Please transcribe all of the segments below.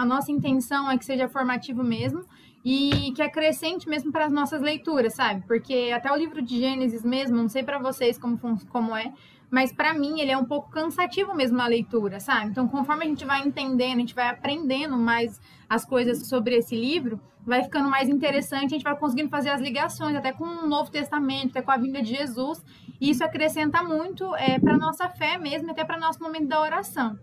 a nossa intenção é que seja formativo mesmo e que acrescente mesmo para as nossas leituras, sabe? Porque até o livro de Gênesis mesmo, não sei para vocês como, como é, mas para mim ele é um pouco cansativo mesmo na leitura, sabe? Então, conforme a gente vai entendendo, a gente vai aprendendo mais as coisas sobre esse livro, vai ficando mais interessante, a gente vai conseguindo fazer as ligações até com o Novo Testamento, até com a vinda de Jesus, e isso acrescenta muito é, para nossa fé mesmo, até para nosso momento da oração.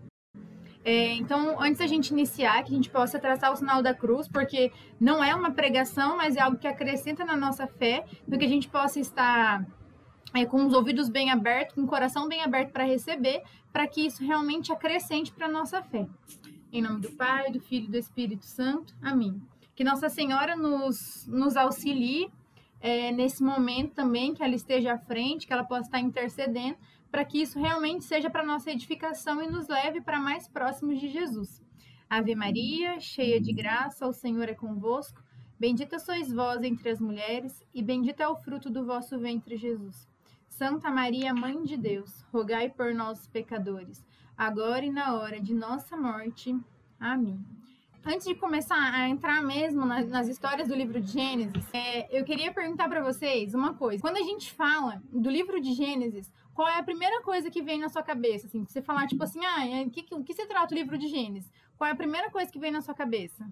É, então, antes da gente iniciar, que a gente possa traçar o sinal da cruz, porque não é uma pregação, mas é algo que acrescenta na nossa fé, do que a gente possa estar é, com os ouvidos bem abertos, com o coração bem aberto para receber, para que isso realmente acrescente para a nossa fé. Em nome do Pai, do Filho e do Espírito Santo. Amém. Que Nossa Senhora nos, nos auxilie é, nesse momento também, que ela esteja à frente, que ela possa estar intercedendo, para que isso realmente seja para nossa edificação e nos leve para mais próximos de Jesus. Ave Maria, cheia de graça, o Senhor é convosco. Bendita sois vós entre as mulheres, e bendito é o fruto do vosso ventre, Jesus. Santa Maria, Mãe de Deus, rogai por nós, pecadores, agora e na hora de nossa morte. Amém. Antes de começar a entrar mesmo nas, nas histórias do livro de Gênesis, é, eu queria perguntar para vocês uma coisa. Quando a gente fala do livro de Gênesis, qual é a primeira coisa que vem na sua cabeça? Assim, você falar, tipo assim, ah, o que, que, que se trata o livro de Gênesis? Qual é a primeira coisa que vem na sua cabeça?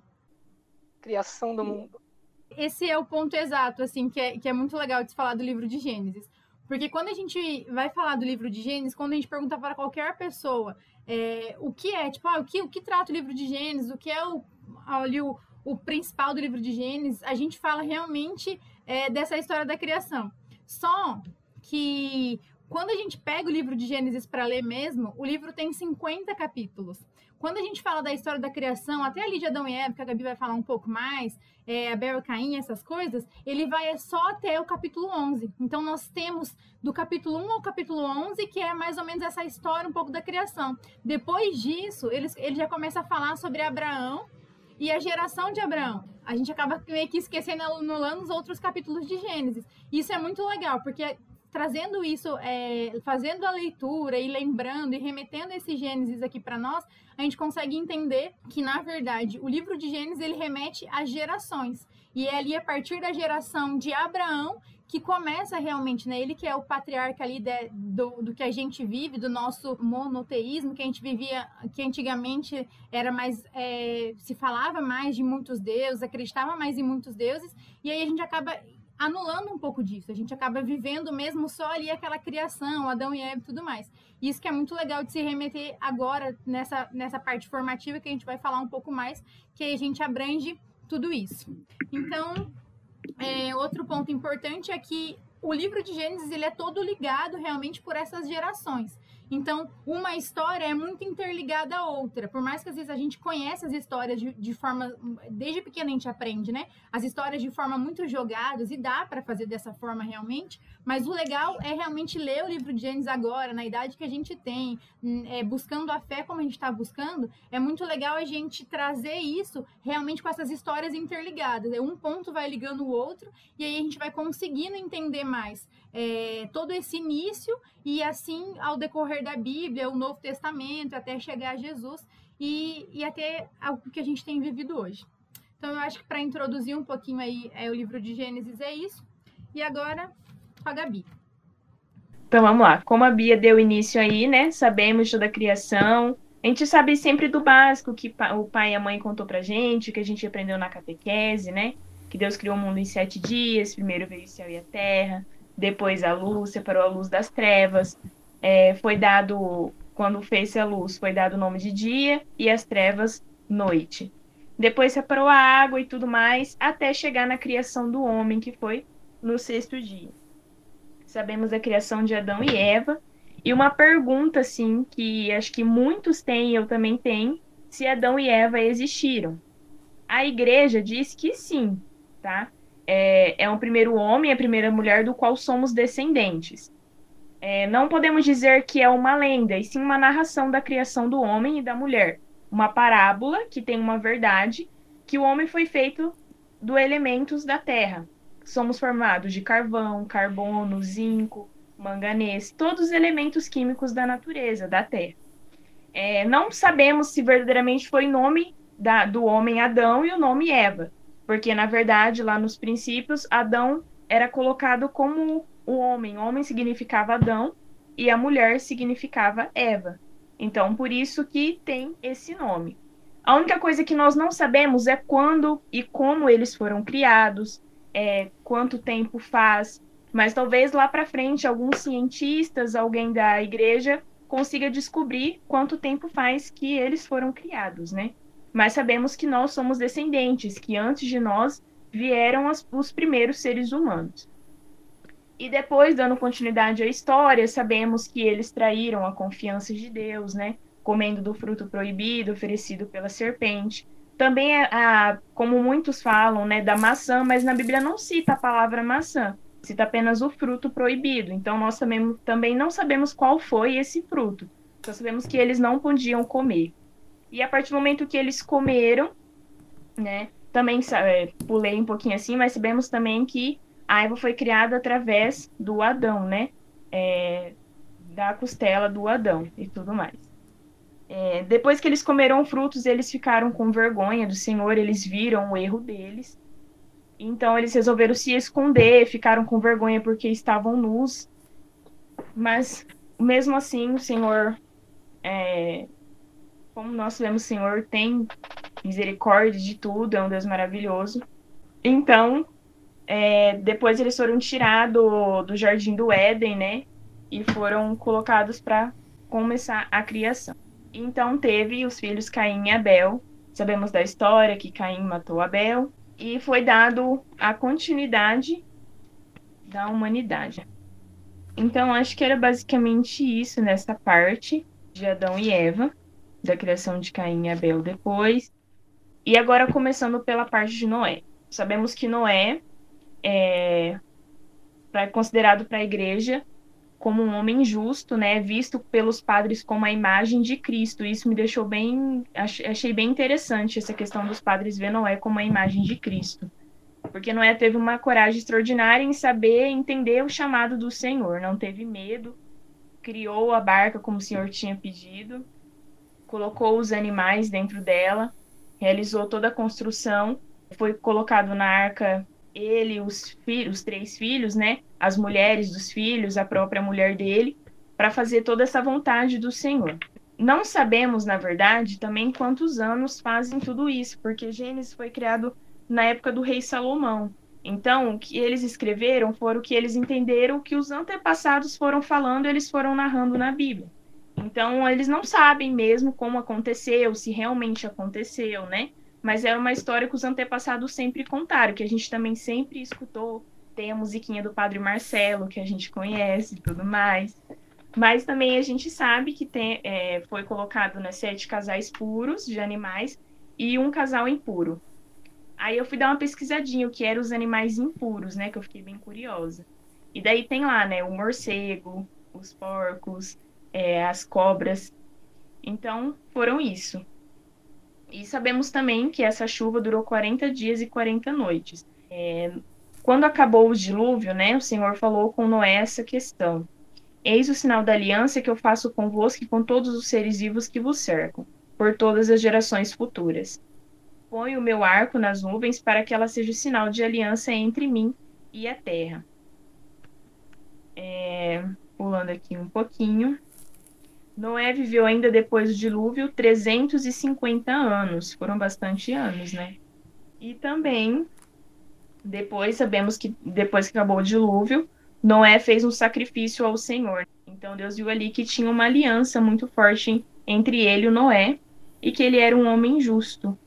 Criação do mundo. Esse é o ponto exato, assim, que é, que é muito legal de se falar do livro de Gênesis. Porque quando a gente vai falar do livro de Gênesis, quando a gente pergunta para qualquer pessoa é, o que é, tipo, ah, o, que, o que trata o livro de Gênesis, o que é o, ali, o, o principal do livro de Gênesis, a gente fala realmente é, dessa história da criação. Só que quando a gente pega o livro de Gênesis para ler mesmo, o livro tem 50 capítulos. Quando a gente fala da história da criação, até ali de Adão e Eva, que a Gabi vai falar um pouco mais, é, Abel e Caim, essas coisas, ele vai só até o capítulo 11. Então, nós temos do capítulo 1 ao capítulo 11, que é mais ou menos essa história um pouco da criação. Depois disso, ele, ele já começa a falar sobre Abraão e a geração de Abraão. A gente acaba meio que esquecendo, anulando os outros capítulos de Gênesis. Isso é muito legal, porque trazendo isso, é, fazendo a leitura e lembrando e remetendo esse Gênesis aqui para nós, a gente consegue entender que, na verdade, o livro de Gênesis ele remete às gerações. E é ali a partir da geração de Abraão que começa realmente, né? Ele que é o patriarca ali de, do, do que a gente vive, do nosso monoteísmo, que a gente vivia, que antigamente era mais, é, se falava mais de muitos deuses, acreditava mais em muitos deuses, e aí a gente acaba anulando um pouco disso. A gente acaba vivendo mesmo só ali aquela criação, Adão e Eva e tudo mais. Isso que é muito legal de se remeter agora nessa, nessa parte formativa que a gente vai falar um pouco mais, que a gente abrange tudo isso. Então, é, outro ponto importante é que o livro de Gênesis ele é todo ligado realmente por essas gerações. Então, uma história é muito interligada à outra. Por mais que às vezes a gente conhece as histórias de, de forma. Desde pequeno a gente aprende, né? As histórias de forma muito jogadas, e dá para fazer dessa forma realmente. Mas o legal é realmente ler o livro de Gênesis agora, na idade que a gente tem, é, buscando a fé como a gente está buscando. É muito legal a gente trazer isso realmente com essas histórias interligadas. Um ponto vai ligando o outro, e aí a gente vai conseguindo entender mais é, todo esse início e assim ao decorrer da Bíblia, o Novo Testamento, até chegar a Jesus e, e até o que a gente tem vivido hoje. Então eu acho que para introduzir um pouquinho aí é, o livro de Gênesis é isso. E agora com a Gabi. Então vamos lá. Como a Bia deu início aí, né? Sabemos toda a criação. A gente sabe sempre do básico que o pai e a mãe contou pra gente, que a gente aprendeu na catequese, né? Que Deus criou o mundo em sete dias, primeiro veio o céu e a terra, depois a luz, separou a luz das trevas. É, foi dado, quando fez a luz, foi dado o nome de dia e as trevas, noite. Depois separou a água e tudo mais, até chegar na criação do homem, que foi no sexto dia. Sabemos a criação de Adão e Eva. E uma pergunta, assim, que acho que muitos têm, eu também tenho, se Adão e Eva existiram. A igreja diz que sim, tá? é, é um primeiro homem, a primeira mulher do qual somos descendentes. É, não podemos dizer que é uma lenda, e sim uma narração da criação do homem e da mulher. Uma parábola que tem uma verdade, que o homem foi feito dos elementos da terra. Somos formados de carvão, carbono, zinco, manganês, todos os elementos químicos da natureza, da terra. É, não sabemos se verdadeiramente foi nome da, do homem Adão e o nome Eva. Porque, na verdade, lá nos princípios, Adão era colocado como o homem. O homem significava Adão e a mulher significava Eva. Então, por isso que tem esse nome. A única coisa que nós não sabemos é quando e como eles foram criados, é, quanto tempo faz, mas talvez lá para frente alguns cientistas, alguém da igreja consiga descobrir quanto tempo faz que eles foram criados, né? Mas sabemos que nós somos descendentes, que antes de nós vieram as, os primeiros seres humanos. E depois, dando continuidade à história, sabemos que eles traíram a confiança de Deus, né? Comendo do fruto proibido oferecido pela serpente. Também, é, a, como muitos falam, né, da maçã, mas na Bíblia não cita a palavra maçã, cita apenas o fruto proibido. Então, nós também, também não sabemos qual foi esse fruto. Só sabemos que eles não podiam comer. E a partir do momento que eles comeram, né, também é, pulei um pouquinho assim, mas sabemos também que a Eva foi criada através do Adão, né? É, da costela do Adão e tudo mais. É, depois que eles comeram frutos, eles ficaram com vergonha do Senhor, eles viram o erro deles. Então eles resolveram se esconder, ficaram com vergonha porque estavam nus. Mas mesmo assim, o Senhor, é, como nós vemos, o Senhor tem misericórdia de tudo, é um Deus maravilhoso. Então, é, depois eles foram tirados do Jardim do Éden, né? E foram colocados para começar a criação. Então teve os filhos Caim e Abel. Sabemos da história que Caim matou Abel e foi dado a continuidade da humanidade. Então acho que era basicamente isso nessa parte de Adão e Eva, da criação de Caim e Abel depois. E agora começando pela parte de Noé. Sabemos que Noé é, pra, considerado para a igreja como um homem justo, né, visto pelos padres como a imagem de Cristo. Isso me deixou bem, achei bem interessante essa questão dos padres ver Noé como a imagem de Cristo. Porque Noé teve uma coragem extraordinária em saber entender o chamado do Senhor, não teve medo, criou a barca como o Senhor tinha pedido, colocou os animais dentro dela, realizou toda a construção, foi colocado na arca ele, os os três filhos, né? As mulheres dos filhos, a própria mulher dele, para fazer toda essa vontade do Senhor. Não sabemos, na verdade, também quantos anos fazem tudo isso, porque Gênesis foi criado na época do rei Salomão. Então, o que eles escreveram foram o que eles entenderam que os antepassados foram falando, eles foram narrando na Bíblia. Então, eles não sabem mesmo como aconteceu, se realmente aconteceu, né? Mas é uma história que os antepassados sempre contaram, que a gente também sempre escutou. Tem a musiquinha do Padre Marcelo, que a gente conhece e tudo mais. Mas também a gente sabe que tem, é, foi colocado né, sete casais puros de animais e um casal impuro. Aí eu fui dar uma pesquisadinha o que eram os animais impuros, né? Que eu fiquei bem curiosa. E daí tem lá, né? O morcego, os porcos, é, as cobras. Então, foram isso. E sabemos também que essa chuva durou 40 dias e 40 noites. É, quando acabou o dilúvio, né, o Senhor falou com Noé essa questão. Eis o sinal da aliança que eu faço convosco e com todos os seres vivos que vos cercam, por todas as gerações futuras. Põe o meu arco nas nuvens para que ela seja o sinal de aliança entre mim e a terra. É, pulando aqui um pouquinho. Noé viveu ainda depois do dilúvio 350 anos. Foram bastante anos, né? E também, depois, sabemos que depois que acabou o dilúvio, Noé fez um sacrifício ao Senhor. Então Deus viu ali que tinha uma aliança muito forte entre ele e Noé e que ele era um homem justo.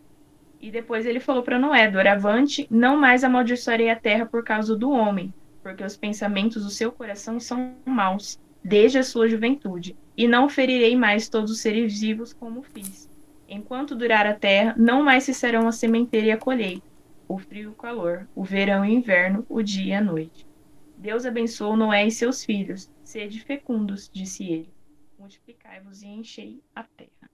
E depois ele falou para Noé: Doravante, não mais amaldiçoarei a terra por causa do homem, porque os pensamentos do seu coração são maus, desde a sua juventude e não ferirei mais todos os seres vivos como fiz. Enquanto durar a terra, não mais cessarão a sementeira e a colheita, o frio e o calor, o verão e o inverno, o dia e a noite. Deus abençoou Noé e seus filhos. Sede fecundos, disse ele. Multiplicai-vos e enchei a terra.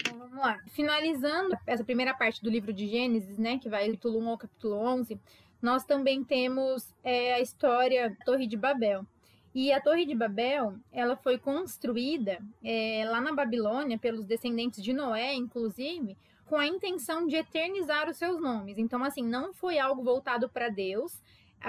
Então vamos lá. Finalizando essa primeira parte do livro de Gênesis, né, que vai do capítulo 1 ao capítulo 11, nós também temos é, a história da Torre de Babel. E a Torre de Babel, ela foi construída é, lá na Babilônia pelos descendentes de Noé, inclusive, com a intenção de eternizar os seus nomes. Então, assim, não foi algo voltado para Deus.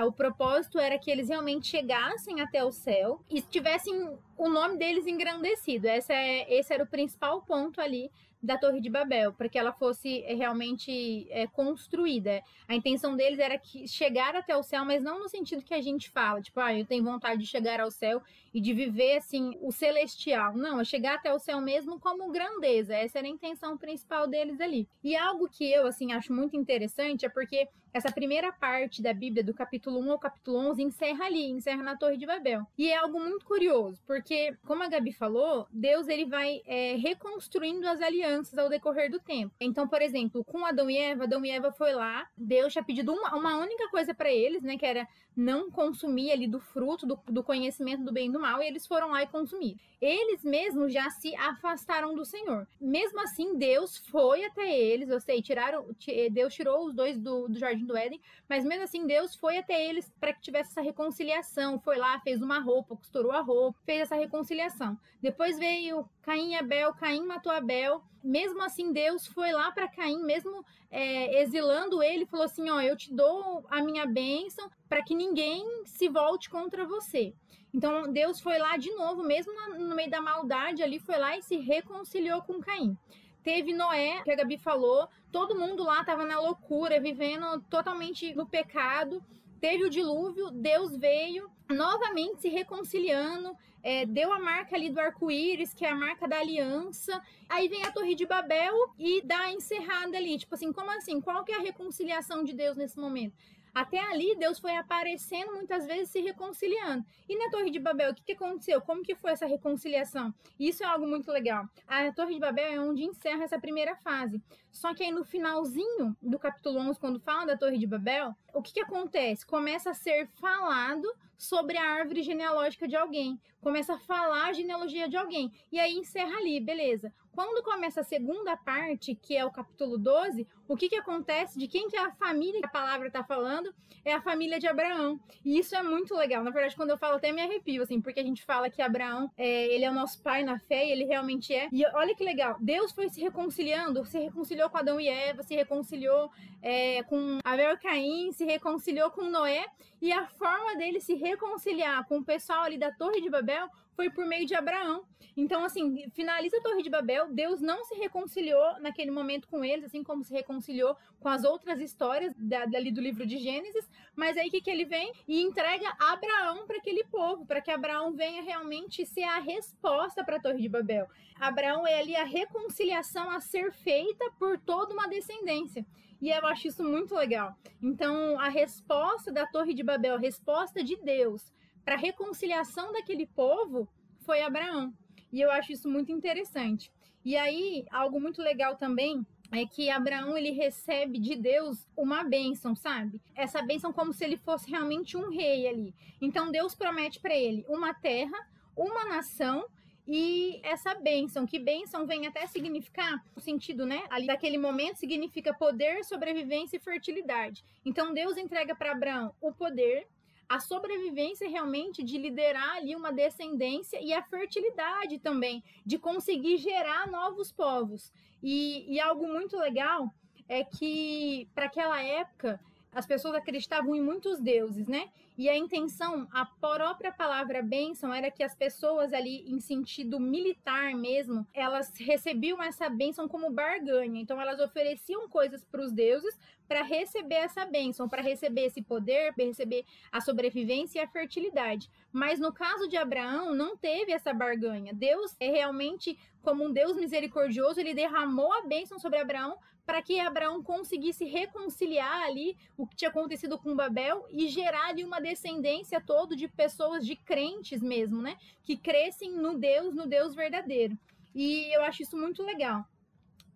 O propósito era que eles realmente chegassem até o céu e tivessem o nome deles engrandecido. Esse, é, esse era o principal ponto ali da Torre de Babel, para que ela fosse eh, realmente é, construída. A intenção deles era que chegar até o céu, mas não no sentido que a gente fala, tipo, ah, eu tenho vontade de chegar ao céu e de viver assim o celestial. Não, é chegar até o céu mesmo como grandeza. Essa era a intenção principal deles ali. E algo que eu assim acho muito interessante é porque essa primeira parte da Bíblia, do capítulo 1 ao capítulo 11, encerra ali, encerra na Torre de Babel. E é algo muito curioso, porque, como a Gabi falou, Deus ele vai é, reconstruindo as alianças ao decorrer do tempo. Então, por exemplo, com Adão e Eva, Adão e Eva foi lá, Deus tinha pedido uma, uma única coisa para eles, né, que era não consumir ali do fruto, do, do conhecimento do bem e do mal, e eles foram lá e consumiram. Eles mesmos já se afastaram do Senhor. Mesmo assim, Deus foi até eles, eu sei, tiraram, Deus tirou os dois do, do jardim do Éden, mas mesmo assim, Deus foi até eles para que tivesse essa reconciliação. Foi lá, fez uma roupa, costurou a roupa, fez essa reconciliação. Depois veio Caim e Abel, Caim matou Abel. Mesmo assim, Deus foi lá para Caim, mesmo é, exilando ele, falou assim: Ó, eu te dou a minha bênção para que ninguém se volte contra você. Então, Deus foi lá de novo, mesmo no meio da maldade ali, foi lá e se reconciliou com Caim. Teve Noé, que a Gabi falou, todo mundo lá estava na loucura, vivendo totalmente no pecado. Teve o dilúvio, Deus veio novamente se reconciliando, é, deu a marca ali do arco-íris, que é a marca da aliança. Aí vem a Torre de Babel e dá a encerrada ali. Tipo assim, como assim? Qual que é a reconciliação de Deus nesse momento? Até ali, Deus foi aparecendo muitas vezes se reconciliando. E na Torre de Babel, o que, que aconteceu? Como que foi essa reconciliação? Isso é algo muito legal. A Torre de Babel é onde encerra essa primeira fase. Só que aí no finalzinho do capítulo 11, quando fala da Torre de Babel, o que, que acontece? Começa a ser falado sobre a árvore genealógica de alguém. Começa a falar a genealogia de alguém. E aí encerra ali, beleza. Quando começa a segunda parte, que é o capítulo 12, o que, que acontece? De quem que é a família que a palavra está falando? É a família de Abraão. E isso é muito legal. Na verdade, quando eu falo, até me arrepio, assim, porque a gente fala que Abraão, é, ele é o nosso pai na fé, e ele realmente é. E olha que legal, Deus foi se reconciliando, se reconciliou com Adão e Eva, se reconciliou é, com Abel e Caim, se reconciliou com Noé, e a forma dele se reconciliar com o pessoal ali da Torre de Babel foi por meio de Abraão. Então, assim, finaliza a Torre de Babel, Deus não se reconciliou naquele momento com eles, assim como se reconciliou com as outras histórias da, dali do livro de Gênesis, mas aí que, que ele vem e entrega Abraão para aquele povo, para que Abraão venha realmente ser a resposta para a Torre de Babel. Abraão é ali a reconciliação a ser feita por toda uma descendência. E eu acho isso muito legal. Então, a resposta da Torre de Babel, a resposta de Deus para a reconciliação daquele povo foi Abraão. E eu acho isso muito interessante. E aí, algo muito legal também é que Abraão ele recebe de Deus uma bênção, sabe? Essa bênção como se ele fosse realmente um rei ali. Então Deus promete para ele uma terra, uma nação e essa bênção, que bênção vem até significar, o sentido, né? Ali daquele momento significa poder, sobrevivência e fertilidade. Então Deus entrega para Abraão o poder, a sobrevivência realmente de liderar ali uma descendência e a fertilidade também, de conseguir gerar novos povos. E, e algo muito legal é que, para aquela época, as pessoas acreditavam em muitos deuses, né? E a intenção, a própria palavra bênção, era que as pessoas ali, em sentido militar mesmo, elas recebiam essa bênção como barganha. Então, elas ofereciam coisas para os deuses para receber essa bênção, para receber esse poder, para receber a sobrevivência e a fertilidade. Mas no caso de Abraão, não teve essa barganha. Deus é realmente como um Deus misericordioso, ele derramou a bênção sobre Abraão para que Abraão conseguisse reconciliar ali o que tinha acontecido com Babel e gerar ali uma descendência todo de pessoas, de crentes mesmo, né? Que crescem no Deus, no Deus verdadeiro. E eu acho isso muito legal.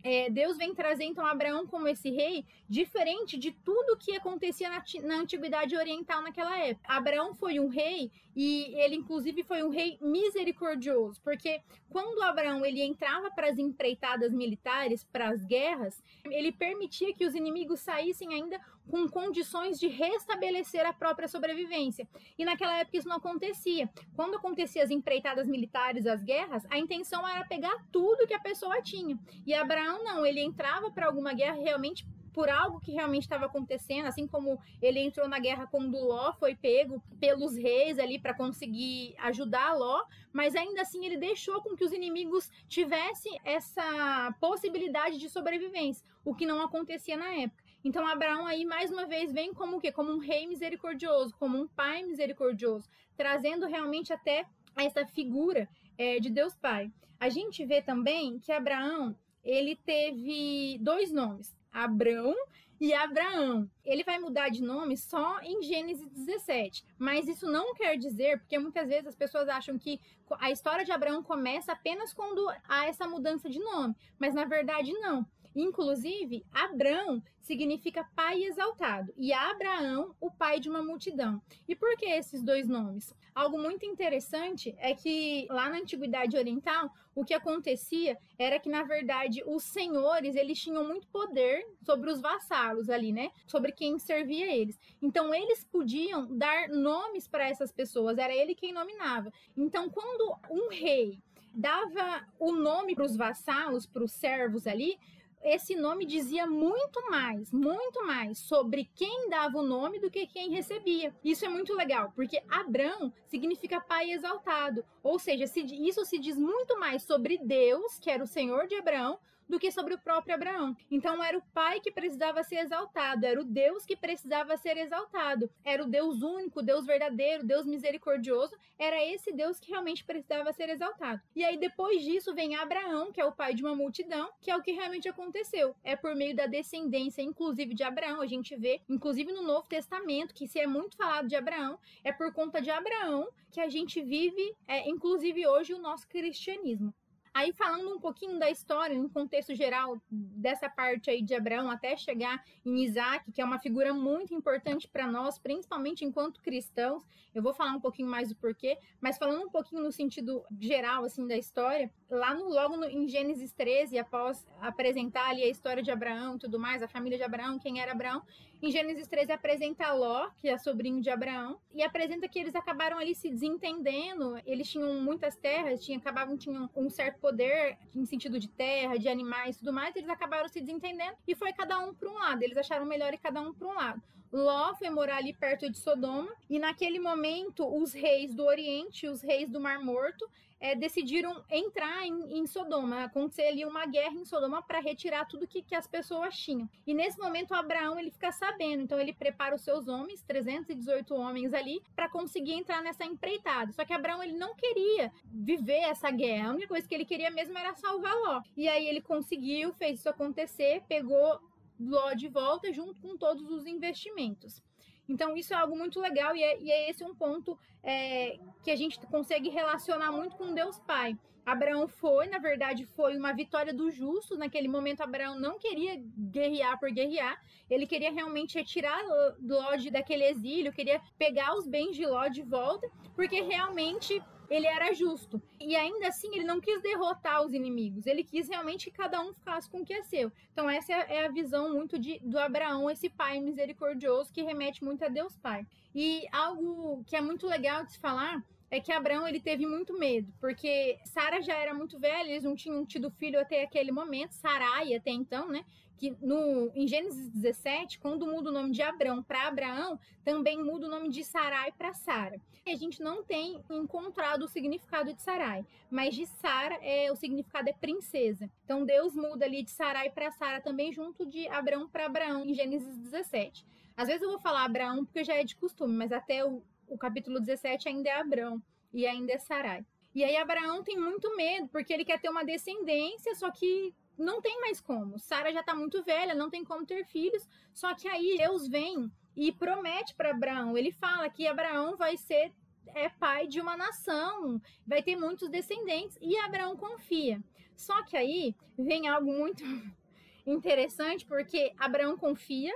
é, Deus vem trazer então Abraão como esse rei, diferente de tudo que acontecia na, na antiguidade oriental naquela época. Abraão foi um rei e ele inclusive foi um rei misericordioso, porque quando Abraão ele entrava para as empreitadas militares, para as guerras, ele permitia que os inimigos saíssem ainda com condições de restabelecer a própria sobrevivência. E naquela época isso não acontecia. Quando acontecia as empreitadas militares, as guerras, a intenção era pegar tudo que a pessoa tinha. E Abraão não, ele entrava para alguma guerra realmente por algo que realmente estava acontecendo, assim como ele entrou na guerra quando Ló foi pego pelos reis ali para conseguir ajudar Ló, mas ainda assim ele deixou com que os inimigos tivessem essa possibilidade de sobrevivência, o que não acontecia na época. Então Abraão aí mais uma vez vem como o quê? Como um rei misericordioso, como um pai misericordioso, trazendo realmente até essa figura é, de Deus Pai. A gente vê também que Abraão ele teve dois nomes. Abrão e Abraão. Ele vai mudar de nome só em Gênesis 17, mas isso não quer dizer, porque muitas vezes as pessoas acham que a história de Abraão começa apenas quando há essa mudança de nome, mas na verdade não. Inclusive, Abrão significa pai exaltado e Abraão, o pai de uma multidão. E por que esses dois nomes? Algo muito interessante é que lá na antiguidade oriental, o que acontecia era que na verdade os senhores, eles tinham muito poder sobre os vassalos ali, né? Sobre quem servia eles. Então eles podiam dar nomes para essas pessoas, era ele quem nominava. Então quando um rei dava o nome para os vassalos, para os servos ali, esse nome dizia muito mais, muito mais sobre quem dava o nome do que quem recebia. Isso é muito legal, porque Abrão significa pai exaltado, ou seja, isso se diz muito mais sobre Deus, que era o Senhor de Abraão, do que sobre o próprio Abraão. Então era o pai que precisava ser exaltado, era o Deus que precisava ser exaltado, era o Deus único, Deus verdadeiro, Deus misericordioso, era esse Deus que realmente precisava ser exaltado. E aí depois disso vem Abraão, que é o pai de uma multidão, que é o que realmente aconteceu. É por meio da descendência, inclusive de Abraão, a gente vê, inclusive no Novo Testamento, que se é muito falado de Abraão, é por conta de Abraão que a gente vive, é, inclusive hoje, o nosso cristianismo. Aí falando um pouquinho da história, no contexto geral dessa parte aí de Abraão até chegar em Isaac, que é uma figura muito importante para nós, principalmente enquanto cristãos. Eu vou falar um pouquinho mais do porquê, mas falando um pouquinho no sentido geral assim da história, lá no logo no, em Gênesis 13, após apresentar ali a história de Abraão e tudo mais, a família de Abraão, quem era Abraão, em Gênesis 13 apresenta Ló, que é sobrinho de Abraão, e apresenta que eles acabaram ali se desentendendo, eles tinham muitas terras, tinham acabavam tinham um certo poder em sentido de terra, de animais e tudo mais, eles acabaram se desentendendo e foi cada um para um lado. Eles acharam melhor ir cada um para um lado. Ló foi morar ali perto de Sodoma, e naquele momento os reis do Oriente, os reis do Mar Morto, é, decidiram entrar em, em, Sodoma, acontecer ali uma guerra em Sodoma para retirar tudo que, que as pessoas tinham. E nesse momento Abraão ele fica sabendo, então ele prepara os seus homens, 318 homens ali, para conseguir entrar nessa empreitada. Só que Abraão ele não queria viver essa guerra, a única coisa que ele queria mesmo era salvar Ló. E aí ele conseguiu, fez isso acontecer, pegou Ló de volta junto com todos os investimentos. Então, isso é algo muito legal e é, e é esse um ponto é, que a gente consegue relacionar muito com Deus Pai. Abraão foi, na verdade, foi uma vitória do justo. Naquele momento, Abraão não queria guerrear por guerrear, ele queria realmente retirar Ló daquele exílio, queria pegar os bens de Ló de volta, porque realmente ele era justo. E ainda assim, ele não quis derrotar os inimigos, ele quis realmente que cada um ficasse com o que é seu. Então, essa é a visão muito de, do Abraão, esse pai misericordioso que remete muito a Deus Pai. E algo que é muito legal de se falar é que Abraão ele teve muito medo, porque Sara já era muito velha, eles não tinham tido filho até aquele momento, Sarai até então, né? Que no, em Gênesis 17, quando muda o nome de Abraão para Abraão, também muda o nome de Sarai para Sara. A gente não tem encontrado o significado de Sarai, mas de Sara é, o significado é princesa. Então Deus muda ali de Sarai para Sara também junto de Abraão para Abraão em Gênesis 17. Às vezes eu vou falar Abraão porque já é de costume, mas até o, o capítulo 17 ainda é Abrão e ainda é Sarai. E aí Abraão tem muito medo, porque ele quer ter uma descendência, só que não tem mais como. Sara já está muito velha, não tem como ter filhos. Só que aí Deus vem e promete para Abraão. Ele fala que Abraão vai ser é pai de uma nação, vai ter muitos descendentes e Abraão confia. Só que aí vem algo muito interessante, porque Abraão confia,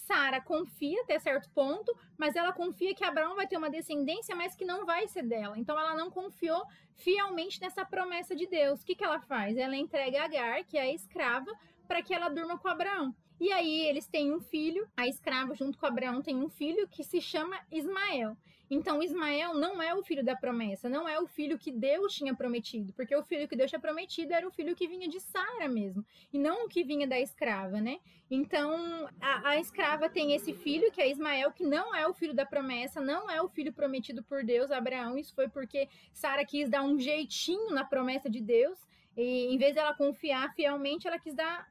Sara confia até certo ponto, mas ela confia que Abraão vai ter uma descendência, mas que não vai ser dela. Então ela não confiou fielmente nessa promessa de Deus. O que, que ela faz? Ela entrega Agar, que é a escrava, para que ela durma com Abraão. E aí eles têm um filho, a escrava junto com Abraão tem um filho que se chama Ismael. Então Ismael não é o filho da promessa, não é o filho que Deus tinha prometido, porque o filho que Deus tinha prometido era o filho que vinha de Sara mesmo, e não o que vinha da escrava, né? Então a, a escrava tem esse filho que é Ismael, que não é o filho da promessa, não é o filho prometido por Deus Abraão. Isso foi porque Sara quis dar um jeitinho na promessa de Deus. E em vez dela confiar fielmente, ela quis dar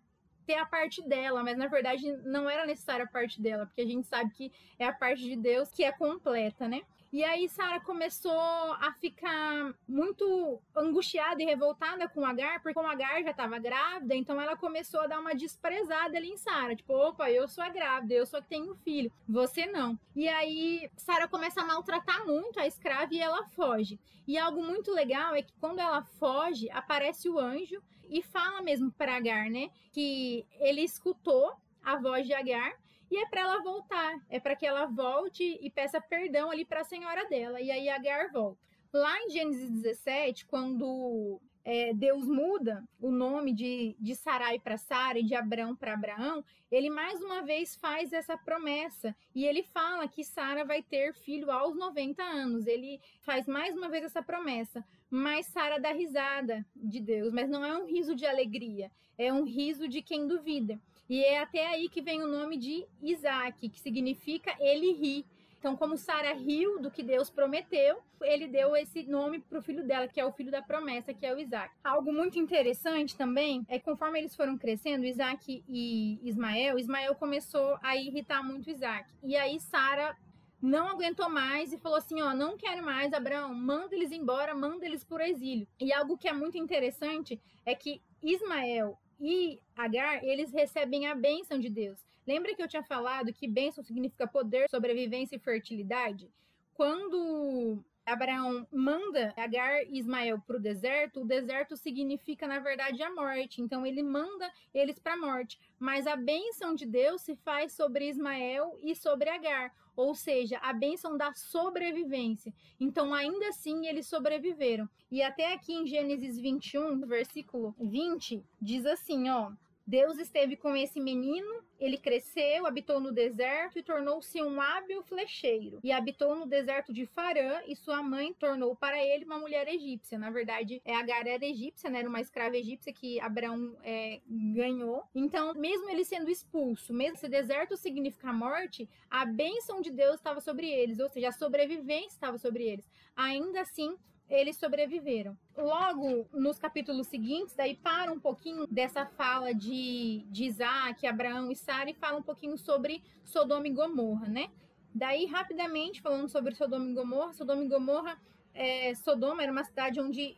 ter a parte dela, mas na verdade não era necessária a parte dela, porque a gente sabe que é a parte de Deus que é completa, né? E aí Sara começou a ficar muito angustiada e revoltada com Agar, porque o Agar já estava grávida, então ela começou a dar uma desprezada ali em Sara, tipo, opa, eu sou a grávida, eu sou a que tenho filho, você não. E aí Sara começa a maltratar muito a escrava e ela foge. E algo muito legal é que quando ela foge, aparece o anjo e fala mesmo para Agar, né, que ele escutou a voz de Agar e é para ela voltar, é para que ela volte e peça perdão ali para a senhora dela. E aí Agar volta. Lá em Gênesis 17, quando é, Deus muda o nome de, de Sarai para Sara e de Abraão para Abraão, ele mais uma vez faz essa promessa e ele fala que Sara vai ter filho aos 90 anos. Ele faz mais uma vez essa promessa. Mas Sara dá risada de Deus, mas não é um riso de alegria, é um riso de quem duvida. E é até aí que vem o nome de Isaac, que significa ele ri. Então, como Sara riu do que Deus prometeu, ele deu esse nome para o filho dela, que é o filho da promessa, que é o Isaac. Algo muito interessante também é que conforme eles foram crescendo, Isaac e Ismael, Ismael começou a irritar muito Isaac. E aí Sara não aguentou mais e falou assim: ó, não quero mais, Abraão, manda eles embora, manda eles por exílio. E algo que é muito interessante é que Ismael e Agar, eles recebem a bênção de Deus. Lembra que eu tinha falado que bênção significa poder, sobrevivência e fertilidade? Quando Abraão manda Agar e Ismael para o deserto, o deserto significa, na verdade, a morte. Então, ele manda eles para a morte. Mas a bênção de Deus se faz sobre Ismael e sobre Agar, ou seja, a bênção da sobrevivência. Então, ainda assim, eles sobreviveram. E até aqui em Gênesis 21, versículo 20, diz assim: ó. Deus esteve com esse menino, ele cresceu, habitou no deserto e tornou-se um hábil flecheiro. E habitou no deserto de Farã, e sua mãe tornou para ele uma mulher egípcia. Na verdade, é Agar era egípcia, né? Era uma escrava egípcia que Abraão é, ganhou. Então, mesmo ele sendo expulso, mesmo esse deserto significa morte, a bênção de Deus estava sobre eles, ou seja, a sobrevivência estava sobre eles. Ainda assim, eles sobreviveram. Logo nos capítulos seguintes, daí para um pouquinho dessa fala de, de Isaac, Abraão e Sara e fala um pouquinho sobre Sodoma e Gomorra, né? Daí, rapidamente, falando sobre Sodoma e Gomorra, Sodoma e Gomorra, é, Sodoma era uma cidade onde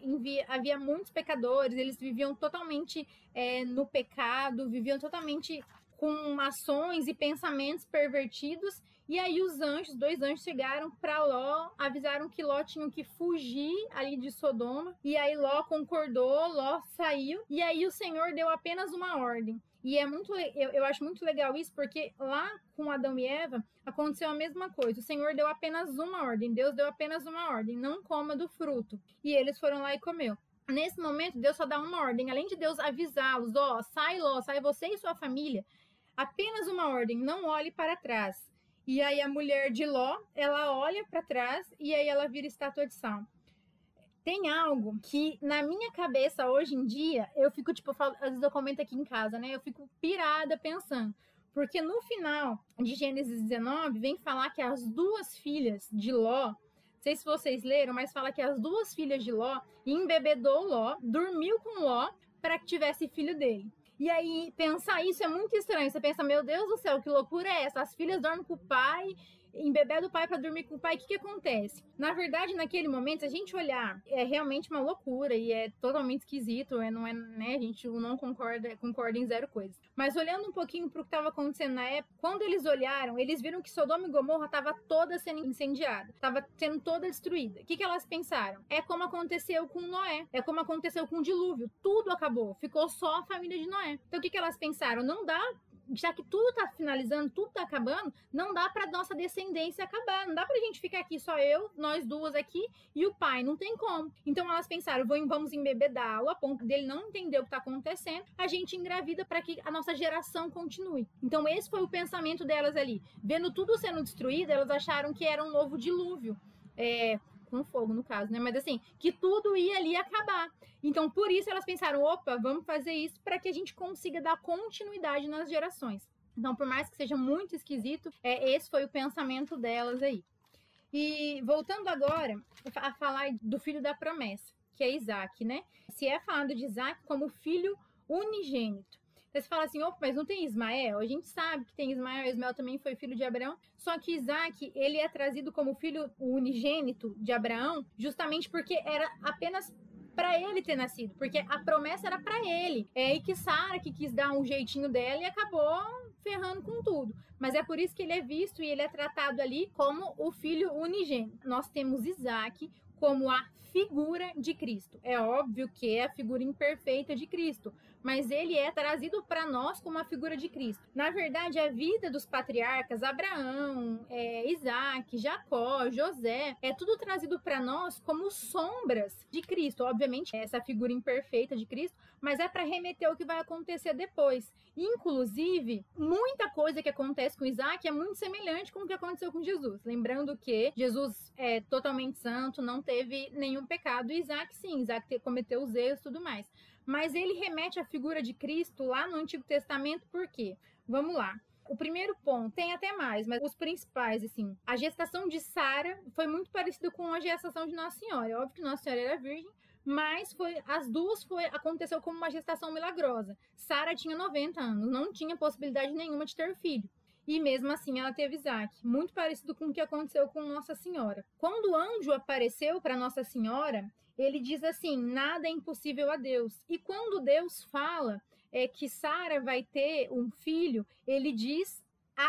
havia muitos pecadores, eles viviam totalmente é, no pecado, viviam totalmente com ações e pensamentos pervertidos e aí os anjos, dois anjos chegaram para Ló, avisaram que Ló tinha que fugir ali de Sodoma. E aí Ló concordou, Ló saiu. E aí o Senhor deu apenas uma ordem. E é muito, eu, eu acho muito legal isso, porque lá com Adão e Eva aconteceu a mesma coisa. O Senhor deu apenas uma ordem, Deus deu apenas uma ordem, não coma do fruto. E eles foram lá e comeu. Nesse momento, Deus só dá uma ordem, além de Deus avisá-los, ó, oh, sai Ló, sai você e sua família. Apenas uma ordem, não olhe para trás. E aí a mulher de Ló, ela olha para trás e aí ela vira estátua de sal. Tem algo que na minha cabeça hoje em dia, eu fico tipo, eu falo, às vezes eu comento aqui em casa, né? Eu fico pirada pensando. Porque no final de Gênesis 19 vem falar que as duas filhas de Ló, não sei se vocês leram, mas fala que as duas filhas de Ló embebedou Ló, dormiu com Ló para que tivesse filho dele. E aí, pensar isso é muito estranho. Você pensa, meu Deus do céu, que loucura é essa? As filhas dormem com o pai embebeda o pai para dormir com o pai. O que, que acontece? Na verdade, naquele momento, a gente olhar, é realmente uma loucura e é totalmente esquisito, é, não é, né? A gente não concorda, concorda em zero coisas. Mas olhando um pouquinho para o que estava acontecendo na época, quando eles olharam, eles viram que Sodoma e Gomorra estava toda sendo incendiada, estava sendo toda destruída. O que, que elas pensaram? É como aconteceu com Noé, é como aconteceu com o dilúvio. Tudo acabou, ficou só a família de Noé. Então o que, que elas pensaram? Não dá já que tudo tá finalizando, tudo tá acabando, não dá para nossa descendência acabar. Não dá pra gente ficar aqui só eu, nós duas aqui e o pai, não tem como. Então elas pensaram, vamos embebedá-lo a ponto dele não entender o que tá acontecendo, a gente engravida para que a nossa geração continue. Então esse foi o pensamento delas ali. Vendo tudo sendo destruído, elas acharam que era um novo dilúvio. É, com fogo no caso, né? Mas assim, que tudo ia ali acabar. Então, por isso elas pensaram, opa, vamos fazer isso para que a gente consiga dar continuidade nas gerações. Então, por mais que seja muito esquisito, é, esse foi o pensamento delas aí. E voltando agora a falar do filho da promessa, que é Isaac, né? Se é falado de Isaac como filho unigênito. Você fala assim, opa, mas não tem Ismael? A gente sabe que tem Ismael, Ismael também foi filho de Abraão, só que Isaac, ele é trazido como filho unigênito de Abraão, justamente porque era apenas para ele ter nascido, porque a promessa era para ele. É aí que Sara que quis dar um jeitinho dela e acabou ferrando com tudo. Mas é por isso que ele é visto e ele é tratado ali como o filho unigênito. Nós temos Isaac, como a figura de Cristo. É óbvio que é a figura imperfeita de Cristo, mas ele é trazido para nós como a figura de Cristo. Na verdade, a vida dos patriarcas, Abraão, é, Isaac, Jacó, José, é tudo trazido para nós como sombras de Cristo. Obviamente, essa figura imperfeita de Cristo, mas é para remeter ao que vai acontecer depois. Inclusive, muita coisa que acontece com Isaac é muito semelhante com o que aconteceu com Jesus. Lembrando que Jesus é totalmente santo, não teve nenhum pecado. Isaac, sim, Isaac cometeu os erros e tudo mais. Mas ele remete à figura de Cristo lá no Antigo Testamento, por quê? Vamos lá. O primeiro ponto, tem até mais, mas os principais, assim. A gestação de Sara foi muito parecida com a gestação de Nossa Senhora. É óbvio que Nossa Senhora era virgem, mas foi as duas foi aconteceu como uma gestação milagrosa. Sara tinha 90 anos, não tinha possibilidade nenhuma de ter filho. E mesmo assim ela teve Isaac, muito parecido com o que aconteceu com Nossa Senhora. Quando o anjo apareceu para Nossa Senhora, ele diz assim: nada é impossível a Deus. E quando Deus fala é, que Sara vai ter um filho, ele diz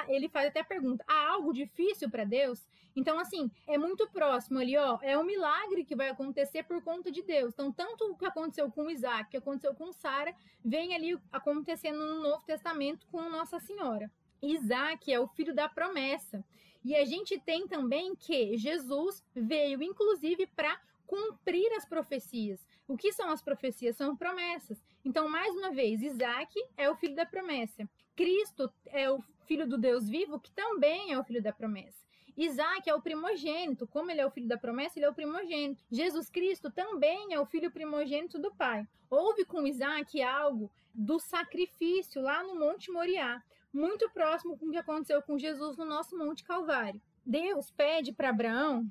ele faz até a pergunta: há algo difícil para Deus? Então, assim, é muito próximo ali, ó. É um milagre que vai acontecer por conta de Deus. Então, tanto o que aconteceu com Isaac, o que aconteceu com Sara, vem ali acontecendo no Novo Testamento com Nossa Senhora. Isaac é o filho da promessa. E a gente tem também que Jesus veio, inclusive, para cumprir as profecias. O que são as profecias? São promessas. Então, mais uma vez, Isaac é o filho da promessa. Cristo é o filho do Deus vivo, que também é o filho da promessa. Isaac é o primogênito, como ele é o filho da promessa, ele é o primogênito. Jesus Cristo também é o filho primogênito do Pai. Houve com Isaac algo do sacrifício lá no Monte Moriá, muito próximo com o que aconteceu com Jesus no nosso Monte Calvário. Deus pede para Abraão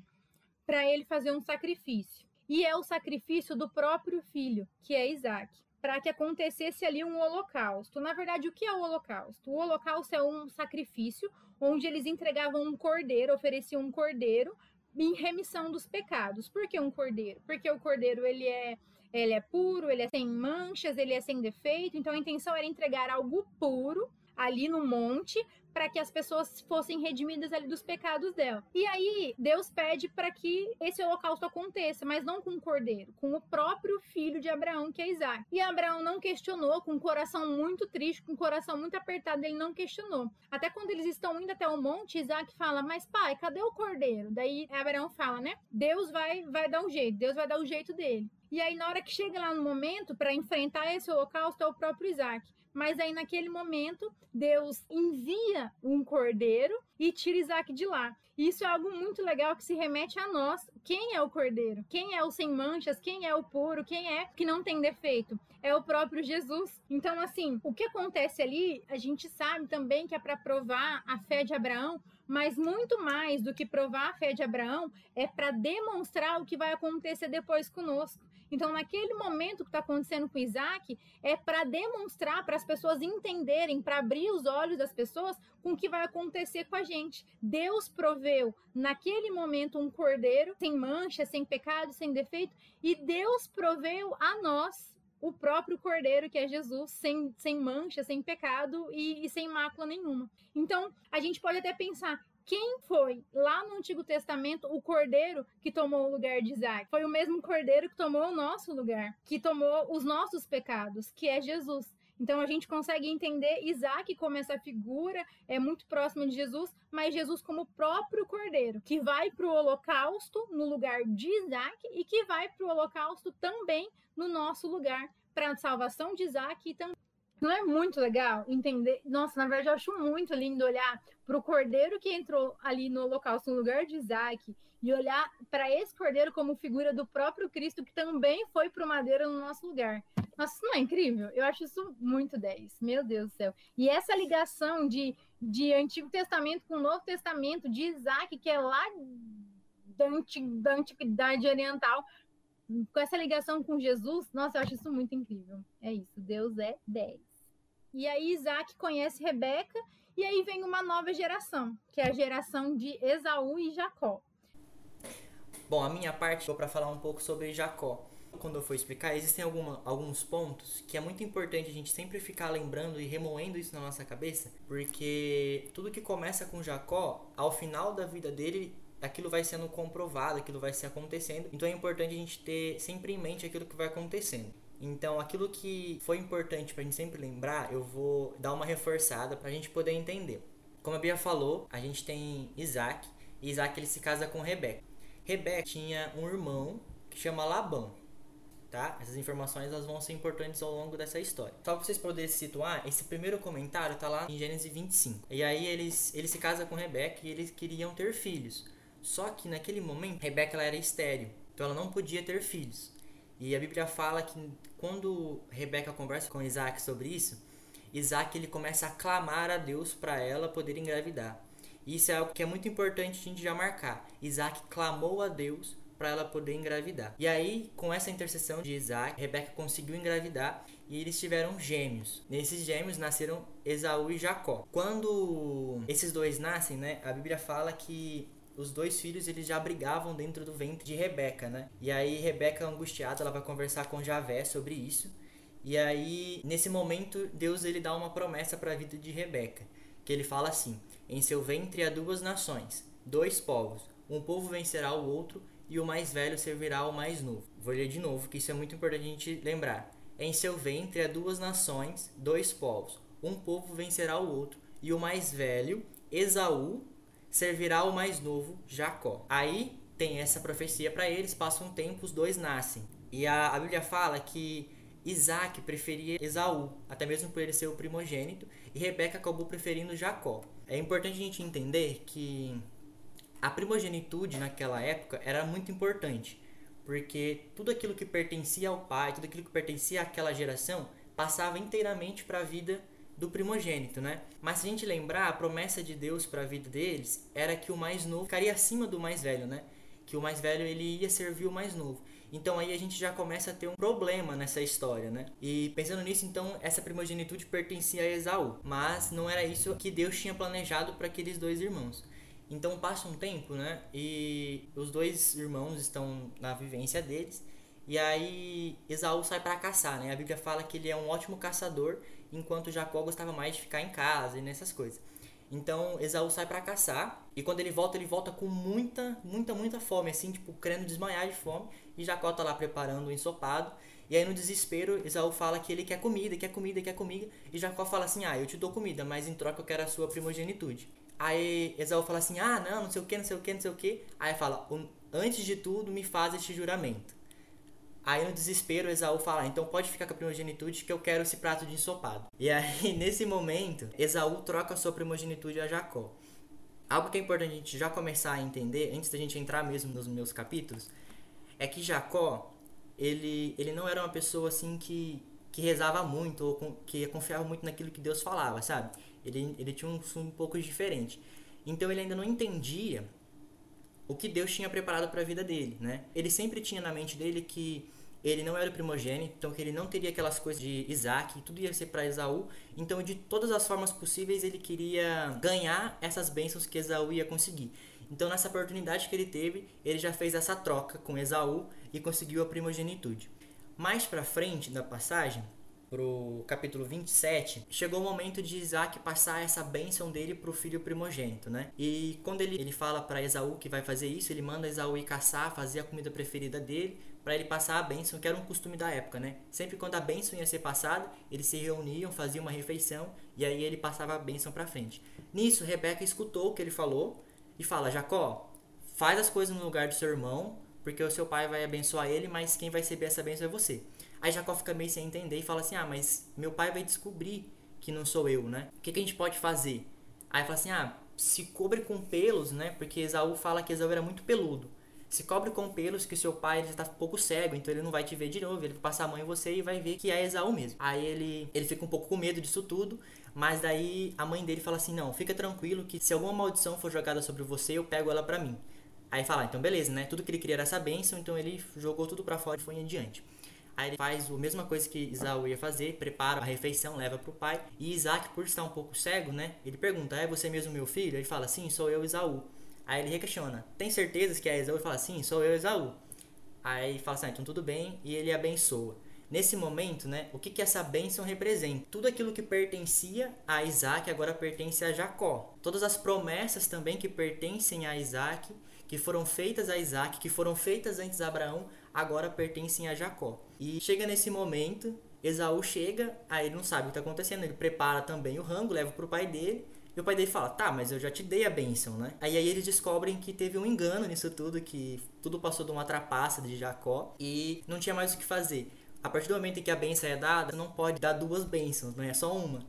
para ele fazer um sacrifício. E é o sacrifício do próprio filho, que é Isaac para que acontecesse ali um holocausto. Na verdade, o que é o holocausto? O holocausto é um sacrifício onde eles entregavam um cordeiro, ofereciam um cordeiro em remissão dos pecados. Por que um cordeiro? Porque o cordeiro ele é ele é puro, ele é sem manchas, ele é sem defeito. Então a intenção era entregar algo puro ali no monte para que as pessoas fossem redimidas ali dos pecados dela. E aí Deus pede para que esse holocausto aconteça, mas não com o cordeiro, com o próprio filho de Abraão, que é Isaac. E Abraão não questionou, com o coração muito triste, com o coração muito apertado, ele não questionou. Até quando eles estão indo até o monte, Isaac fala: "Mas pai, cadê o cordeiro?" Daí Abraão fala, né? Deus vai vai dar um jeito, Deus vai dar o jeito dele. E aí, na hora que chega lá no momento para enfrentar esse holocausto, é o próprio Isaac. Mas aí, naquele momento, Deus envia um cordeiro e tira Isaac de lá. Isso é algo muito legal que se remete a nós. Quem é o cordeiro? Quem é o sem manchas? Quem é o puro? Quem é que não tem defeito? É o próprio Jesus. Então, assim, o que acontece ali, a gente sabe também que é para provar a fé de Abraão, mas muito mais do que provar a fé de Abraão, é para demonstrar o que vai acontecer depois conosco. Então, naquele momento que está acontecendo com Isaac, é para demonstrar, para as pessoas entenderem, para abrir os olhos das pessoas com o que vai acontecer com a gente. Deus proveu naquele momento um cordeiro sem mancha, sem pecado, sem defeito, e Deus proveu a nós o próprio Cordeiro, que é Jesus, sem, sem mancha, sem pecado e, e sem mácula nenhuma. Então, a gente pode até pensar, quem foi lá no Antigo Testamento o cordeiro que tomou o lugar de Isaac? Foi o mesmo cordeiro que tomou o nosso lugar, que tomou os nossos pecados, que é Jesus. Então a gente consegue entender Isaac como essa figura é muito próxima de Jesus, mas Jesus como o próprio cordeiro, que vai para o holocausto no lugar de Isaac e que vai para o holocausto também no nosso lugar, para a salvação de Isaac e também não é muito legal entender? Nossa, na verdade, eu acho muito lindo olhar para o cordeiro que entrou ali no holocausto no lugar de Isaac e olhar para esse cordeiro como figura do próprio Cristo que também foi para o madeira no nosso lugar. Nossa, isso não é incrível? Eu acho isso muito 10. Meu Deus do céu. E essa ligação de, de Antigo Testamento com o Novo Testamento, de Isaac, que é lá da, da Antiguidade Oriental, com essa ligação com Jesus, nossa, eu acho isso muito incrível. É isso, Deus é 10. E aí Isaac conhece Rebeca, e aí vem uma nova geração, que é a geração de Esaú e Jacó. Bom, a minha parte vou para falar um pouco sobre Jacó. Quando eu for explicar, existem alguma, alguns pontos que é muito importante a gente sempre ficar lembrando e remoendo isso na nossa cabeça, porque tudo que começa com Jacó, ao final da vida dele, aquilo vai sendo comprovado, aquilo vai se acontecendo. Então é importante a gente ter sempre em mente aquilo que vai acontecendo. Então, aquilo que foi importante pra gente sempre lembrar, eu vou dar uma reforçada pra gente poder entender. Como a Bia falou, a gente tem Isaac, e Isaac ele se casa com Rebeca. Rebeca tinha um irmão que chama Labão, tá? Essas informações elas vão ser importantes ao longo dessa história. Só pra vocês poderem se situar, esse primeiro comentário tá lá em Gênesis 25. E aí eles, ele se casa com Rebeca e eles queriam ter filhos. Só que naquele momento, Rebeca ela era estéril, então ela não podia ter filhos. E a Bíblia fala que quando Rebeca conversa com Isaac sobre isso, Isaac ele começa a clamar a Deus para ela poder engravidar. Isso é algo que é muito importante a gente já marcar. Isaac clamou a Deus para ela poder engravidar. E aí, com essa intercessão de Isaac, Rebeca conseguiu engravidar e eles tiveram gêmeos. Nesses gêmeos nasceram Esaú e Jacó. Quando esses dois nascem, né, a Bíblia fala que os dois filhos eles já brigavam dentro do ventre de Rebeca, né? E aí Rebeca angustiada, ela vai conversar com Javé sobre isso. E aí nesse momento Deus ele dá uma promessa para a vida de Rebeca, que ele fala assim: "Em seu ventre há duas nações, dois povos, um povo vencerá o outro e o mais velho servirá ao mais novo". Vou ler de novo, que isso é muito importante a gente lembrar. Em seu ventre há duas nações, dois povos, um povo vencerá o outro e o mais velho, Esaú, servirá o mais novo, Jacó. Aí tem essa profecia para eles, passa um tempo, os dois nascem. E a, a Bíblia fala que Isaac preferia Esaú, até mesmo por ele ser o primogênito, e Rebeca acabou preferindo Jacó. É importante a gente entender que a primogenitude naquela época era muito importante, porque tudo aquilo que pertencia ao pai, tudo aquilo que pertencia àquela geração, passava inteiramente para a vida do primogênito, né? Mas se a gente lembrar, a promessa de Deus para a vida deles era que o mais novo ficaria acima do mais velho, né? Que o mais velho ele ia servir o mais novo. Então aí a gente já começa a ter um problema nessa história, né? E pensando nisso, então essa primogenitude pertencia a Esaú, mas não era isso que Deus tinha planejado para aqueles dois irmãos. Então passa um tempo, né? E os dois irmãos estão na vivência deles. E aí Esaú sai para caçar, né? A Bíblia fala que ele é um ótimo caçador enquanto Jacó gostava mais de ficar em casa e nessas coisas. Então Esaú sai para caçar e quando ele volta, ele volta com muita, muita, muita fome, assim, tipo, querendo desmaiar de fome. E Jacó tá lá preparando o ensopado. E aí no desespero, Esaú fala que ele quer comida, quer comida, quer comida. E Jacó fala assim: Ah, eu te dou comida, mas em troca eu quero a sua primogenitude. Aí Esaú fala assim: Ah, não, não sei o que, não sei o que, não sei o que. Aí fala: Antes de tudo, me faz este juramento. Aí no desespero Esaú fala, então pode ficar com a primogenitude que eu quero esse prato de ensopado. E aí nesse momento Esaú troca a sua primogenitude a Jacó. Algo que é importante a gente já começar a entender, antes da gente entrar mesmo nos meus capítulos, é que Jacó, ele, ele não era uma pessoa assim que, que rezava muito ou que confiava muito naquilo que Deus falava, sabe? Ele, ele tinha um um pouco diferente. Então ele ainda não entendia o que Deus tinha preparado para a vida dele, né? Ele sempre tinha na mente dele que ele não era primogênito, então que ele não teria aquelas coisas de Isaac, tudo ia ser para Esaú. Então, de todas as formas possíveis, ele queria ganhar essas bênçãos que Esaú ia conseguir. Então, nessa oportunidade que ele teve, ele já fez essa troca com Esaú e conseguiu a primogenitude. Mais para frente da passagem, pro capítulo 27, chegou o momento de Isaac passar essa bênção dele pro filho primogênito, né? E quando ele, ele fala para Esaú que vai fazer isso, ele manda Esaú ir caçar, fazer a comida preferida dele, para ele passar a bênção, que era um costume da época, né? Sempre quando a bênção ia ser passada, eles se reuniam, faziam uma refeição e aí ele passava a bênção para frente. Nisso, Rebeca escutou o que ele falou e fala: Jacó, faz as coisas no lugar do seu irmão, porque o seu pai vai abençoar ele, mas quem vai receber essa bênção é você. Aí Jacó fica meio sem entender e fala assim: Ah, mas meu pai vai descobrir que não sou eu, né? O que, que a gente pode fazer? Aí fala assim: Ah, se cobre com pelos, né? Porque Esaú fala que Esaú era muito peludo. Se cobre com pelos que seu pai está um pouco cego, então ele não vai te ver de novo. Ele vai passar a mão em você e vai ver que é Esaú mesmo. Aí ele, ele fica um pouco com medo disso tudo, mas daí a mãe dele fala assim: Não, fica tranquilo que se alguma maldição for jogada sobre você, eu pego ela pra mim. Aí fala: ah, Então beleza, né? Tudo que ele queria era essa bênção, então ele jogou tudo para fora e foi em diante. Aí ele faz a mesma coisa que Isaú ia fazer, prepara a refeição, leva pro pai. E Isaac, por estar um pouco cego, né? Ele pergunta: É você mesmo meu filho? Ele fala: Sim, sou eu, Isaú. Aí ele requestiona: Tem certeza que é Esaú? Ele fala: Sim, sou eu, Esaú. Aí fala assim: ah, Então tudo bem. E ele abençoa. Nesse momento, né, o que, que essa bênção representa? Tudo aquilo que pertencia a Isaac agora pertence a Jacó. Todas as promessas também que pertencem a Isaac, que foram feitas a Isaac, que foram feitas antes a Abraão, agora pertencem a Jacó. E chega nesse momento, Esaú chega, aí ele não sabe o que está acontecendo, ele prepara também o rango, leva para o pai dele, e o pai dele fala, tá, mas eu já te dei a bênção, né? Aí, aí eles descobrem que teve um engano nisso tudo, que tudo passou de uma trapaça de Jacó e não tinha mais o que fazer. A partir do momento em que a bênção é dada, não pode dar duas bênçãos, não é só uma.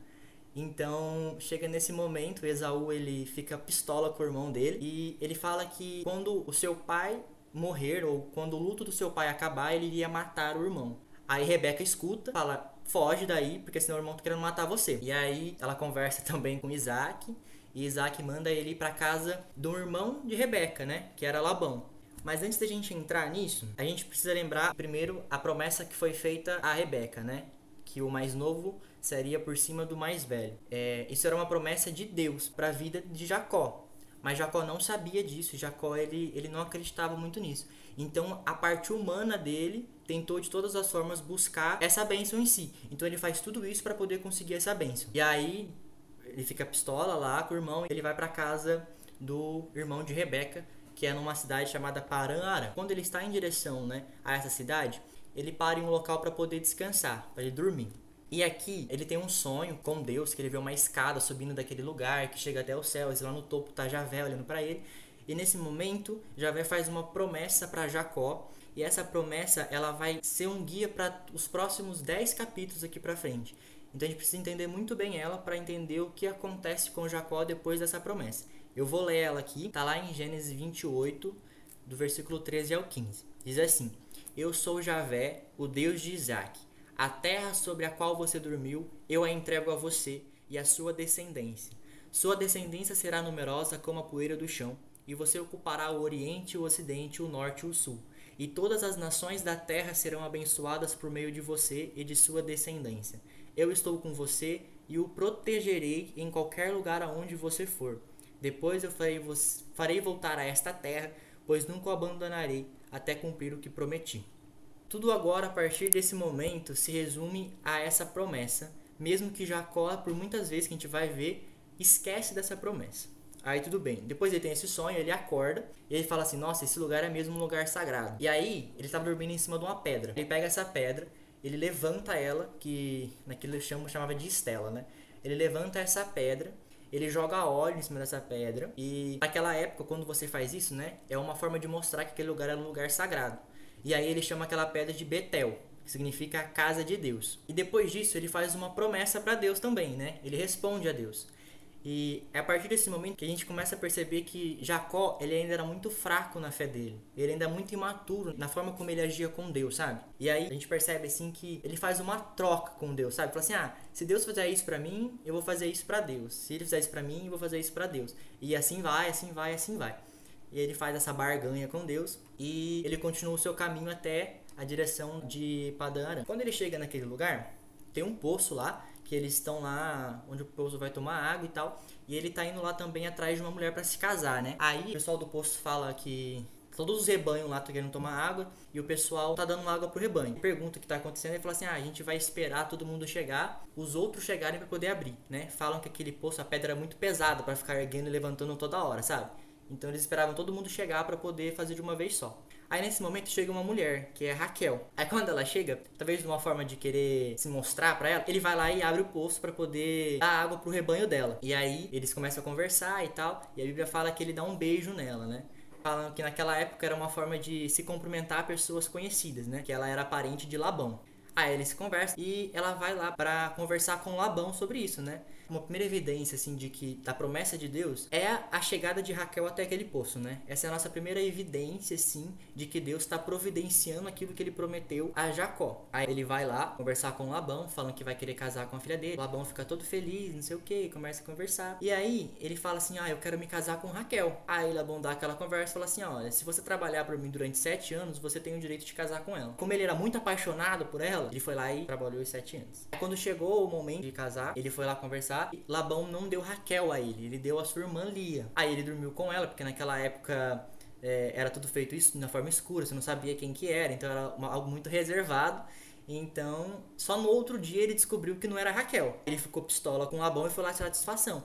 Então, chega nesse momento, Esaú ele fica pistola com o irmão dele e ele fala que quando o seu pai morrer ou quando o luto do seu pai acabar, ele iria matar o irmão. Aí Rebeca escuta, fala: "Foge daí, porque senão o irmão tá querendo matar você". E aí ela conversa também com Isaac, e Isaac manda ele para casa do irmão de Rebeca, né, que era Labão. Mas antes da gente entrar nisso, a gente precisa lembrar primeiro a promessa que foi feita a Rebeca, né? Que o mais novo seria por cima do mais velho. É, isso era uma promessa de Deus para a vida de Jacó. Mas Jacó não sabia disso, Jacó ele, ele não acreditava muito nisso. Então a parte humana dele tentou de todas as formas buscar essa bênção em si. Então ele faz tudo isso para poder conseguir essa bênção. E aí ele fica pistola lá com o irmão, ele vai para casa do irmão de Rebeca, que é numa cidade chamada Paran Quando ele está em direção, né, a essa cidade, ele para em um local para poder descansar, para ele dormir. E aqui ele tem um sonho com Deus, que ele vê uma escada subindo daquele lugar, que chega até os céus, e lá no topo tá Javé olhando para ele. E nesse momento, Javé faz uma promessa para Jacó, e essa promessa ela vai ser um guia para os próximos 10 capítulos aqui para frente. Então a gente precisa entender muito bem ela para entender o que acontece com Jacó depois dessa promessa. Eu vou ler ela aqui, tá lá em Gênesis 28, do versículo 13 ao 15. Diz assim: Eu sou Javé, o Deus de Isaac a terra sobre a qual você dormiu, eu a entrego a você e a sua descendência. Sua descendência será numerosa como a poeira do chão, e você ocupará o oriente, o ocidente, o norte e o sul. E todas as nações da terra serão abençoadas por meio de você e de sua descendência. Eu estou com você e o protegerei em qualquer lugar aonde você for. Depois eu farei, farei voltar a esta terra, pois nunca o abandonarei até cumprir o que prometi. Tudo agora, a partir desse momento, se resume a essa promessa, mesmo que Jacó, por muitas vezes que a gente vai ver, esquece dessa promessa. Aí tudo bem. Depois ele tem esse sonho, ele acorda e ele fala assim: Nossa, esse lugar é mesmo um lugar sagrado. E aí ele estava dormindo em cima de uma pedra. Ele pega essa pedra, ele levanta ela, que naquele chamo chamava de estela, né? Ele levanta essa pedra, ele joga óleo em cima dessa pedra. E naquela época, quando você faz isso, né? É uma forma de mostrar que aquele lugar era um lugar sagrado. E aí ele chama aquela pedra de Betel, que significa a casa de Deus. E depois disso ele faz uma promessa para Deus também, né? Ele responde a Deus. E é a partir desse momento que a gente começa a perceber que Jacó, ele ainda era muito fraco na fé dele. Ele ainda é muito imaturo na forma como ele agia com Deus, sabe? E aí a gente percebe assim que ele faz uma troca com Deus, sabe? Fala assim: "Ah, se Deus fizer isso para mim, eu vou fazer isso para Deus. Se ele fizer isso para mim, eu vou fazer isso para Deus." E assim vai, assim vai, assim vai. E ele faz essa barganha com Deus e ele continua o seu caminho até a direção de Padan Aram. Quando ele chega naquele lugar, tem um poço lá, que eles estão lá onde o poço vai tomar água e tal, e ele tá indo lá também atrás de uma mulher para se casar, né? Aí o pessoal do poço fala que todos os rebanhos lá estão querendo tomar água e o pessoal tá dando água pro rebanho. Pergunta o que tá acontecendo e fala assim: ah, a gente vai esperar todo mundo chegar, os outros chegarem para poder abrir, né? Falam que aquele poço, a pedra é muito pesada para ficar erguendo e levantando toda hora, sabe? Então eles esperavam todo mundo chegar para poder fazer de uma vez só. Aí nesse momento chega uma mulher, que é Raquel. Aí quando ela chega, talvez de uma forma de querer se mostrar para ela, ele vai lá e abre o poço para poder dar água pro rebanho dela. E aí eles começam a conversar e tal, e a Bíblia fala que ele dá um beijo nela, né? Falam que naquela época era uma forma de se cumprimentar pessoas conhecidas, né? Que ela era parente de Labão. Aí eles conversam e ela vai lá para conversar com Labão sobre isso, né? Uma primeira evidência assim de que da promessa de Deus é a chegada de Raquel até aquele poço, né? Essa é a nossa primeira evidência assim de que Deus está providenciando aquilo que ele prometeu a Jacó. Aí ele vai lá conversar com Labão, falando que vai querer casar com a filha dele. Labão fica todo feliz, não sei o que, começa a conversar. E aí ele fala assim: "Ah, eu quero me casar com Raquel". Aí Labão dá aquela conversa e fala assim: "Olha, se você trabalhar para mim durante sete anos, você tem o direito de casar com ela". Como ele era muito apaixonado por ela, ele foi lá e trabalhou os sete anos. Aí, quando chegou o momento de casar, ele foi lá conversar Labão não deu Raquel a ele, ele deu a sua irmã Lia. Aí ele dormiu com ela, porque naquela época é, era tudo feito isso na forma escura, você não sabia quem que era, então era uma, algo muito reservado. Então, só no outro dia ele descobriu que não era Raquel. Ele ficou pistola com Labão e foi lá tirar satisfação.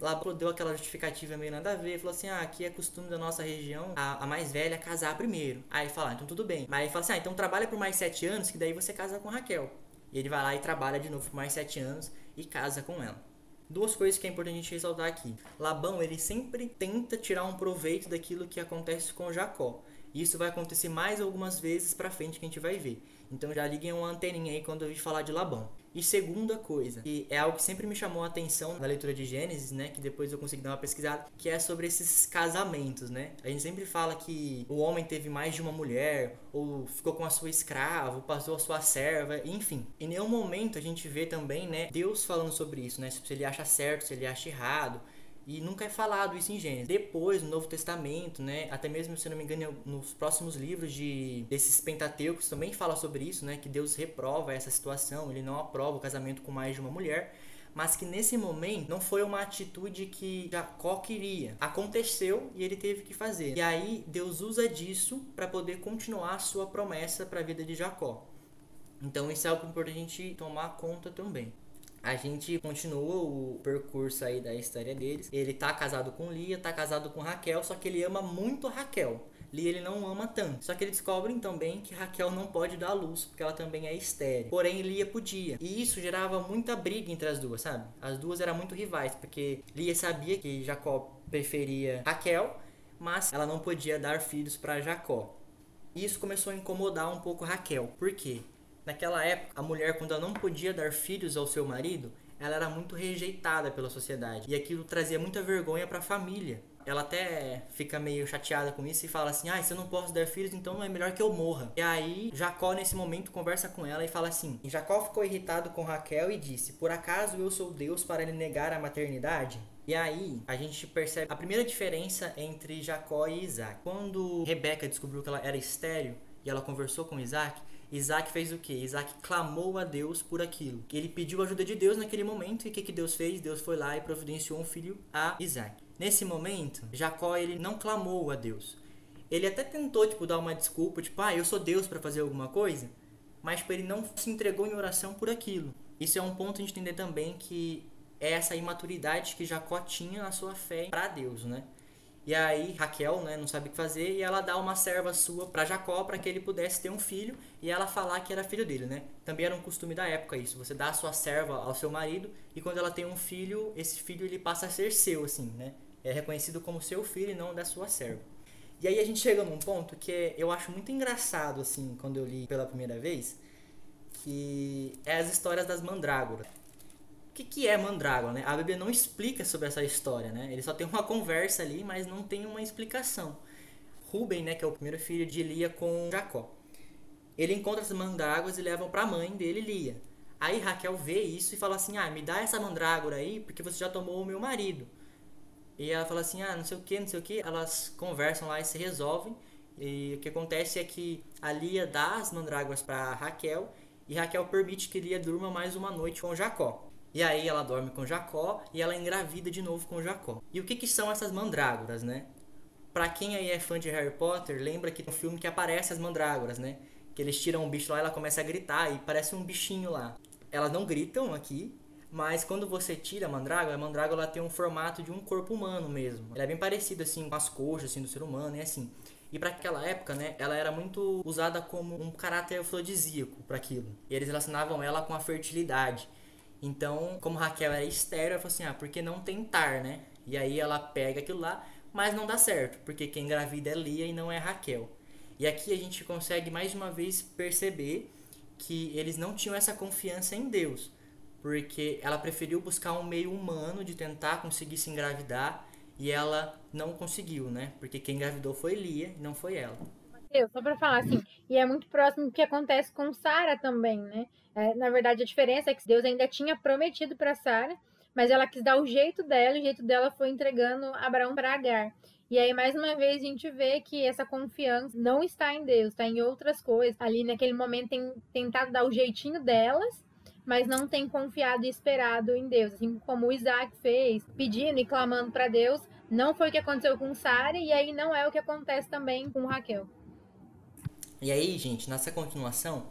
Labão deu aquela justificativa meio nada a ver, falou assim: ah, aqui é costume da nossa região a, a mais velha casar primeiro. Aí fala: ah, então tudo bem. Mas ele fala assim: ah, então trabalha por mais sete anos, que daí você casa com Raquel. E ele vai lá e trabalha de novo por mais sete anos e casa com ela. Duas coisas que é importante a gente ressaltar aqui. Labão, ele sempre tenta tirar um proveito daquilo que acontece com Jacó. E isso vai acontecer mais algumas vezes para frente que a gente vai ver. Então já liguem uma anteninha aí quando eu vi falar de Labão. E segunda coisa, que é algo que sempre me chamou a atenção na leitura de Gênesis, né, que depois eu consegui dar uma pesquisada, que é sobre esses casamentos, né? A gente sempre fala que o homem teve mais de uma mulher, ou ficou com a sua escrava, ou passou a sua serva, enfim. Em nenhum momento a gente vê também, né, Deus falando sobre isso, né? Se ele acha certo, se ele acha errado. E nunca é falado isso em Gênesis. Depois, no Novo Testamento, né, até mesmo, se não me engano, nos próximos livros de desses Pentateucos também fala sobre isso, né, que Deus reprova essa situação, ele não aprova o casamento com mais de uma mulher, mas que nesse momento não foi uma atitude que Jacó queria. Aconteceu e ele teve que fazer. E aí Deus usa disso para poder continuar a sua promessa para a vida de Jacó. Então isso é algo importante a gente tomar conta também. A gente continua o percurso aí da história deles. Ele tá casado com Lia, tá casado com Raquel, só que ele ama muito Raquel. Lia ele não ama tanto. Só que eles descobrem também que Raquel não pode dar luz, porque ela também é estéril. Porém, Lia podia. E isso gerava muita briga entre as duas, sabe? As duas eram muito rivais, porque Lia sabia que Jacó preferia Raquel, mas ela não podia dar filhos para Jacó. Isso começou a incomodar um pouco Raquel. Por quê? Naquela época, a mulher, quando ela não podia dar filhos ao seu marido, ela era muito rejeitada pela sociedade. E aquilo trazia muita vergonha para a família. Ela até fica meio chateada com isso e fala assim: Ah, se eu não posso dar filhos, então é melhor que eu morra. E aí, Jacó, nesse momento, conversa com ela e fala assim: e Jacó ficou irritado com Raquel e disse: Por acaso eu sou Deus para lhe negar a maternidade? E aí a gente percebe a primeira diferença entre Jacó e Isaac. Quando Rebeca descobriu que ela era estéril e ela conversou com Isaac, Isaac fez o que? Isaac clamou a Deus por aquilo. Ele pediu ajuda de Deus naquele momento e o que, que Deus fez? Deus foi lá e providenciou um filho a Isaac. Nesse momento, Jacó ele não clamou a Deus. Ele até tentou tipo dar uma desculpa, tipo, ah, eu sou Deus para fazer alguma coisa, mas tipo, ele não se entregou em oração por aquilo. Isso é um ponto a gente entender também que é essa imaturidade que Jacó tinha na sua fé para Deus, né? E aí Raquel, né, não sabe o que fazer e ela dá uma serva sua para Jacó para que ele pudesse ter um filho e ela falar que era filho dele, né? Também era um costume da época isso, você dá a sua serva ao seu marido e quando ela tem um filho, esse filho ele passa a ser seu assim, né? É reconhecido como seu filho e não da sua serva. E aí a gente chega num ponto que eu acho muito engraçado assim, quando eu li pela primeira vez, que é as histórias das mandrágoras que, que é mandrágora, né? A Bíblia não explica sobre essa história, né? Ele só tem uma conversa ali, mas não tem uma explicação. Rubem, né, que é o primeiro filho de Lia com Jacó. Ele encontra as mandrágoras e leva para a mãe dele, Lia. Aí Raquel vê isso e fala assim: "Ah, me dá essa mandrágora aí, porque você já tomou o meu marido". E ela fala assim: "Ah, não sei o que, não sei o que". Elas conversam lá e se resolvem. E o que acontece é que a Lia dá as mandrágoras para Raquel e Raquel permite que Lia durma mais uma noite com Jacó. E aí ela dorme com Jacó e ela engravida de novo com Jacó. E o que, que são essas mandrágoras, né? Pra quem aí é fã de Harry Potter, lembra que tem um filme que aparece as mandrágoras, né? Que eles tiram um bicho lá e ela começa a gritar e parece um bichinho lá. Elas não gritam aqui, mas quando você tira a mandrágora, a mandrágora ela tem um formato de um corpo humano mesmo. Ela é bem parecida assim com as coxas assim, do ser humano e assim. E para aquela época, né, ela era muito usada como um caráter afrodisíaco para aquilo. E eles relacionavam ela com a fertilidade. Então, como Raquel era estéril, ela falou assim: ah, por que não tentar, né? E aí ela pega aquilo lá, mas não dá certo, porque quem engravida é Lia e não é Raquel. E aqui a gente consegue mais uma vez perceber que eles não tinham essa confiança em Deus, porque ela preferiu buscar um meio humano de tentar conseguir se engravidar e ela não conseguiu, né? Porque quem engravidou foi Lia e não foi ela. Eu, só para falar assim, e é muito próximo do que acontece com Sara também, né? É, na verdade, a diferença é que Deus ainda tinha prometido para Sara, mas ela quis dar o jeito dela, e o jeito dela foi entregando Abraão para Agar. E aí, mais uma vez, a gente vê que essa confiança não está em Deus, está em outras coisas. Ali, naquele momento, tem tentado dar o jeitinho delas, mas não tem confiado e esperado em Deus. Assim como Isaac fez, pedindo e clamando para Deus. Não foi o que aconteceu com Sara, e aí não é o que acontece também com Raquel. E aí, gente, nessa continuação,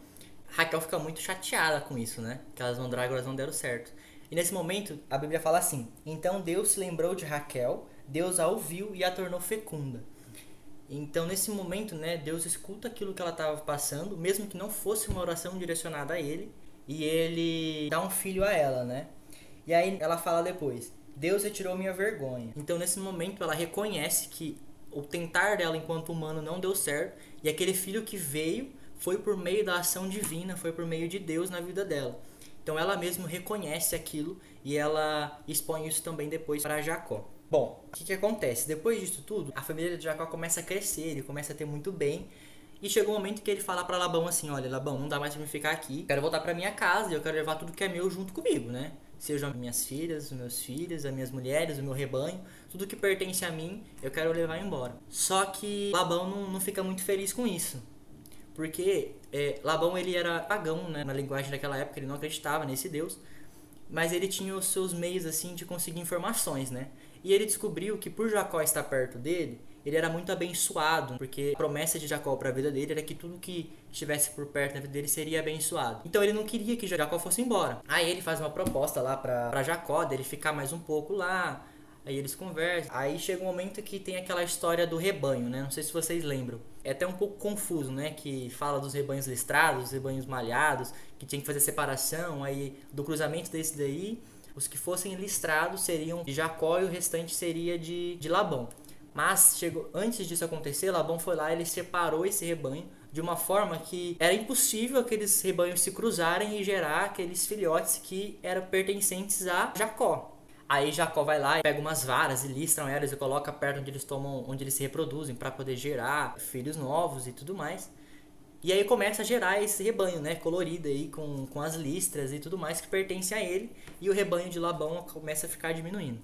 Raquel fica muito chateada com isso, né? Que as mandrágoras não deram certo. E nesse momento, a Bíblia fala assim: Então Deus se lembrou de Raquel, Deus a ouviu e a tornou fecunda. Então, nesse momento, né, Deus escuta aquilo que ela estava passando, mesmo que não fosse uma oração direcionada a ele, e ele dá um filho a ela, né? E aí ela fala depois: Deus retirou minha vergonha. Então, nesse momento, ela reconhece que o tentar dela enquanto humano não deu certo, e aquele filho que veio foi por meio da ação divina, foi por meio de Deus na vida dela. Então ela mesma reconhece aquilo e ela expõe isso também depois para Jacó. Bom, o que, que acontece? Depois disso tudo, a família de Jacó começa a crescer, ele começa a ter muito bem. E chegou um momento que ele fala para Labão assim: Olha, Labão, não dá mais pra me ficar aqui. Quero voltar para minha casa e eu quero levar tudo que é meu junto comigo, né? Sejam minhas filhas, meus filhos, as minhas mulheres, o meu rebanho, tudo que pertence a mim, eu quero levar embora. Só que Labão não, não fica muito feliz com isso. Porque é, Labão ele era pagão, né, na linguagem daquela época, ele não acreditava nesse Deus, mas ele tinha os seus meios assim de conseguir informações, né? E ele descobriu que por Jacó estar perto dele, ele era muito abençoado, porque a promessa de Jacó para a vida dele era que tudo que estivesse por perto da vida dele seria abençoado. Então ele não queria que Jacó fosse embora. Aí ele faz uma proposta lá para Jacó dele ficar mais um pouco lá, Aí eles conversam. Aí chega um momento que tem aquela história do rebanho, né? Não sei se vocês lembram. É até um pouco confuso, né? Que fala dos rebanhos listrados, dos rebanhos malhados, que tinha que fazer separação. Aí do cruzamento desse daí, os que fossem listrados seriam de Jacó e o restante seria de, de Labão. Mas chegou, antes disso acontecer, Labão foi lá e ele separou esse rebanho de uma forma que era impossível aqueles rebanhos se cruzarem e gerar aqueles filhotes que eram pertencentes a Jacó. Aí Jacó vai lá e pega umas varas e listram elas e coloca perto onde eles tomam, onde eles se reproduzem para poder gerar filhos novos e tudo mais. E aí começa a gerar esse rebanho, né, colorido aí com, com as listras e tudo mais que pertence a ele, e o rebanho de Labão começa a ficar diminuindo.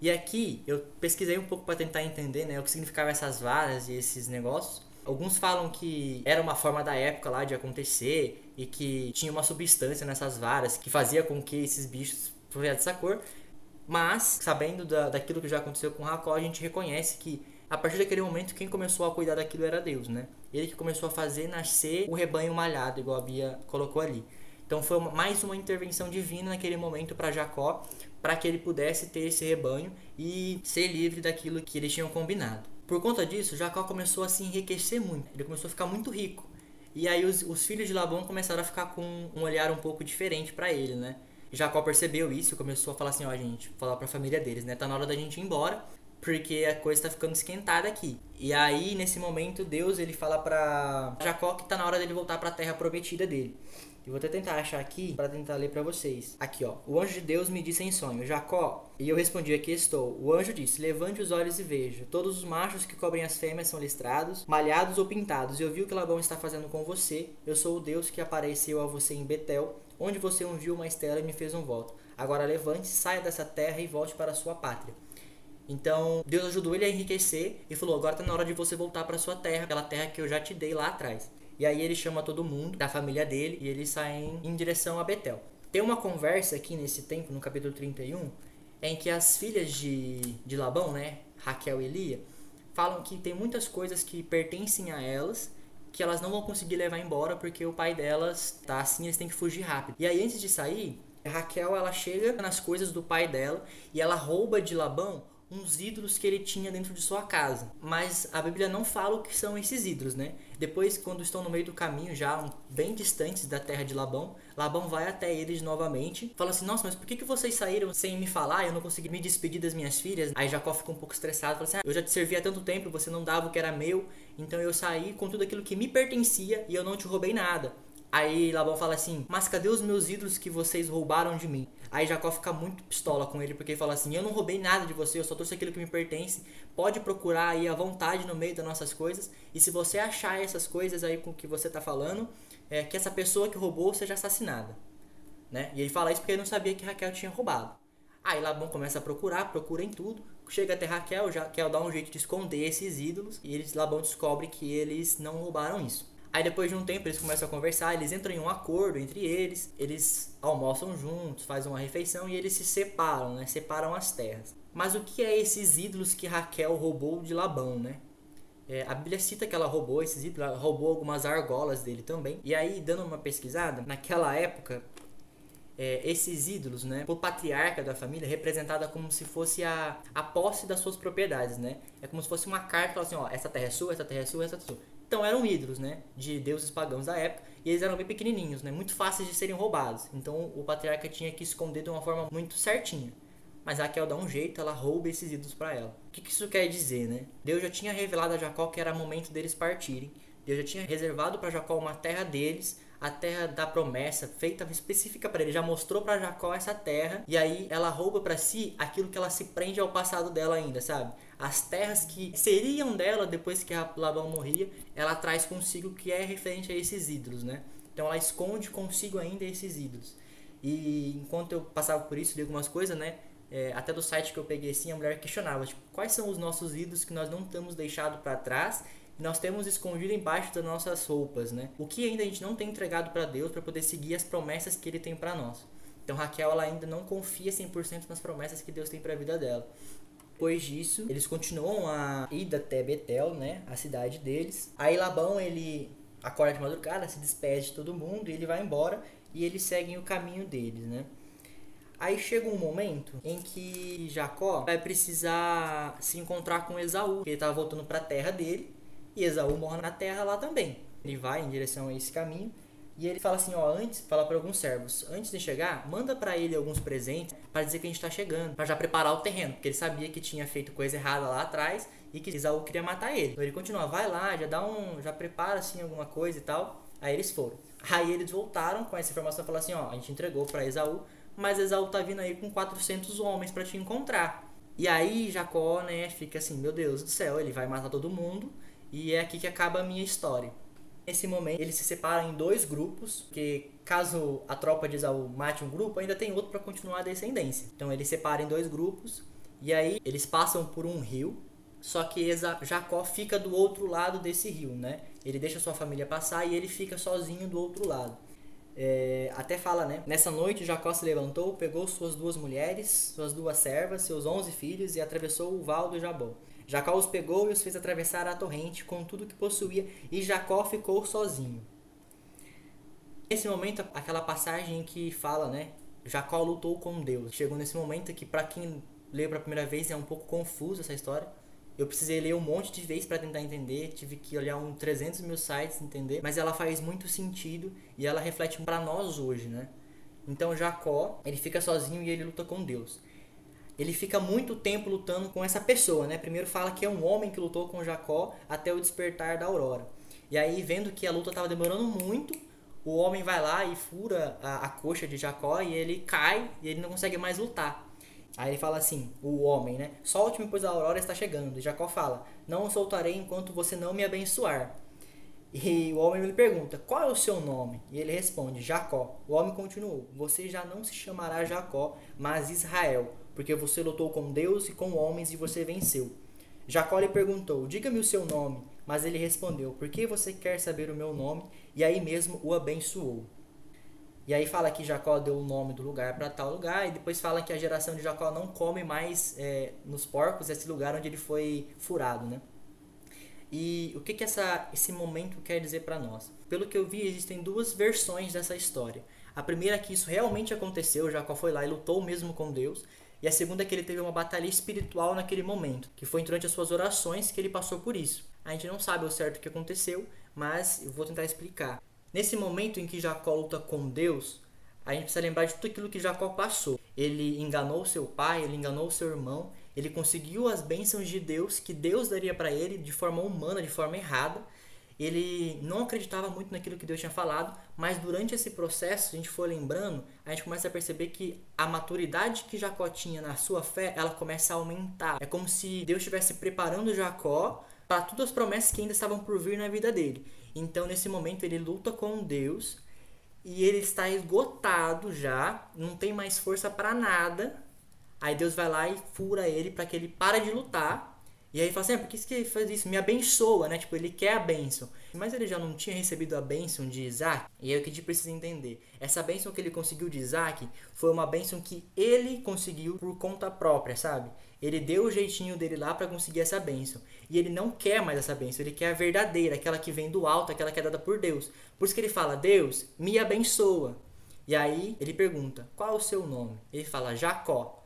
E aqui eu pesquisei um pouco para tentar entender, né, o que significavam essas varas e esses negócios. Alguns falam que era uma forma da época lá de acontecer e que tinha uma substância nessas varas que fazia com que esses bichos fossem dessa cor. Mas, sabendo da, daquilo que já aconteceu com Racó, a gente reconhece que a partir daquele momento quem começou a cuidar daquilo era Deus, né? Ele que começou a fazer nascer o rebanho malhado, igual a Bia colocou ali. Então foi mais uma intervenção divina naquele momento para Jacó, para que ele pudesse ter esse rebanho e ser livre daquilo que eles tinham combinado. Por conta disso, Jacó começou a se enriquecer muito, ele começou a ficar muito rico. E aí os, os filhos de Labão começaram a ficar com um olhar um pouco diferente para ele, né? Jacó percebeu isso e começou a falar assim, ó, gente, falar pra família deles, né? Tá na hora da gente ir embora, porque a coisa tá ficando esquentada aqui. E aí, nesse momento, Deus, ele fala pra Jacó que tá na hora dele voltar pra terra prometida dele. Eu vou até tentar achar aqui para tentar ler para vocês. Aqui, ó. O anjo de Deus me disse em sonho: Jacó. E eu respondi: Aqui estou. O anjo disse: Levante os olhos e veja. Todos os machos que cobrem as fêmeas são listrados, malhados ou pintados. Eu vi o que Labão está fazendo com você. Eu sou o Deus que apareceu a você em Betel onde você ungiu uma estela e me fez um voto. Agora levante, saia dessa terra e volte para a sua pátria. Então, Deus ajudou ele a enriquecer e falou: agora tá na hora de você voltar para sua terra, aquela terra que eu já te dei lá atrás. E aí ele chama todo mundo da família dele e eles saem em direção a Betel. Tem uma conversa aqui nesse tempo, no capítulo 31, em que as filhas de, de Labão, né, Raquel e Lia, falam que tem muitas coisas que pertencem a elas que elas não vão conseguir levar embora porque o pai delas tá assim, eles têm que fugir rápido. E aí antes de sair, Raquel ela chega nas coisas do pai dela e ela rouba de Labão uns ídolos que ele tinha dentro de sua casa. Mas a Bíblia não fala o que são esses ídolos, né? Depois, quando estão no meio do caminho, já bem distantes da terra de Labão, Labão vai até eles novamente, fala assim: Nossa, mas por que, que vocês saíram sem me falar? Eu não consegui me despedir das minhas filhas. Aí Jacó fica um pouco estressado, fala assim: ah, Eu já te servi há tanto tempo, você não dava o que era meu, então eu saí com tudo aquilo que me pertencia e eu não te roubei nada. Aí Labão fala assim: Mas cadê os meus ídolos que vocês roubaram de mim? Aí Jacó fica muito pistola com ele, porque ele fala assim: Eu não roubei nada de você, eu só trouxe aquilo que me pertence. Pode procurar aí à vontade no meio das nossas coisas. E se você achar essas coisas aí com que você está falando, é que essa pessoa que roubou seja assassinada. Né? E ele fala isso porque ele não sabia que Raquel tinha roubado. Aí Labão começa a procurar, procura em tudo. Chega até Raquel, Raquel dá um jeito de esconder esses ídolos. E eles, Labão descobre que eles não roubaram isso. Aí depois de um tempo eles começam a conversar, eles entram em um acordo entre eles, eles almoçam juntos, fazem uma refeição e eles se separam, né? Separam as terras. Mas o que é esses ídolos que Raquel roubou de Labão, né? É, a Bíblia cita que ela roubou esses ídolos, ela roubou algumas argolas dele também. E aí, dando uma pesquisada, naquela época, é, esses ídolos, né, o patriarca da família, representada como se fosse a, a posse das suas propriedades, né? É como se fosse uma carta, assim, ó, essa terra é sua, essa terra é sua, essa é sua. Então eram ídolos, né, de deuses pagãos da época, e eles eram bem pequenininhos, né, muito fáceis de serem roubados. Então o patriarca tinha que esconder de uma forma muito certinha. Mas Raquel dá um jeito, ela rouba esses ídolos para ela. O que, que isso quer dizer, né? Deus já tinha revelado a Jacó que era momento deles partirem. Deus já tinha reservado para Jacó uma terra deles, a terra da promessa, feita específica para ele. Já mostrou para Jacó essa terra e aí ela rouba para si aquilo que ela se prende ao passado dela ainda, sabe? As terras que seriam dela depois que Labão morria, ela traz consigo que é referente a esses ídolos, né? Então ela esconde consigo ainda esses ídolos. E enquanto eu passava por isso, li algumas coisas, né? É, até do site que eu peguei assim, a mulher questionava, tipo, quais são os nossos ídolos que nós não temos deixado para trás e nós temos escondido embaixo das nossas roupas, né? O que ainda a gente não tem entregado para Deus para poder seguir as promessas que ele tem para nós. Então Raquel ela ainda não confia 100% nas promessas que Deus tem para a vida dela. Depois disso, eles continuam a ir até Betel, né? A cidade deles. Aí Labão, ele acorda de madrugada, se despede de todo mundo e ele vai embora e eles seguem o caminho deles, né? Aí chega um momento em que Jacó vai precisar se encontrar com Esaú, ele estava voltando para a terra dele, e Esaú morre na terra lá também. Ele vai em direção a esse caminho e ele fala assim, ó, antes, fala para alguns servos, antes de chegar, manda para ele alguns presentes para dizer que a gente tá chegando, para já preparar o terreno, porque ele sabia que tinha feito coisa errada lá atrás e que Isaú queria matar ele. Então ele continua, vai lá, já dá um, já prepara assim alguma coisa e tal. Aí eles foram. Aí eles voltaram com essa informação e falaram assim, ó, a gente entregou para Esaú, mas Esaú tá vindo aí com 400 homens para te encontrar. E aí Jacó, né, fica assim, meu Deus do céu, ele vai matar todo mundo. E é aqui que acaba a minha história. Nesse momento, eles se separam em dois grupos, que caso a tropa de Esaú mate um grupo, ainda tem outro para continuar a descendência. Então eles separam em dois grupos e aí eles passam por um rio, só que Jacó fica do outro lado desse rio, né? Ele deixa sua família passar e ele fica sozinho do outro lado. É, até fala, né? Nessa noite Jacó se levantou, pegou suas duas mulheres, suas duas servas, seus onze filhos e atravessou o val do Jabó. Jacó os pegou e os fez atravessar a torrente com tudo que possuía, e Jacó ficou sozinho. Nesse momento, aquela passagem em que fala, né? Jacó lutou com Deus. Chegou nesse momento que, para quem leu pela primeira vez, é um pouco confuso essa história. Eu precisei ler um monte de vezes para tentar entender, tive que olhar uns 300 mil sites entender, mas ela faz muito sentido e ela reflete para nós hoje, né? Então Jacó, ele fica sozinho e ele luta com Deus ele fica muito tempo lutando com essa pessoa, né? Primeiro fala que é um homem que lutou com Jacó até o despertar da aurora. E aí, vendo que a luta estava demorando muito, o homem vai lá e fura a, a, coxa de Jacó e ele cai e ele não consegue mais lutar. Aí ele fala assim, o homem, né? Solte-me, pois a aurora está chegando. E Jacó fala, não soltarei enquanto você não me abençoar. E o homem lhe pergunta, qual é o seu nome? E ele responde, Jacó. O homem continuou, você já não se chamará Jacó, mas Israel, porque você lutou com Deus e com homens e você venceu. Jacó lhe perguntou: Diga-me o seu nome. Mas ele respondeu: Por que você quer saber o meu nome? E aí mesmo o abençoou. E aí fala que Jacó deu o nome do lugar para tal lugar, e depois fala que a geração de Jacó não come mais é, nos porcos esse lugar onde ele foi furado, né? E o que, que essa, esse momento quer dizer para nós? Pelo que eu vi, existem duas versões dessa história. A primeira é que isso realmente aconteceu, Jacó foi lá e lutou mesmo com Deus. E a segunda é que ele teve uma batalha espiritual naquele momento, que foi durante as suas orações que ele passou por isso. A gente não sabe o certo o que aconteceu, mas eu vou tentar explicar. Nesse momento em que Jacó luta com Deus, a gente precisa lembrar de tudo aquilo que Jacó passou. Ele enganou seu pai, ele enganou seu irmão, ele conseguiu as bênçãos de Deus que Deus daria para ele de forma humana, de forma errada. Ele não acreditava muito naquilo que Deus tinha falado, mas durante esse processo, a gente for lembrando, a gente começa a perceber que a maturidade que Jacó tinha na sua fé, ela começa a aumentar. É como se Deus estivesse preparando Jacó para todas as promessas que ainda estavam por vir na vida dele. Então, nesse momento, ele luta com Deus e ele está esgotado já, não tem mais força para nada. Aí Deus vai lá e fura ele para que ele pare de lutar. E aí fala assim, ah, por que você faz isso? Me abençoa, né? Tipo, ele quer a bênção. Mas ele já não tinha recebido a bênção de Isaac. E é o que a gente precisa entender. Essa bênção que ele conseguiu de Isaac foi uma bênção que ele conseguiu por conta própria, sabe? Ele deu o jeitinho dele lá para conseguir essa bênção. E ele não quer mais essa bênção, ele quer a verdadeira, aquela que vem do alto, aquela que é dada por Deus. Por isso que ele fala: Deus, me abençoa. E aí ele pergunta: Qual é o seu nome? Ele fala: Jacó.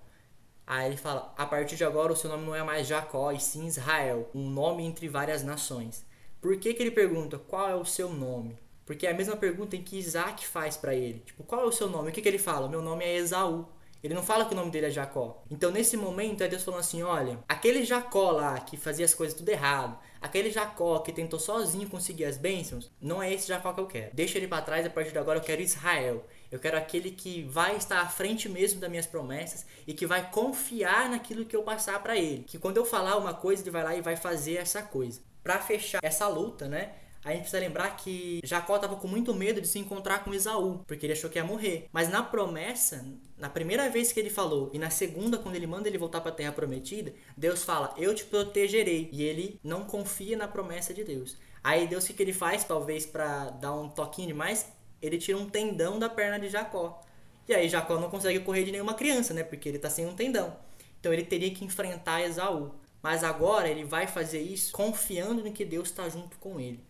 Aí ele fala: A partir de agora o seu nome não é mais Jacó, e sim Israel, um nome entre várias nações. Por que, que ele pergunta qual é o seu nome? Porque é a mesma pergunta em que Isaac faz para ele. Tipo, qual é o seu nome? O que, que ele fala? Meu nome é Esaú. Ele não fala que o nome dele é Jacó. Então, nesse momento, é Deus falando assim: olha, aquele Jacó lá que fazia as coisas tudo errado, aquele Jacó que tentou sozinho conseguir as bênçãos, não é esse Jacó que eu quero. Deixa ele para trás, a partir de agora eu quero Israel. Eu quero aquele que vai estar à frente mesmo das minhas promessas e que vai confiar naquilo que eu passar para ele. Que quando eu falar uma coisa, ele vai lá e vai fazer essa coisa. Para fechar essa luta, né? a gente precisa lembrar que Jacó estava com muito medo de se encontrar com Esaú, porque ele achou que ia morrer. Mas na promessa, na primeira vez que ele falou e na segunda, quando ele manda ele voltar para a terra prometida, Deus fala: Eu te protegerei. E ele não confia na promessa de Deus. Aí Deus, o que, ele faz? Talvez para dar um toquinho demais, ele tira um tendão da perna de Jacó. E aí Jacó não consegue correr de nenhuma criança, né? Porque ele está sem um tendão. Então ele teria que enfrentar Esaú. Mas agora ele vai fazer isso confiando no que Deus está junto com ele.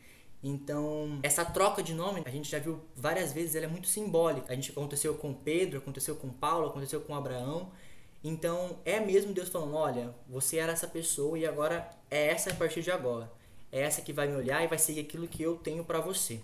Então, essa troca de nome, a gente já viu várias vezes, ela é muito simbólica. A gente aconteceu com Pedro, aconteceu com Paulo, aconteceu com Abraão. Então, é mesmo Deus falando: olha, você era essa pessoa e agora é essa a partir de agora. É essa que vai me olhar e vai seguir aquilo que eu tenho para você.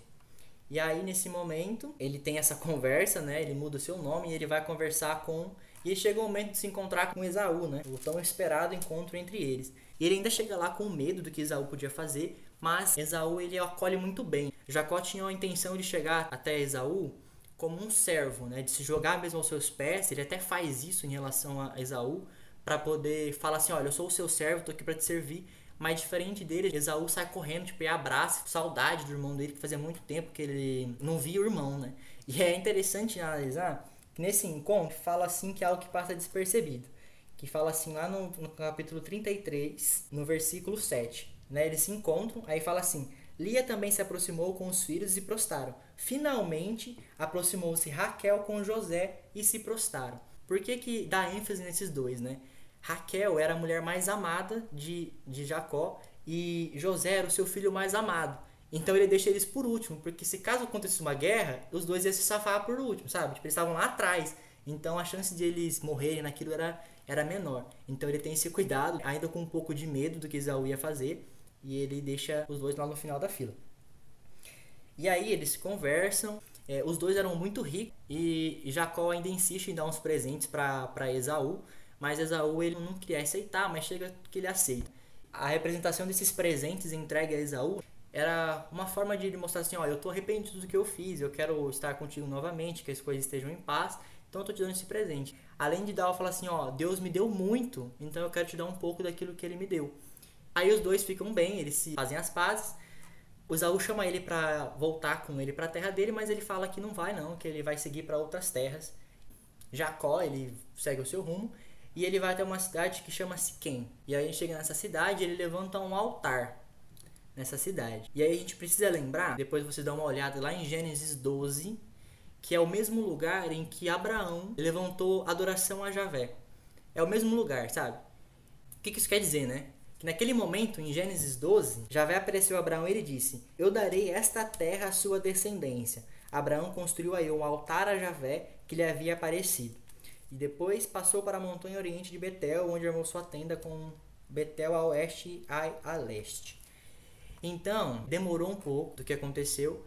E aí, nesse momento, ele tem essa conversa, né? Ele muda o seu nome e ele vai conversar com. E chega o momento de se encontrar com Esaú, né? O tão esperado encontro entre eles. E ele ainda chega lá com medo do que Esaú podia fazer, mas Esaú ele acolhe muito bem. Jacó tinha a intenção de chegar até Esaú como um servo, né, de se jogar mesmo aos seus pés. Ele até faz isso em relação a Esaú para poder falar assim, olha, eu sou o seu servo, tô aqui para te servir. Mas diferente dele, Esaú sai correndo, tipo, e abraça, saudade do irmão dele, que fazia muito tempo que ele não via o irmão, né? E é interessante analisar que nesse encontro fala assim que é algo que passa despercebido. Que fala assim lá no, no capítulo 33, no versículo 7 né? Eles se encontram, aí fala assim: Lia também se aproximou com os filhos e prostaram. Finalmente, aproximou-se Raquel com José e se prostaram. Por que, que dá ênfase nesses dois, né? Raquel era a mulher mais amada de, de Jacó e José era o seu filho mais amado. Então ele deixa eles por último, porque se caso acontecesse uma guerra, os dois iam se safar por último, sabe? Tipo, eles estavam lá atrás. Então a chance de eles morrerem naquilo era, era menor. Então ele tem esse cuidado, ainda com um pouco de medo do que Isaú ia fazer e ele deixa os dois lá no final da fila. E aí eles conversam, é, os dois eram muito ricos e Jacó ainda insiste em dar uns presentes para Esaú, mas Esaú ele não queria aceitar, mas chega que ele aceita. A representação desses presentes entregue a Esaú era uma forma de ele mostrar assim, ó, eu tô arrependido do que eu fiz, eu quero estar contigo novamente, que as coisas estejam em paz, então eu tô te dando esse presente. Além de dar, eu falo assim, ó, Deus me deu muito, então eu quero te dar um pouco daquilo que ele me deu. Aí os dois ficam bem, eles se fazem as pazes. O Saul chama ele para voltar com ele para a terra dele, mas ele fala que não vai não, que ele vai seguir para outras terras. Jacó, ele segue o seu rumo. E ele vai até uma cidade que chama Siquém. E aí gente chega nessa cidade ele levanta um altar nessa cidade. E aí a gente precisa lembrar, depois você dá uma olhada lá em Gênesis 12, que é o mesmo lugar em que Abraão levantou adoração a Javé. É o mesmo lugar, sabe? O que, que isso quer dizer, né? Que naquele momento, em Gênesis 12, Javé apareceu a Abraão e ele disse: Eu darei esta terra à sua descendência. Abraão construiu aí um altar a Javé que lhe havia aparecido. E depois passou para a montanha oriente de Betel, onde armou sua tenda com Betel a oeste e Ai a leste. Então, demorou um pouco do que aconteceu,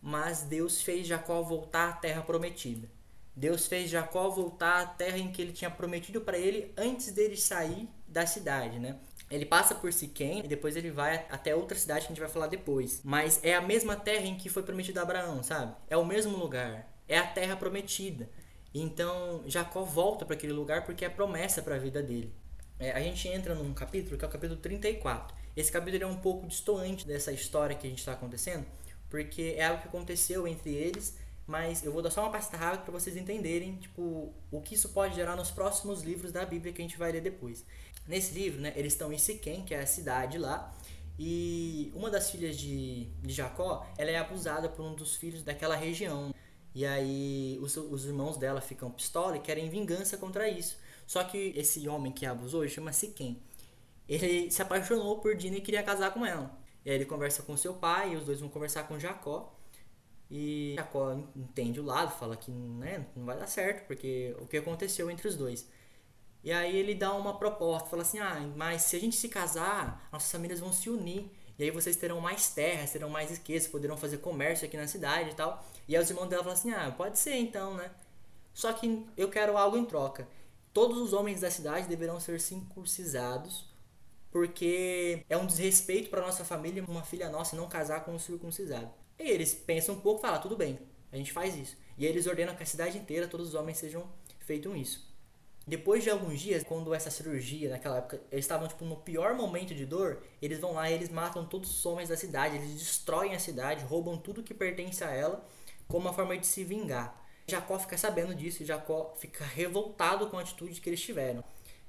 mas Deus fez Jacó voltar à terra prometida. Deus fez Jacó voltar à terra em que ele tinha prometido para ele antes dele sair da cidade, né? Ele passa por Siquém e depois ele vai até outra cidade que a gente vai falar depois. Mas é a mesma terra em que foi prometido a Abraão, sabe? É o mesmo lugar. É a terra prometida. Então Jacó volta para aquele lugar porque é promessa para a vida dele. É, a gente entra num capítulo que é o capítulo 34. Esse capítulo é um pouco distoante dessa história que a gente está acontecendo, porque é algo que aconteceu entre eles, mas eu vou dar só uma passada rápida para vocês entenderem tipo, o que isso pode gerar nos próximos livros da Bíblia que a gente vai ler depois. Nesse livro, né, eles estão em Siquém, que é a cidade lá, e uma das filhas de, de Jacó, ela é abusada por um dos filhos daquela região. E aí os, os irmãos dela ficam pistola e querem vingança contra isso. Só que esse homem que abusou, ele chama Siquém ele se apaixonou por Dina e queria casar com ela. E aí ele conversa com seu pai, e os dois vão conversar com Jacó. E Jacó entende o lado, fala que né, não vai dar certo, porque o que aconteceu entre os dois. E aí ele dá uma proposta, fala assim: "Ah, mas se a gente se casar, nossas famílias vão se unir, e aí vocês terão mais terras, terão mais riqueza, poderão fazer comércio aqui na cidade e tal". E aí os irmãos dela falam assim: "Ah, pode ser então, né? Só que eu quero algo em troca. Todos os homens da cidade deverão ser circuncisados porque é um desrespeito para nossa família uma filha nossa não casar com um circuncisado. E eles pensam um pouco e falam, tudo bem, a gente faz isso. E eles ordenam que a cidade inteira, todos os homens sejam feitos isso. Depois de alguns dias, quando essa cirurgia, naquela época, eles estavam tipo, no pior momento de dor, eles vão lá e eles matam todos os homens da cidade, eles destroem a cidade, roubam tudo que pertence a ela, como uma forma de se vingar. Jacó fica sabendo disso e Jacó fica revoltado com a atitude que eles tiveram.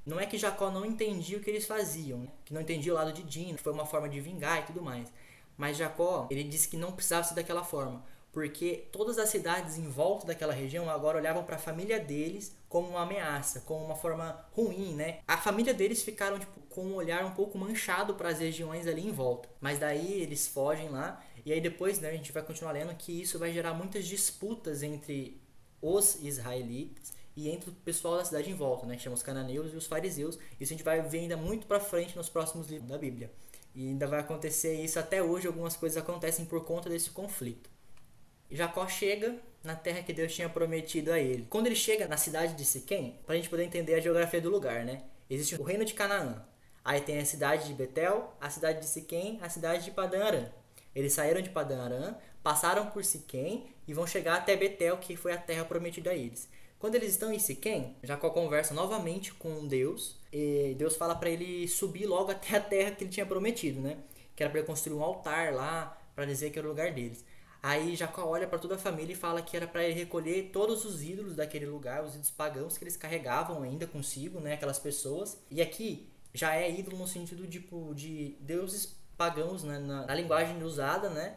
Não é que Jacó não entendia o que eles faziam, que não entendia o lado de Dina, que foi uma forma de vingar e tudo mais. Mas Jacó, ele disse que não precisava ser daquela forma, porque todas as cidades em volta daquela região agora olhavam para a família deles como uma ameaça, como uma forma ruim, né? A família deles ficaram tipo, com um olhar um pouco manchado para as regiões ali em volta. Mas daí eles fogem lá e aí depois né, a gente vai continuar lendo que isso vai gerar muitas disputas entre os israelitas e entre o pessoal da cidade em volta, né, que chama os cananeus e os fariseus. Isso a gente vai ver ainda muito para frente nos próximos livros da Bíblia. E ainda vai acontecer isso até hoje, algumas coisas acontecem por conta desse conflito. Jacó chega na terra que Deus tinha prometido a ele. Quando ele chega na cidade de Siquém, para a gente poder entender a geografia do lugar, né? Existe o reino de Canaã. Aí tem a cidade de Betel, a cidade de Siquém, a cidade de Padã Aram. Eles saíram de Padã Aram, passaram por Siquém e vão chegar até Betel, que foi a terra prometida a eles. Quando eles estão em Siquém, Jacó conversa novamente com Deus e Deus fala para ele subir logo até a terra que ele tinha prometido, né? Que era para construir um altar lá para dizer que era o lugar deles. Aí Jacó olha para toda a família e fala que era para ele recolher todos os ídolos daquele lugar, os ídolos pagãos que eles carregavam ainda consigo, né, aquelas pessoas. E aqui já é ídolo no sentido tipo de deuses pagãos, né, na, na linguagem usada, né?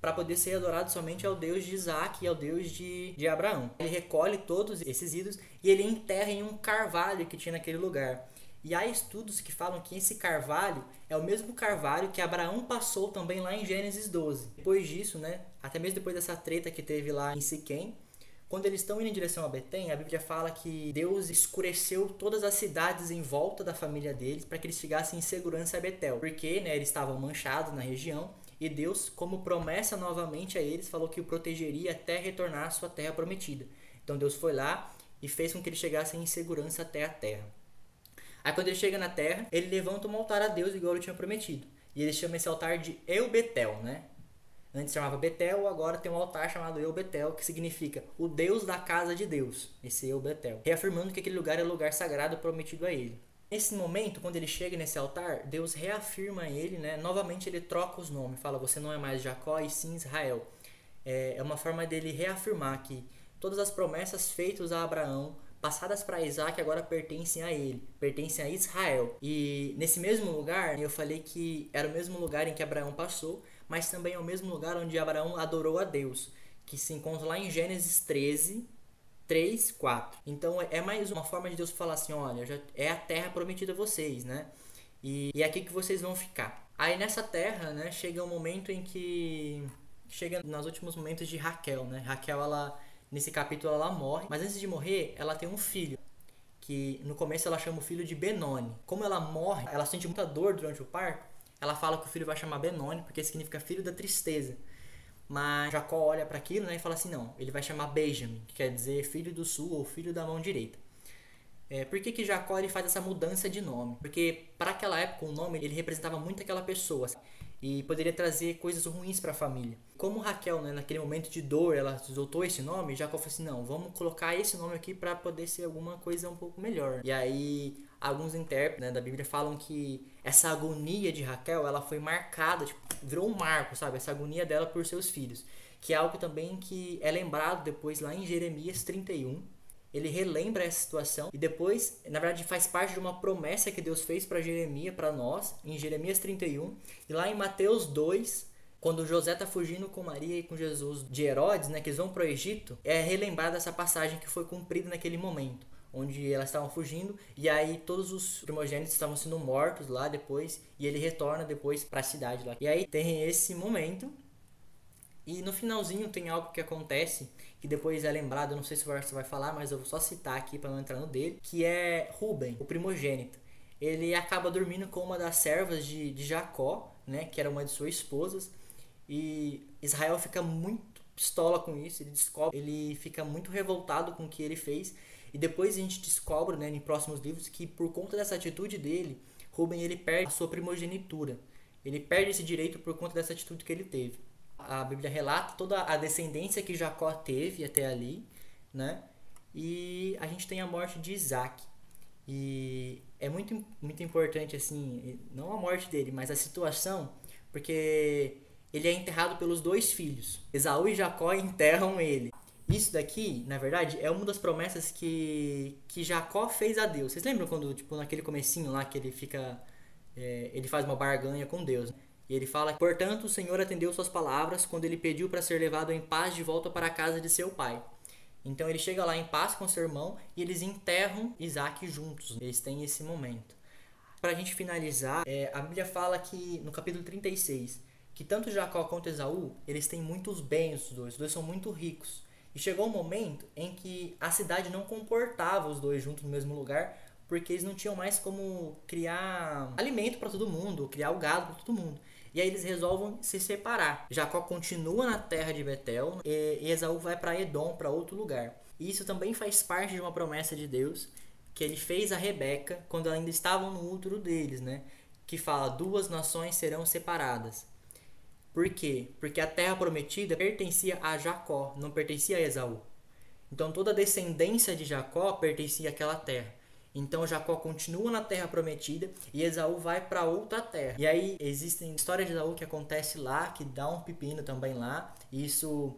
para poder ser adorado somente ao Deus de Isaac e ao Deus de, de Abraão. Ele recolhe todos esses ídolos e ele enterra em um carvalho que tinha naquele lugar. E há estudos que falam que esse carvalho é o mesmo carvalho que Abraão passou também lá em Gênesis 12. Depois disso, né, até mesmo depois dessa treta que teve lá em Siquém, quando eles estão indo em direção a Betém, a Bíblia fala que Deus escureceu todas as cidades em volta da família deles para que eles ficassem em segurança a Betel, porque né, eles estavam manchados na região e Deus, como promessa novamente a eles, falou que o protegeria até retornar à sua terra prometida. Então Deus foi lá e fez com que eles chegassem em segurança até a terra. Aí quando ele chega na terra, ele levanta um altar a Deus igual ele tinha prometido. E ele chama esse altar de El Betel, né? Antes chamava Betel, agora tem um altar chamado El Betel, que significa o Deus da casa de Deus. Esse El Betel. Reafirmando que aquele lugar é lugar sagrado prometido a ele. Nesse momento, quando ele chega nesse altar, Deus reafirma ele, né? Novamente ele troca os nomes, fala: Você não é mais Jacó e sim Israel. É, é uma forma dele reafirmar que todas as promessas feitas a Abraão passadas para Isaac agora pertencem a ele, pertencem a Israel. E nesse mesmo lugar, eu falei que era o mesmo lugar em que Abraão passou, mas também é o mesmo lugar onde Abraão adorou a Deus, que se encontra lá em Gênesis 13, 3, 4. Então é mais uma forma de Deus falar assim: olha, já é a terra prometida a vocês, né? E, e é aqui que vocês vão ficar. Aí nessa terra, né, chega um momento em que. Chega nos últimos momentos de Raquel, né? Raquel, ela. Nesse capítulo ela morre, mas antes de morrer, ela tem um filho. Que no começo ela chama o filho de Benoni. Como ela morre, ela sente muita dor durante o parto. Ela fala que o filho vai chamar Benoni, porque significa filho da tristeza. Mas Jacó olha para aquilo né, e fala assim: não, ele vai chamar Benjamin, que quer dizer filho do sul ou filho da mão direita. É, por que, que Jacó ele faz essa mudança de nome? Porque para aquela época o nome ele representava muito aquela pessoa e poderia trazer coisas ruins para a família. Como Raquel, né, naquele momento de dor, ela adotou esse nome, Jacó falou assim: não, vamos colocar esse nome aqui para poder ser alguma coisa um pouco melhor. E aí alguns intérpretes né, da Bíblia falam que essa agonia de Raquel, ela foi marcada, tipo, virou um marco, sabe? Essa agonia dela por seus filhos. Que é algo também que é lembrado depois lá em Jeremias 31. Ele relembra essa situação e depois, na verdade, faz parte de uma promessa que Deus fez para Jeremias, para nós, em Jeremias 31. E lá em Mateus 2, quando José está fugindo com Maria e com Jesus de Herodes, né, que eles vão para o Egito, é relembrada essa passagem que foi cumprida naquele momento onde elas estavam fugindo e aí todos os primogênitos estavam sendo mortos lá depois e ele retorna depois para a cidade lá. E aí tem esse momento e no finalzinho tem algo que acontece que depois é lembrado, não sei se você vai falar, mas eu vou só citar aqui para não entrar no dele, que é Ruben, o primogênito. Ele acaba dormindo com uma das servas de, de Jacó, né, que era uma de suas esposas, e Israel fica muito pistola com isso, ele descobre, ele fica muito revoltado com o que ele fez e depois a gente descobre, né, em próximos livros, que por conta dessa atitude dele, Rubem ele perde a sua primogenitura. Ele perde esse direito por conta dessa atitude que ele teve. A Bíblia relata toda a descendência que Jacó teve até ali, né? E a gente tem a morte de Isaac. E é muito, muito importante, assim, não a morte dele, mas a situação, porque ele é enterrado pelos dois filhos. Esaú e Jacó enterram ele. Isso daqui, na verdade, é uma das promessas que, que Jacó fez a Deus. Vocês lembram quando, tipo, naquele comecinho lá que ele fica. É, ele faz uma barganha com Deus. Né? E ele fala: Portanto, o Senhor atendeu suas palavras quando ele pediu para ser levado em paz de volta para a casa de seu pai. Então ele chega lá em paz com seu irmão e eles enterram Isaac juntos. Eles têm esse momento. Para a gente finalizar, é, a Bíblia fala que no capítulo 36 que tanto Jacó quanto Esaú eles têm muitos bens, os dois, os dois são muito ricos. E chegou um momento em que a cidade não comportava os dois juntos no mesmo lugar, porque eles não tinham mais como criar alimento para todo mundo, criar o gado para todo mundo. E aí eles resolvem se separar. Jacó continua na terra de Betel e Esaú vai para Edom, para outro lugar. E isso também faz parte de uma promessa de Deus que ele fez a Rebeca quando ainda estavam no útero deles, né? Que fala: duas nações serão separadas. Por quê? Porque a terra prometida pertencia a Jacó, não pertencia a Esaú. Então toda a descendência de Jacó pertencia àquela terra. Então Jacó continua na terra prometida e Esaú vai para outra terra. E aí existem histórias de Esaú que acontece lá, que dá um pepino também lá. E isso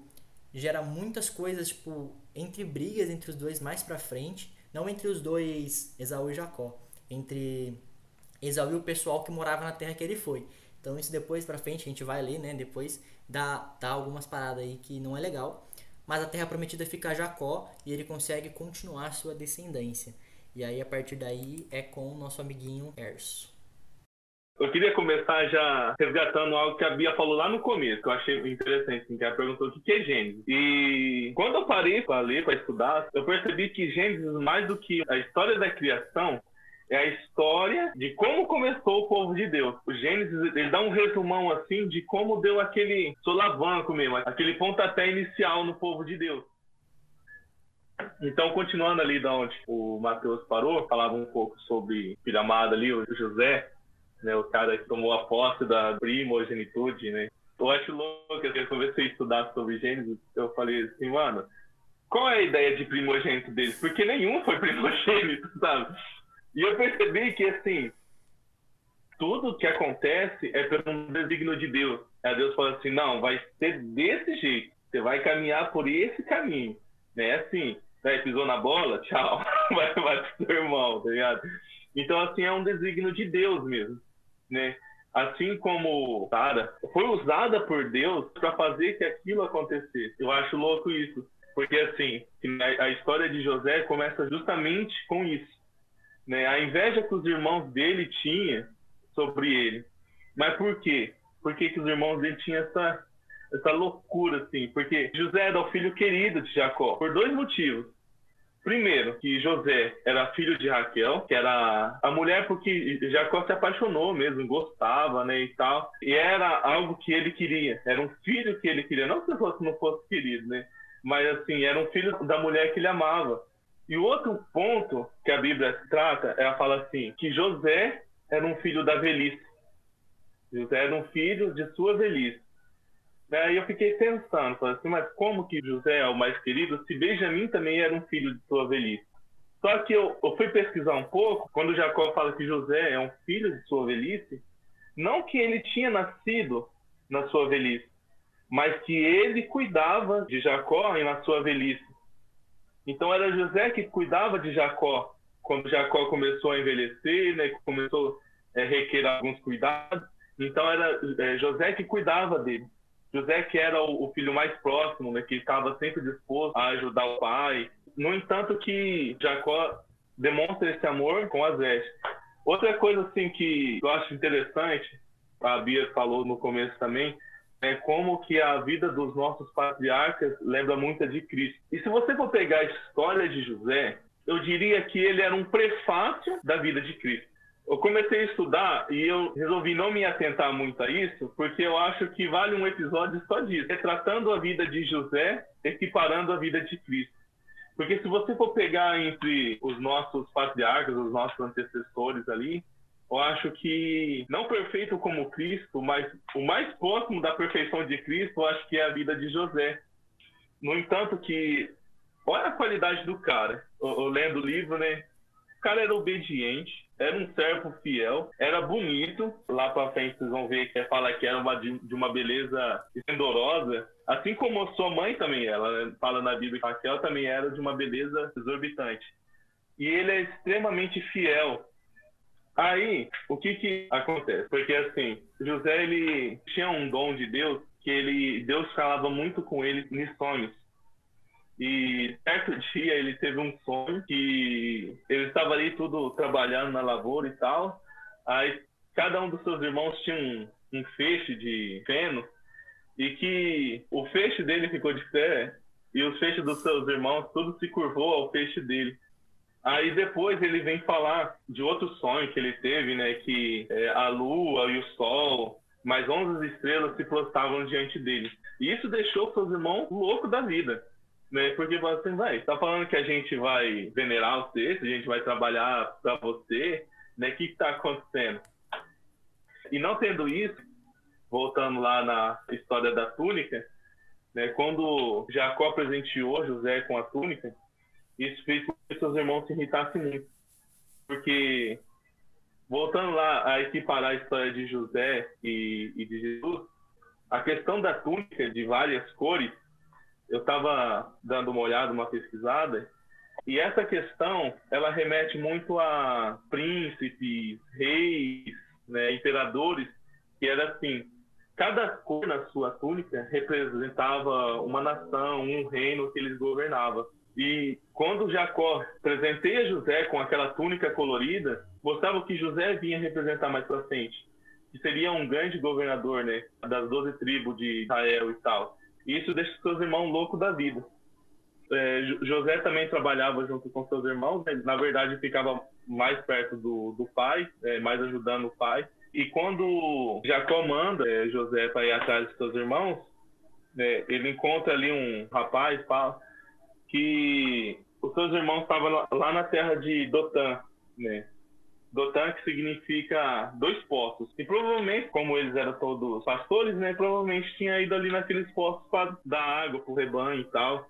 gera muitas coisas, tipo, entre brigas entre os dois mais para frente, não entre os dois Esaú e Jacó, entre Esaú e o pessoal que morava na terra que ele foi. Então isso depois pra frente a gente vai ler, né? Depois dá, dá algumas paradas aí que não é legal. Mas a terra prometida fica a Jacó e ele consegue continuar sua descendência. E aí a partir daí é com o nosso amiguinho Erso. Eu queria começar já resgatando algo que a Bia falou lá no começo, que eu achei interessante, assim, que ela perguntou o que é Gênesis. E quando eu parei para ler, para estudar, eu percebi que Gênesis, mais do que a história da criação, é a história de como começou o povo de Deus. O Gênesis, ele dá um resumão assim de como deu aquele solavanco mesmo, aquele pontapé inicial no povo de Deus. Então, continuando ali da onde o Mateus parou, falava um pouco sobre filha amada ali, o José, né, o cara que tomou a posse da primogenitude, né? Eu acho louco, assim, eu comecei a estudar sobre Gênesis, eu falei assim, mano, qual é a ideia de primogênito deles? Porque nenhum foi primogênito, sabe? E eu percebi que, assim, tudo que acontece é pelo um desígnio de Deus. Aí Deus fala assim, não, vai ser desse jeito. Você vai caminhar por esse caminho. Né? Assim, né, pisou na bola, tchau, vai, vai pro seu irmão, tá ligado? Então, assim, é um desígnio de Deus mesmo, né? Assim como Sara foi usada por Deus para fazer que aquilo acontecesse. Eu acho louco isso. Porque, assim, a história de José começa justamente com isso. Né? A inveja que os irmãos dele tinham sobre ele. Mas por quê? Por que, que os irmãos dele tinham essa, essa loucura, assim? Porque José era o filho querido de Jacó, por dois motivos. Primeiro, que José era filho de Raquel, que era a mulher porque Jacó se apaixonou mesmo, gostava, né, e tal. E era algo que ele queria, era um filho que ele queria, não que fosse, não fosse querido, né? Mas assim, era um filho da mulher que ele amava. E outro ponto que a Bíblia trata, ela fala assim, que José era um filho da velhice. José era um filho de sua velhice. Aí eu fiquei pensando, falei assim, mas como que José é o mais querido se Benjamim também era um filho de sua velhice? Só que eu, eu fui pesquisar um pouco, quando Jacó fala que José é um filho de sua velhice, não que ele tinha nascido na sua velhice, mas que ele cuidava de Jacó na sua velhice. Então era José que cuidava de Jacó quando Jacó começou a envelhecer, né, começou a é, requerer alguns cuidados. Então era é, José que cuidava dele. José que era o, filho mais próximo, né, que estava sempre disposto a ajudar o pai. No entanto que Jacó demonstra esse amor com as. Outra coisa assim que eu acho interessante, a Bia falou no começo também, é como que a vida dos nossos patriarcas lembra muito de Cristo. E se você for pegar a história de José, eu diria que ele era um prefácio da vida de Cristo eu comecei a estudar e eu resolvi não me atentar muito a isso, porque eu acho que vale um episódio só disso, retratando a vida de José, equiparando a vida de Cristo. Porque se você for pegar entre os nossos patriarcas, os nossos antecessores ali, eu acho que não perfeito como Cristo, mas o mais próximo da perfeição de Cristo, eu acho que é a vida de José. No entanto que olha a qualidade do cara. Eu, eu lendo o livro, né? O cara era obediente, era um servo fiel, era bonito. Lá para frente vocês vão ver que fala que era uma, de, uma beleza esplendorosa. Assim como sua mãe também ela né? fala na Bíblia que Raquel também era de uma beleza exorbitante. E ele é extremamente fiel. Aí, o que que acontece? Porque assim, José ele tinha um dom de Deus que ele Deus falava muito com ele nos sonhos. E certo dia ele teve um sonho que ele estava ali tudo trabalhando na lavoura e tal. Aí cada um dos seus irmãos tinha um, um feixe de feno e que o feixe dele ficou de pé e os feixes dos seus irmãos tudo se curvou ao feixe dele. Aí depois ele vem falar de outro sonho que ele teve, né, que é, a lua e o sol, mais 11 estrelas se prostravam diante dele. E isso deixou seus irmãos loucos da vida né? Porque você vai, tá falando que a gente vai venerar você, a gente vai trabalhar para você, né? O que está acontecendo? E não tendo isso, voltando lá na história da túnica, né? Quando Jacó presenteou José com a túnica, isso fez com que seus irmãos se irritassem muito, porque voltando lá a equiparar a história de José e, e de Jesus, a questão da túnica de várias cores eu estava dando uma olhada, uma pesquisada, e essa questão, ela remete muito a príncipes, reis, né, imperadores, que era assim, cada cor na sua túnica representava uma nação, um reino que eles governavam. E quando Jacó presenteia José com aquela túnica colorida, mostrava que José vinha representar mais para frente, que seria um grande governador, né, das doze tribos de Israel e tal. Isso deixa seus irmãos loucos da vida. É, José também trabalhava junto com seus irmãos, né? na verdade ficava mais perto do, do pai, é, mais ajudando o pai. E quando Jacó manda é, José para ir atrás de seus irmãos, né, ele encontra ali um rapaz fala, que os seus irmãos estavam lá na terra de Dotã, né? Dotan, que significa dois poços. E provavelmente, como eles eram todos pastores, né, provavelmente tinha ido ali naqueles poços para dar água para o rebanho e tal.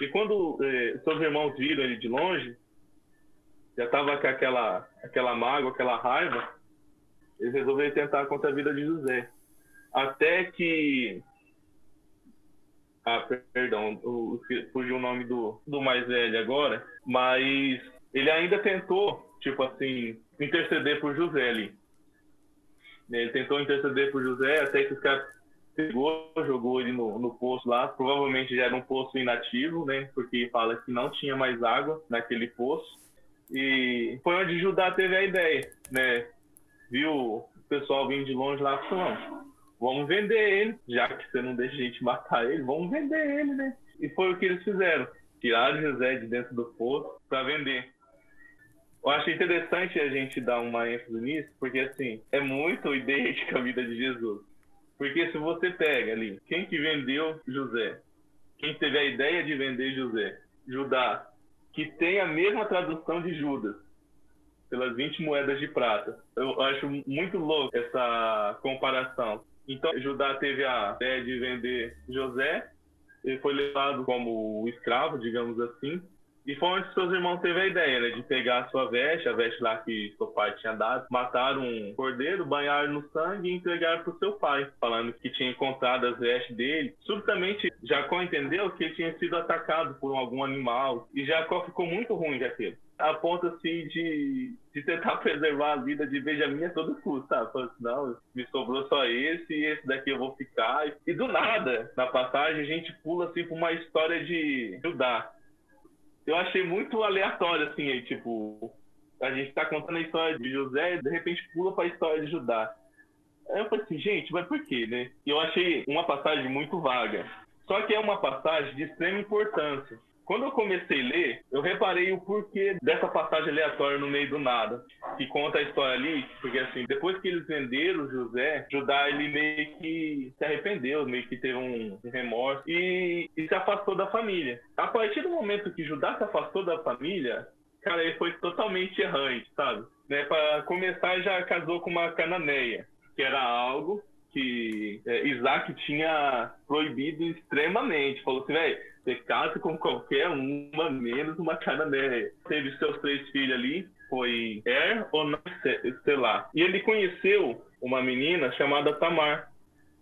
E quando eh, seus irmãos viram ele de longe, já estava com aquela, aquela mágoa, aquela raiva, eles resolveram tentar contra a vida de José. Até que Ah, perdão, fugiu o nome do, do mais velho agora, mas ele ainda tentou, tipo assim, interceder por José ali. Ele tentou interceder por José até que os caras pegou, jogou ele no, no poço lá. Provavelmente já era um poço inativo, né? Porque fala que não tinha mais água naquele poço. E foi onde Judá teve a ideia, né? Viu o pessoal vindo de longe lá falando, vamos vender ele, já que você não deixa a gente matar ele, vamos vender ele, né? E foi o que eles fizeram. Tiraram José de dentro do poço para vender. Eu acho interessante a gente dar uma ênfase nisso, porque assim, é muito idêntica a vida de Jesus. Porque se você pega ali, quem que vendeu José? Quem teve a ideia de vender José? Judá, que tem a mesma tradução de Judas, pelas 20 moedas de prata. Eu acho muito louco essa comparação. Então, Judá teve a ideia de vender José, ele foi levado como escravo, digamos assim, e foi onde seus irmãos teve a ideia, né, de pegar a sua veste, a veste lá que seu pai tinha dado, matar um cordeiro, banhar no sangue e entregar para o seu pai, falando que tinha encontrado as vestes dele. Subitamente, Jacó entendeu que ele tinha sido atacado por algum animal e Jacó ficou muito ruim daquilo. A ponto assim de, de tentar preservar a vida de Benjamim a todo custo, sabe? Falou assim, não, me sobrou só esse e esse daqui eu vou ficar. E do nada, na passagem, a gente pula assim para uma história de Judá eu achei muito aleatório, assim, aí, tipo, a gente tá contando a história de José e de repente pula pra história de Judá. Aí eu falei assim, gente, mas por quê, né? E eu achei uma passagem muito vaga. Só que é uma passagem de extrema importância. Quando eu comecei a ler, eu reparei o porquê dessa passagem aleatória no meio do nada, que conta a história ali, porque assim, depois que eles venderam José, Judá ele meio que se arrependeu, meio que teve um remorso e, e se afastou da família. A partir do momento que Judá se afastou da família, cara, ele foi totalmente errante, sabe? Né, para começar, já casou com uma cananeia, que era algo que é, Isaac tinha proibido extremamente. Falou assim, velho, você casa com qualquer uma, menos uma cananeia. Teve seus três filhos ali, foi Er, Onan e Selá. E ele conheceu uma menina chamada Tamar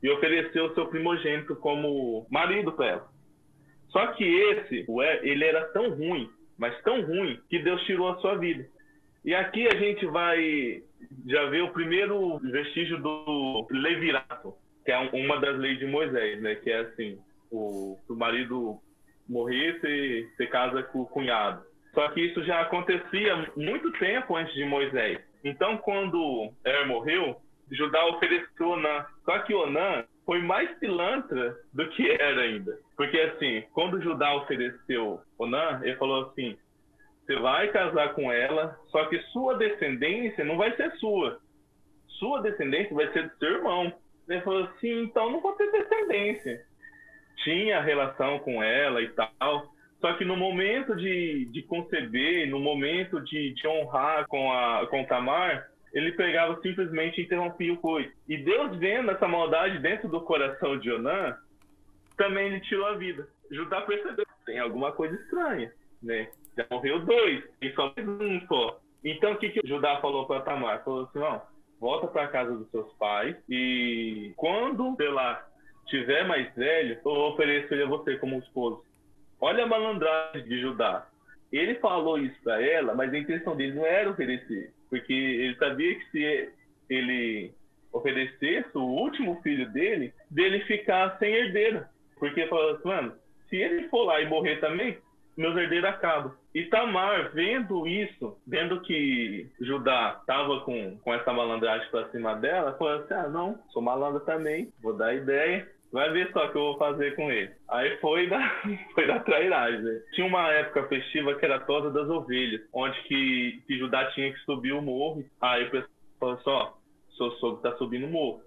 e ofereceu seu primogênito como marido para ela. Só que esse, o Er, ele era tão ruim, mas tão ruim, que Deus tirou a sua vida. E aqui a gente vai já ver o primeiro vestígio do levirato, que é uma das leis de Moisés, né? Que é assim, o, o marido morrer, você, você casa com o cunhado. Só que isso já acontecia muito tempo antes de Moisés. Então, quando Er morreu, Judá ofereceu Onã. Só que Onã foi mais pilantra do que era ainda. Porque, assim, quando Judá ofereceu Onã, ele falou assim: você vai casar com ela, só que sua descendência não vai ser sua. Sua descendência vai ser do seu irmão. Ele falou assim: então não vou ter descendência tinha relação com ela e tal. Só que no momento de, de conceber, no momento de, de honrar com, a, com Tamar, ele pegava simplesmente e interrompia o coito. E Deus vendo essa maldade dentro do coração de Onã, também lhe tirou a vida. Judá percebeu, tem alguma coisa estranha, né? Já morreu dois, e só mais um só. Então o que, que Judá falou para Tamar? Falou assim, não, volta para casa dos seus pais e quando, sei lá, tiver mais velho, eu ofereço ele a você como esposo. Olha a malandragem de Judá. Ele falou isso para ela, mas a intenção dele não era oferecer, porque ele sabia que se ele oferecesse o último filho dele, dele ficar sem herdeiro. Porque falou assim, mano, se ele for lá e morrer também, meus herdeiros acabam. E Tamar, vendo isso, vendo que Judá estava com, com essa malandragem para cima dela, falou assim: ah, não, sou malandra também, vou dar ideia. Vai ver só o que eu vou fazer com ele. Aí foi da, foi da trairagem. Tinha uma época festiva que era a tosa das ovelhas, onde que, que Judá tinha que subir o morro. Aí o pessoal falou só, seu sogro tá subindo o morro.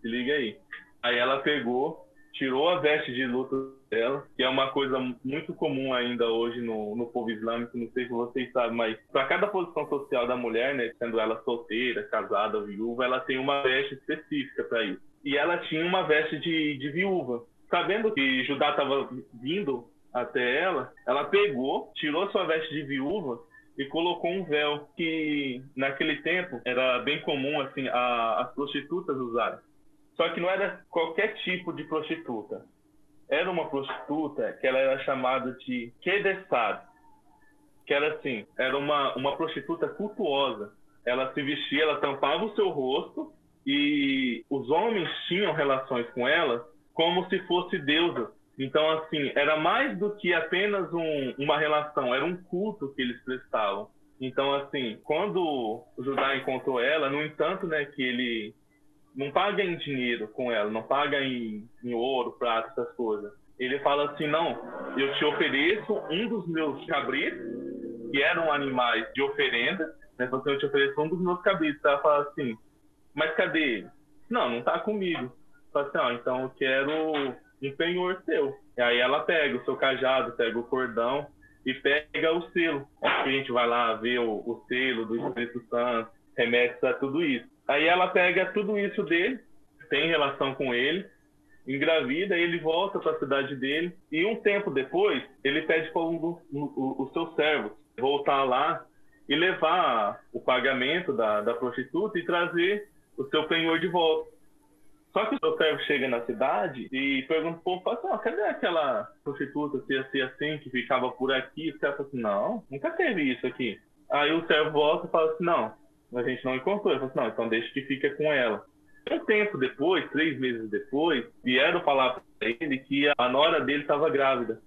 Se liga aí. Aí ela pegou, tirou a veste de luto dela, que é uma coisa muito comum ainda hoje no, no povo islâmico, não sei se vocês sabem, mas para cada posição social da mulher, né, sendo ela solteira, casada, viúva, ela tem uma veste específica para isso e ela tinha uma veste de, de viúva. Sabendo que Judá estava vindo até ela, ela pegou, tirou sua veste de viúva e colocou um véu que naquele tempo era bem comum assim a, as prostitutas usarem. Só que não era qualquer tipo de prostituta. era uma prostituta que ela era chamada de Kedessar, que era assim, era uma, uma prostituta cultuosa. Ela se vestia, ela tampava o seu rosto e os homens tinham relações com ela como se fosse deusa. Então, assim, era mais do que apenas um, uma relação, era um culto que eles prestavam. Então, assim, quando Judá encontrou ela, no entanto, né, que ele não paga em dinheiro com ela, não paga em, em ouro, prata, essas coisas. Ele fala assim, não, eu te ofereço um dos meus cabritos, que eram animais de oferenda, né, então, eu te ofereço um dos meus cabritos. Ela fala assim, mas cadê ele? Não, não tá comigo. Fala assim, ó, então eu quero um penhor seu. E aí ela pega o seu cajado, pega o cordão e pega o selo. A gente vai lá ver o, o selo do Espírito Santo, remete a tudo isso. Aí ela pega tudo isso dele, tem relação com ele, engravida, ele volta para a cidade dele e um tempo depois ele pede para um dos seus servos voltar lá e levar o pagamento da, da prostituta e trazer o seu penhor de volta. Só que o seu servo chega na cidade e pergunta pro povo, assim, cadê aquela prostituta assim, assim, assim, que ficava por aqui? O cara fala assim, não, nunca teve isso aqui. Aí o servo volta e fala assim, não, a gente não encontrou. Ele fala assim, não, então deixa que fica com ela. Um tempo depois, três meses depois, vieram falar pra ele que a nora dele estava grávida.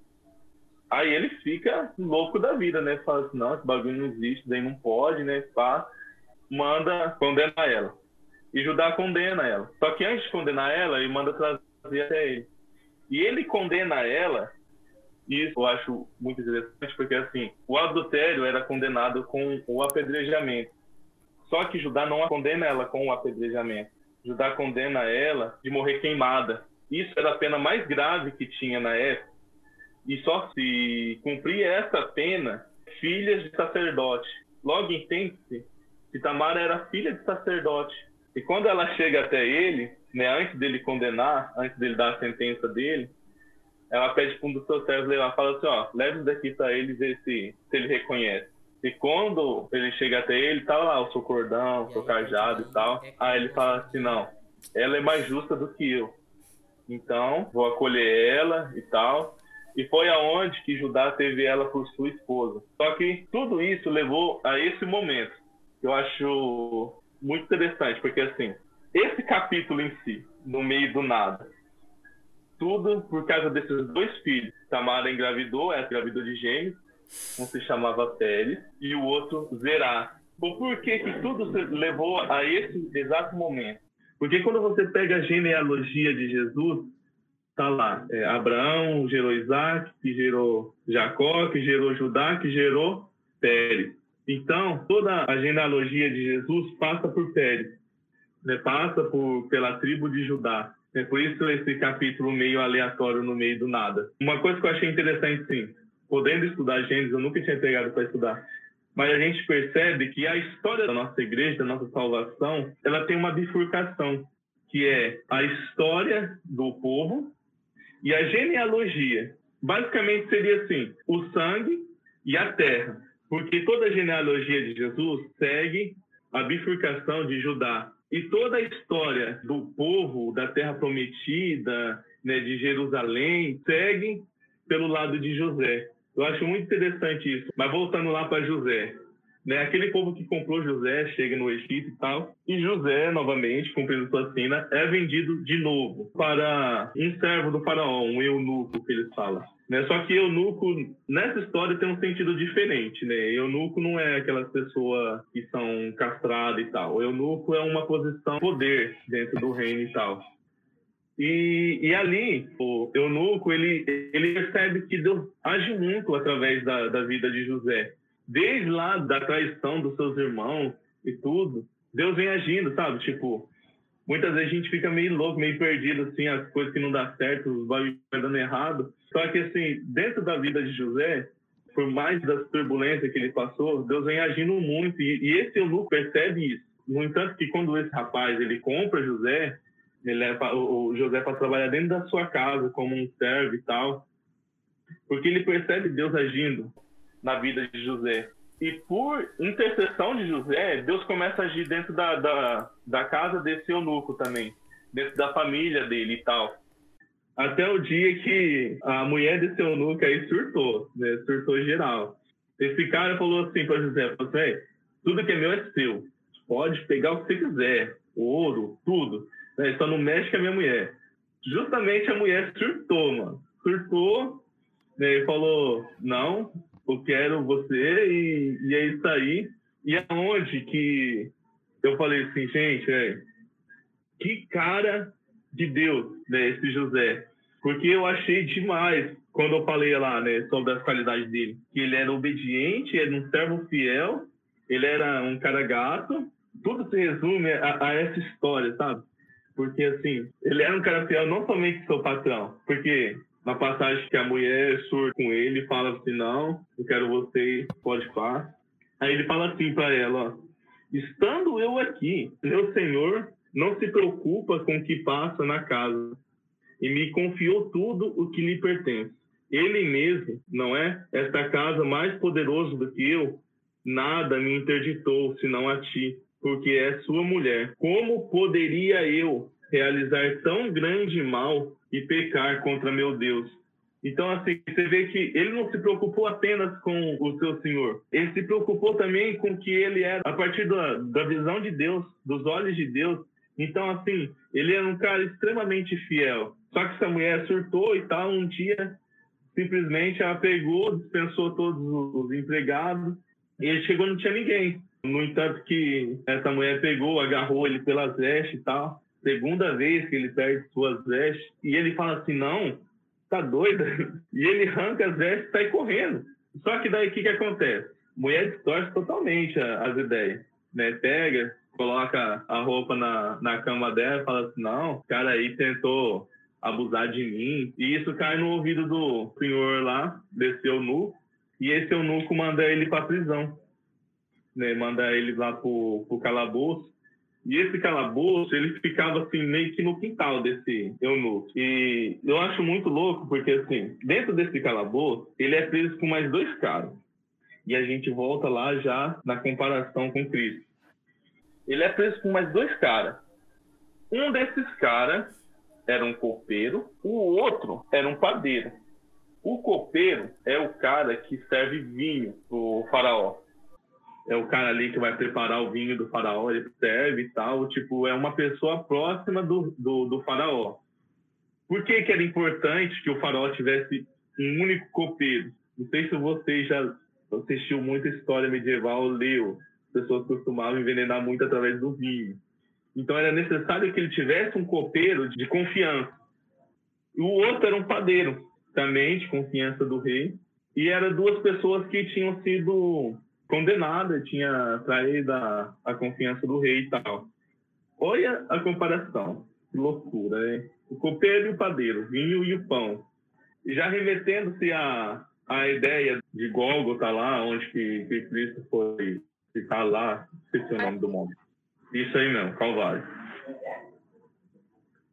Aí ele fica louco da vida, né? Fala assim, não, esse bagulho não existe, daí não pode, né? Pá, manda condenar ela. E Judá condena ela. Só que antes de condenar ela, ele manda trazer até ele. E ele condena ela, e isso eu acho muito interessante, porque assim, o adultério era condenado com o apedrejamento. Só que Judá não condena ela com o apedrejamento. Judá condena ela de morrer queimada. Isso era a pena mais grave que tinha na época. E só se cumpria essa pena filhas de sacerdote. Logo entende-se que Tamara era filha de sacerdote. E quando ela chega até ele, né, antes dele condenar, antes dele dar a sentença dele, ela pede para um dos seus servos levar, fala assim, ó, leve daqui para ele ver se, se ele reconhece. E quando ele chega até ele, tá lá o seu cordão, o seu cajado e tal. Aí ele fala assim, não, ela é mais justa do que eu. Então, vou acolher ela e tal. E foi aonde que Judá teve ela por sua esposa. Só que tudo isso levou a esse momento. Eu acho muito interessante, porque assim, esse capítulo em si, no meio do nada, tudo por causa desses dois filhos. Tamara engravidou, ela engravidou de gêmeos, um se chamava Pérez e o outro Zerá. Por que, que tudo levou a esse exato momento? Porque quando você pega a genealogia de Jesus, tá lá, é, Abraão gerou Isaac, que gerou Jacó, que gerou Judá, que gerou Pérez. Então, toda a genealogia de Jesus passa por Pérez, né? passa por, pela tribo de Judá. É por isso esse capítulo meio aleatório no meio do nada. Uma coisa que eu achei interessante, sim, podendo estudar Gênesis, eu nunca tinha pegado para estudar, mas a gente percebe que a história da nossa igreja, da nossa salvação, ela tem uma bifurcação, que é a história do povo e a genealogia. Basicamente seria assim: o sangue e a terra. Porque toda a genealogia de Jesus segue a bifurcação de Judá. E toda a história do povo da terra prometida, né, de Jerusalém, segue pelo lado de José. Eu acho muito interessante isso. Mas voltando lá para José, né, aquele povo que comprou José chega no Egito e tal, e José, novamente, cumprindo sua sina, é vendido de novo para um servo do faraó, um eunuco que eles falam. Né? Só que eunuco, nessa história, tem um sentido diferente. Né? Eunuco não é aquelas pessoas que são castradas e tal. Eunuco é uma posição de poder dentro do reino e tal. E, e ali, o eunuco, ele, ele percebe que Deus age muito através da, da vida de José. Desde lá da traição dos seus irmãos e tudo, Deus vem agindo, sabe? Tipo, muitas vezes a gente fica meio louco, meio perdido, assim, as coisas que não dá certo, os vai dando errado. Só que, assim, dentro da vida de José, por mais das turbulências que ele passou, Deus vem agindo muito. E, e esse eunuco percebe isso. No entanto, que quando esse rapaz ele compra José, ele leva o José para trabalhar dentro da sua casa como um servo e tal, porque ele percebe Deus agindo na vida de José. E por intercessão de José, Deus começa a agir dentro da, da, da casa desse eunuco também, dentro da família dele e tal. Até o dia que a mulher desse eunuco aí surtou, né? Surtou geral. Esse cara falou assim para José, assim, tudo que é meu é seu. Pode pegar o que você quiser. Ouro, tudo. Né? Só não mexe com a minha mulher. Justamente a mulher surtou, mano. Surtou, né? Falou, não, eu quero você e, e é isso aí. E aonde que eu falei assim, gente, é, que cara de Deus, né, esse José. Porque eu achei demais quando eu falei lá, né, sobre as qualidades dele. Que ele era obediente, era um servo fiel, ele era um cara gato. Tudo se resume a, a essa história, sabe? Porque, assim, ele era um cara fiel não somente seu patrão, porque na passagem que a mulher surta com ele fala assim, não, eu quero você, pode falar. Aí ele fala assim para ela, ó, estando eu aqui, meu senhor não se preocupa com o que passa na casa e me confiou tudo o que lhe pertence. Ele mesmo, não é? Esta casa mais poderoso do que eu, nada me interditou senão a ti, porque é sua mulher. Como poderia eu realizar tão grande mal e pecar contra meu Deus? Então, assim, você vê que ele não se preocupou apenas com o seu Senhor. Ele se preocupou também com o que ele era, a partir da, da visão de Deus, dos olhos de Deus. Então, assim, ele era um cara extremamente fiel. Só que essa mulher surtou e tal, um dia, simplesmente ela pegou, dispensou todos os empregados, e ele chegou não tinha ninguém. No entanto que essa mulher pegou, agarrou ele pelas vestes e tal. Segunda vez que ele perde suas vestes, e ele fala assim, não, tá doida? E ele arranca as vestes e sai correndo. Só que daí o que, que acontece? Mulher distorce totalmente as ideias, né? Pega, coloca a roupa na, na cama dela e fala assim, não, o cara aí tentou abusar de mim. E isso cai no ouvido do senhor lá, desse eunuco, e esse eunuco manda ele para prisão, né? Manda ele lá pro, pro calabouço. E esse calabouço, ele ficava assim meio que no quintal desse eunuco. E eu acho muito louco porque assim, dentro desse calabouço, ele é preso com mais dois caras. E a gente volta lá já na comparação com Cristo ele é preso com mais dois caras. Um desses caras era um copeiro, o outro era um padeiro. O copeiro é o cara que serve vinho pro faraó. É o cara ali que vai preparar o vinho do faraó, ele serve e tal. Tipo, é uma pessoa próxima do, do, do faraó. Por que, que era importante que o faraó tivesse um único copeiro? Não sei se você já assistiu muita história medieval, leu pessoas costumavam envenenar muito através do vinho. Então era necessário que ele tivesse um copeiro de confiança. O outro era um padeiro, também de confiança do rei. E eram duas pessoas que tinham sido condenadas, tinha traído a, a confiança do rei e tal. Olha a comparação, que loucura, né? O copeiro e o padeiro, o vinho e o pão. Já remetendo-se à, à ideia de Gólgota lá, onde que, que Cristo foi ficar lá, esqueci o nome do monte. Isso aí mesmo, Calvário.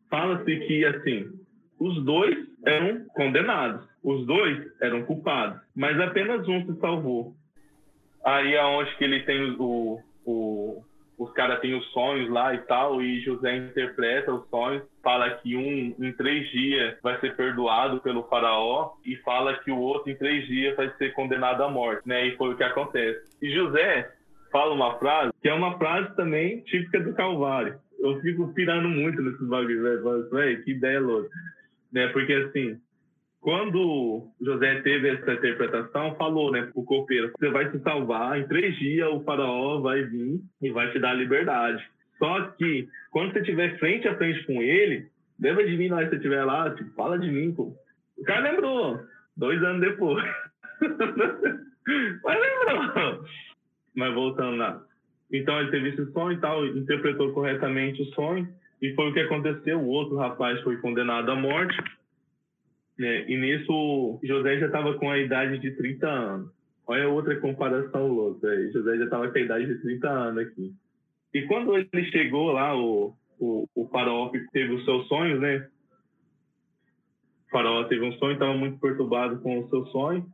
Fala-se que, assim, os dois eram condenados, os dois eram culpados, mas apenas um se salvou. Aí é que ele tem o, o os caras têm os sonhos lá e tal, e José interpreta os sonhos, fala que um em três dias vai ser perdoado pelo faraó, e fala que o outro em três dias vai ser condenado à morte, né? E foi o que acontece. E José, fala uma frase que é uma frase também típica do Calvário. Eu fico pirando muito nesses bagulhos, velho. Véio, que ideia louca. Né? Porque assim, quando José teve essa interpretação, falou, né, o copeiro, você vai se salvar, em três dias o faraó vai vir e vai te dar liberdade. Só que, quando você estiver frente a frente com ele, lembra de mim lá, se você estiver lá, tipo, fala de mim, pô. O cara lembrou, dois anos depois. Mas lembrou. Mas voltando lá. Então ele teve esse sonho e tal, interpretou corretamente o sonho, e foi o que aconteceu. O outro rapaz foi condenado à morte, né? e nisso José já estava com a idade de 30 anos. Olha outra comparação louca. José já estava com a idade de 30 anos aqui. E quando ele chegou lá, o, o, o faraó teve os seus sonhos, né? O faraó teve um sonho, estava muito perturbado com o seu sonho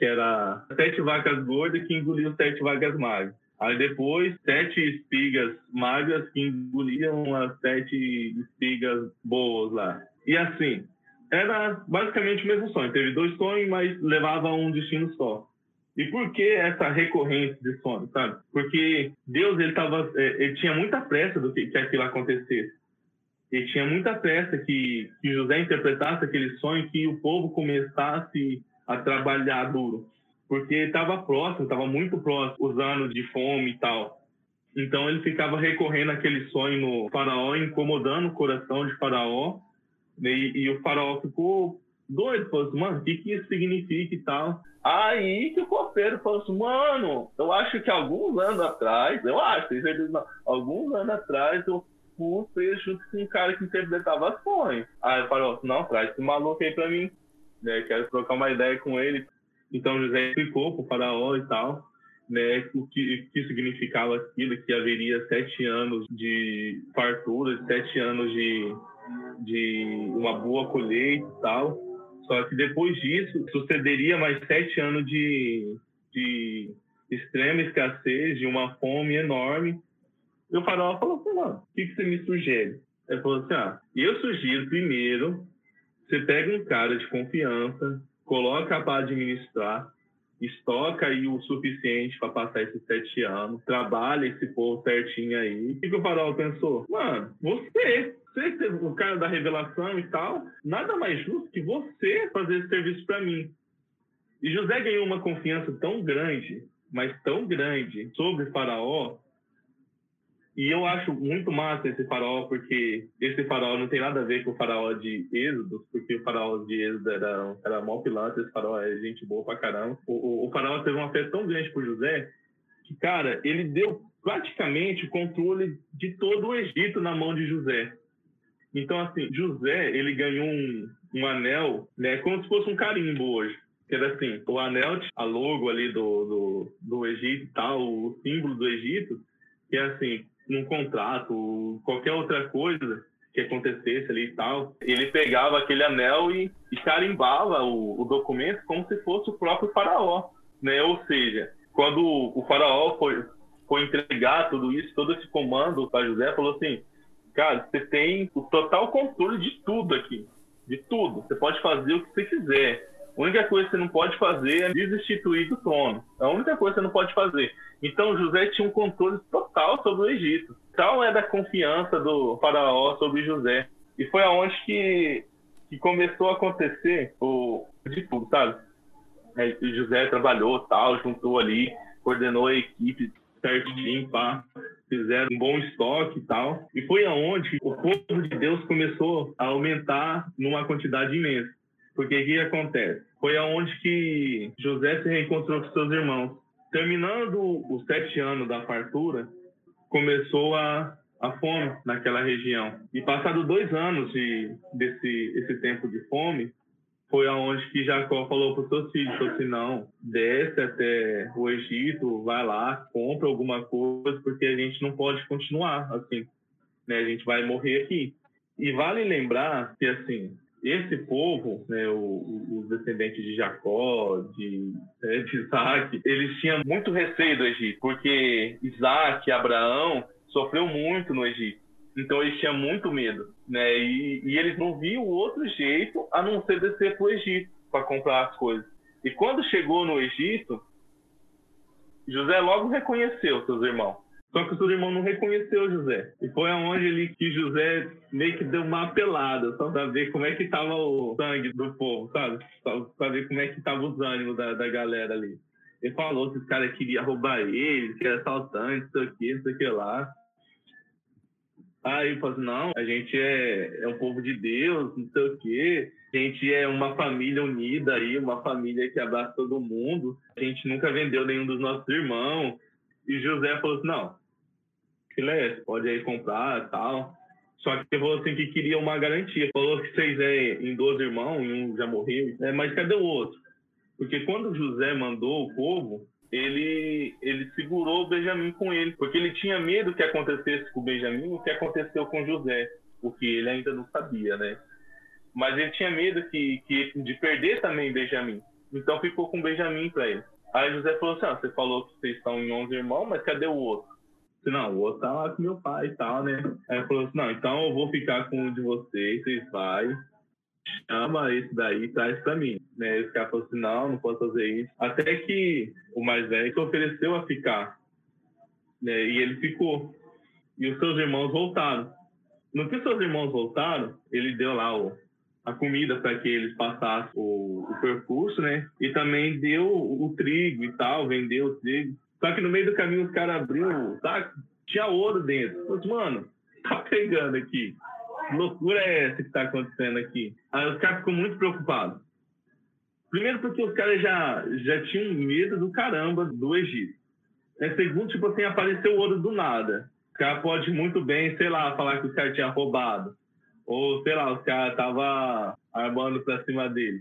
que era sete vacas gordas que engoliam sete vacas magras. Aí depois, sete espigas magras que engoliam as sete espigas boas lá. E assim, era basicamente o mesmo sonho. Teve dois sonhos, mas levava a um destino só. E por que essa recorrência de sonho, sabe? Porque Deus ele tava, é, ele tinha muita pressa do que, que aquilo acontecesse. Ele tinha muita pressa que, que José interpretasse aquele sonho, que o povo começasse a trabalhar duro, porque estava próximo, estava muito próximo, os anos de fome e tal. Então ele ficava recorrendo àquele sonho no faraó, incomodando o coração de faraó, né? e, e o faraó ficou doido, falou assim, mano, o que, que isso significa e tal. Aí que o copeiro falou assim, mano, eu acho que alguns anos atrás, eu acho, não, alguns anos atrás eu fui preso junto com um cara que interpretava sonhos. Aí ele falou assim, não, traz esse maluco aí pra mim, né, quero trocar uma ideia com ele. Então José explicou pro faraó e tal, né, o que, que significava aquilo, que haveria sete anos de fartura, sete anos de, de uma boa colheita e tal. Só que depois disso, sucederia mais sete anos de, de extrema escassez, de uma fome enorme. E o faraó falou assim, mano, o que, que você me sugere? Ele falou assim, ah, eu sugiro primeiro, você pega um cara de confiança, coloca para administrar, estoca aí o suficiente para passar esses sete anos, trabalha esse povo certinho aí. O que, o faraó pensou? Mano, você, você o cara da revelação e tal, nada mais justo que você fazer esse serviço para mim. E José ganhou uma confiança tão grande, mas tão grande sobre Faraó, e eu acho muito massa esse faraó, porque esse faraó não tem nada a ver com o faraó de Êxodo, porque o faraó de Êxodo era, era mó pilantra, esse faraó é gente boa pra caramba. O, o, o faraó teve uma fé tão grande por José, que, cara, ele deu praticamente o controle de todo o Egito na mão de José. Então, assim, José, ele ganhou um, um anel, né, como se fosse um carimbo hoje. Que era assim, o anel, a logo ali do, do, do Egito e tal, o símbolo do Egito, que é assim, num contrato, qualquer outra coisa que acontecesse ali e tal, ele pegava aquele anel e, e carimbava o, o, documento como se fosse o próprio faraó, né? Ou seja, quando o faraó foi, foi entregar tudo isso, todo esse comando para José, falou assim, cara, você tem o total controle de tudo aqui, de tudo. Você pode fazer o que você quiser. A única coisa que você não pode fazer é desinstituir do trono. É a única coisa que você não pode fazer. Então José tinha um controle total sobre o Egito. Tal é da confiança do faraó sobre José. E foi aonde que, que começou a acontecer o de tudo, sabe? É, José trabalhou, tal, juntou ali, coordenou a equipe certinho, pá, fizeram um bom estoque e tal. E foi aonde o povo de Deus começou a aumentar numa quantidade imensa. Porque o que acontece? Foi aonde que José se reencontrou com seus irmãos. Terminando os sete anos da fartura, começou a, a fome naquela região. E passado dois anos de, desse esse tempo de fome, foi aonde que Jacó falou para os seus filhos, falou assim, não, desce até o Egito, vai lá, compra alguma coisa, porque a gente não pode continuar assim, né? A gente vai morrer aqui. E vale lembrar que, assim, esse povo, né, os descendentes de Jacó, de, né, de Isaac, eles tinham muito receio do Egito, porque Isaac, Abraão, sofreu muito no Egito. Então eles tinham muito medo, né? E, e eles não viam outro jeito a não ser descer para o Egito para comprar as coisas. E quando chegou no Egito, José logo reconheceu seus irmãos. Só que o seu irmão não reconheceu José. E foi aonde ele que José meio que deu uma apelada, só pra ver como é que tava o sangue do povo, sabe? Só pra ver como é que tava os ânimos da, da galera ali. Ele falou que os caras queriam roubar ele, que era assaltante, isso aqui, isso aqui lá. Aí ele falou assim, não, a gente é, é um povo de Deus, não sei o quê. A gente é uma família unida aí, uma família que abraça todo mundo. A gente nunca vendeu nenhum dos nossos irmãos. E José falou assim, não, filé, pode aí comprar e tal. Só que falou assim que queria uma garantia. Falou que vocês é em dois irmãos e um já morreu. É, mas cadê o outro? Porque quando José mandou o povo, ele, ele segurou o Benjamim com ele. Porque ele tinha medo que acontecesse com o Benjamim o que aconteceu com José. O que ele ainda não sabia, né? Mas ele tinha medo que, que de perder também Benjamim. Então ficou com Benjamim para ele. Aí José falou assim: ah, você falou que vocês estão em 11 irmãos, mas cadê o outro? Não, o outro tá lá com meu pai e tal, né? Aí falou assim, não, então eu vou ficar com um de vocês, vocês vai, chama esse daí e traz para mim. Né? Esse cara falou assim, não, não posso fazer isso. Até que o mais velho se ofereceu a ficar. Né? E ele ficou. E os seus irmãos voltaram. No que seus irmãos voltaram, ele deu lá o, a comida para que eles passassem o, o, percurso, né? E também deu o trigo e tal, vendeu o trigo. Só que no meio do caminho os caras abriram, tá? Tinha ouro dentro. Mas, mano, tá pegando aqui. Que loucura é essa que tá acontecendo aqui? Aí os caras ficam muito preocupados. Primeiro porque os caras já, já tinham medo do caramba do Egito. É, segundo, tipo assim, apareceu ouro do nada. O cara pode muito bem, sei lá, falar que os caras tinham roubado. Ou, sei lá, os caras estavam armando pra cima dele.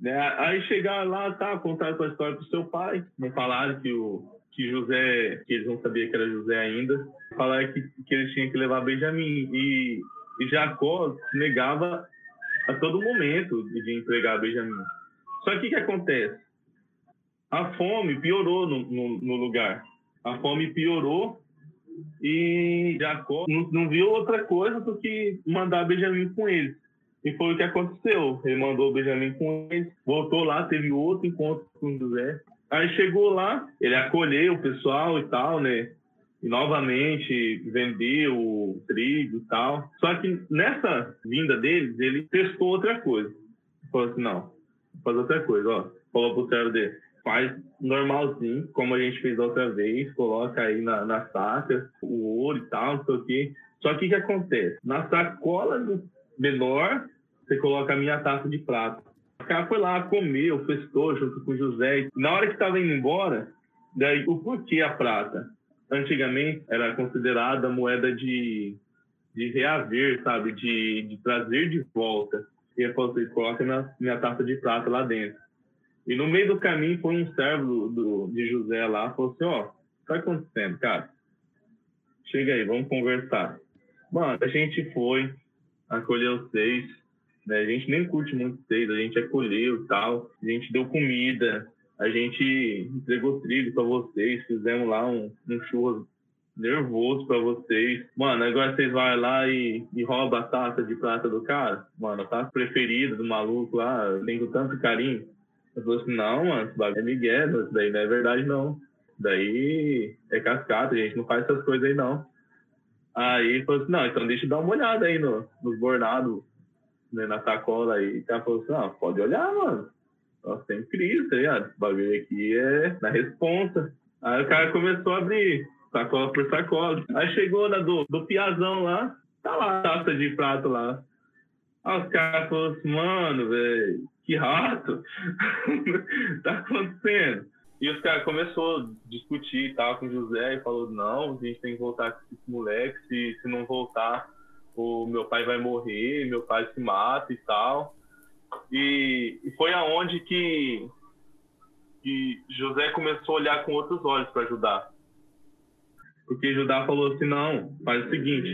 Né? Aí chegaram lá, tá, contaram a história pro seu pai. Não falaram que o, que José, que eles não sabiam que era José ainda, falaram que, que eles tinham que levar Benjamim. E, e Jacó negava a todo momento de entregar Benjamim. Só que o que acontece? A fome piorou no, no, no lugar. A fome piorou e Jacó não, não, viu outra coisa do que mandar Benjamim com eles. E foi o que aconteceu. Ele mandou Benjamim com eles, voltou lá, teve outro encontro com José. Aí chegou lá, ele acolheu o pessoal e tal, né? E novamente vendeu o trigo e tal. Só que nessa vinda deles, ele testou outra coisa. Falou assim: não, fazer outra coisa, ó. Falou pro servo dele: faz normalzinho, como a gente fez outra vez, coloca aí na, na saca o ouro e tal, não sei o quê. Só que o que acontece? Na sacola menor, você coloca a minha taça de prata. O cara foi lá, comeu, festou junto com o José. Na hora que estava indo embora, daí o porquê a prata? Antigamente era considerada moeda de, de reaver, sabe? De, de trazer de volta. E ele falou assim, coloca minha, minha taça de prata lá dentro. E no meio do caminho foi um servo do, de José lá, falou assim, ó, o que tá acontecendo, cara? Chega aí, vamos conversar. Mano, a gente foi, acolheu vocês, né? A gente nem curte muito vocês, a gente acolheu e tal, a gente deu comida, a gente entregou trigo para vocês, fizemos lá um, um churras nervoso para vocês. Mano, agora vocês vão lá e, e roubam a taça de prata do cara? Mano, a taça preferida do maluco lá, tem com tanto carinho. Eu falei assim, não, mano, esse bagulho é Miguel, isso daí não é verdade, não. Daí é cascata, a gente não faz essas coisas aí, não. Aí falou assim, não, então deixa eu dar uma olhada aí no, nos bordados, né, na sacola aí. O cara falou assim, não, pode olhar, mano. Nós tem crise, tá ligado? Esse bagulho aqui é na responsa. Aí o cara começou a abrir sacola por sacola. Aí chegou na do, do piazão lá, tá lá a taça de prato lá. Aí os caras falaram assim, mano, velho, que rato, tá acontecendo? E os caras começou a discutir e tal com o José e falou, não, a gente tem que voltar com esse moleque, se, se não voltar, o meu pai vai morrer, meu pai se mata e tal. E, e foi aonde que, que José começou a olhar com outros olhos para ajudar. Porque Judá falou assim, não, faz o seguinte,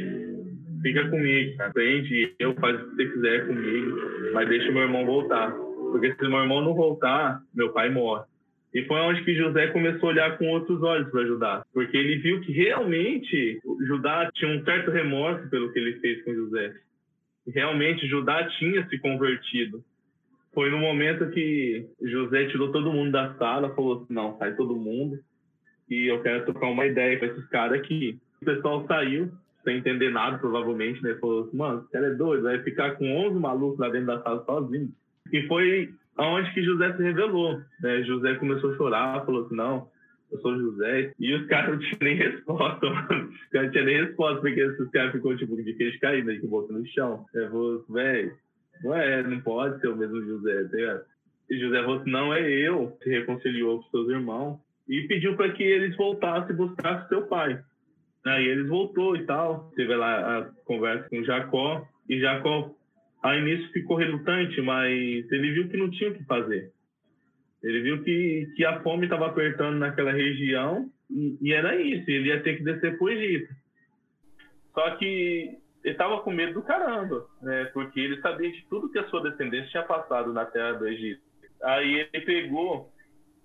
fica comigo, aprende, eu faz o que você quiser comigo, mas deixa meu irmão voltar. Porque se meu irmão não voltar, meu pai morre. E foi onde que José começou a olhar com outros olhos para Judá. Porque ele viu que realmente Judá tinha um certo remorso pelo que ele fez com José. Realmente Judá tinha se convertido. Foi no momento que José tirou todo mundo da sala, falou assim, não, sai todo mundo. E eu quero trocar uma ideia com esses caras aqui. O pessoal saiu, sem entender nada, provavelmente, né? Falou assim, mano, esse cara é doido, vai ficar com 11 malucos lá dentro da sala sozinho. E foi aonde que José se revelou, né? José começou a chorar, falou assim, não, eu sou José. E os caras não tinham nem resposta, mano. Os caras não tinham nem resposta, porque esses caras ficou tipo de queijo caído, né? De boca no chão. Eu falou assim, velho, não é, não pode ser o mesmo José, tá ligado? E José falou assim, não, é eu. Se reconciliou com seus irmãos. E pediu para que eles voltassem e buscassem seu pai. Aí eles voltou e tal, teve lá a conversa com Jacó, e Jacó, ao início, ficou relutante, mas ele viu que não tinha o que fazer. Ele viu que, que a fome estava apertando naquela região, e, e, era isso, ele ia ter que descer para o Egito. Só que ele estava com medo do caramba, né? porque ele sabia de tudo que a sua descendência tinha passado na terra do Egito. Aí ele pegou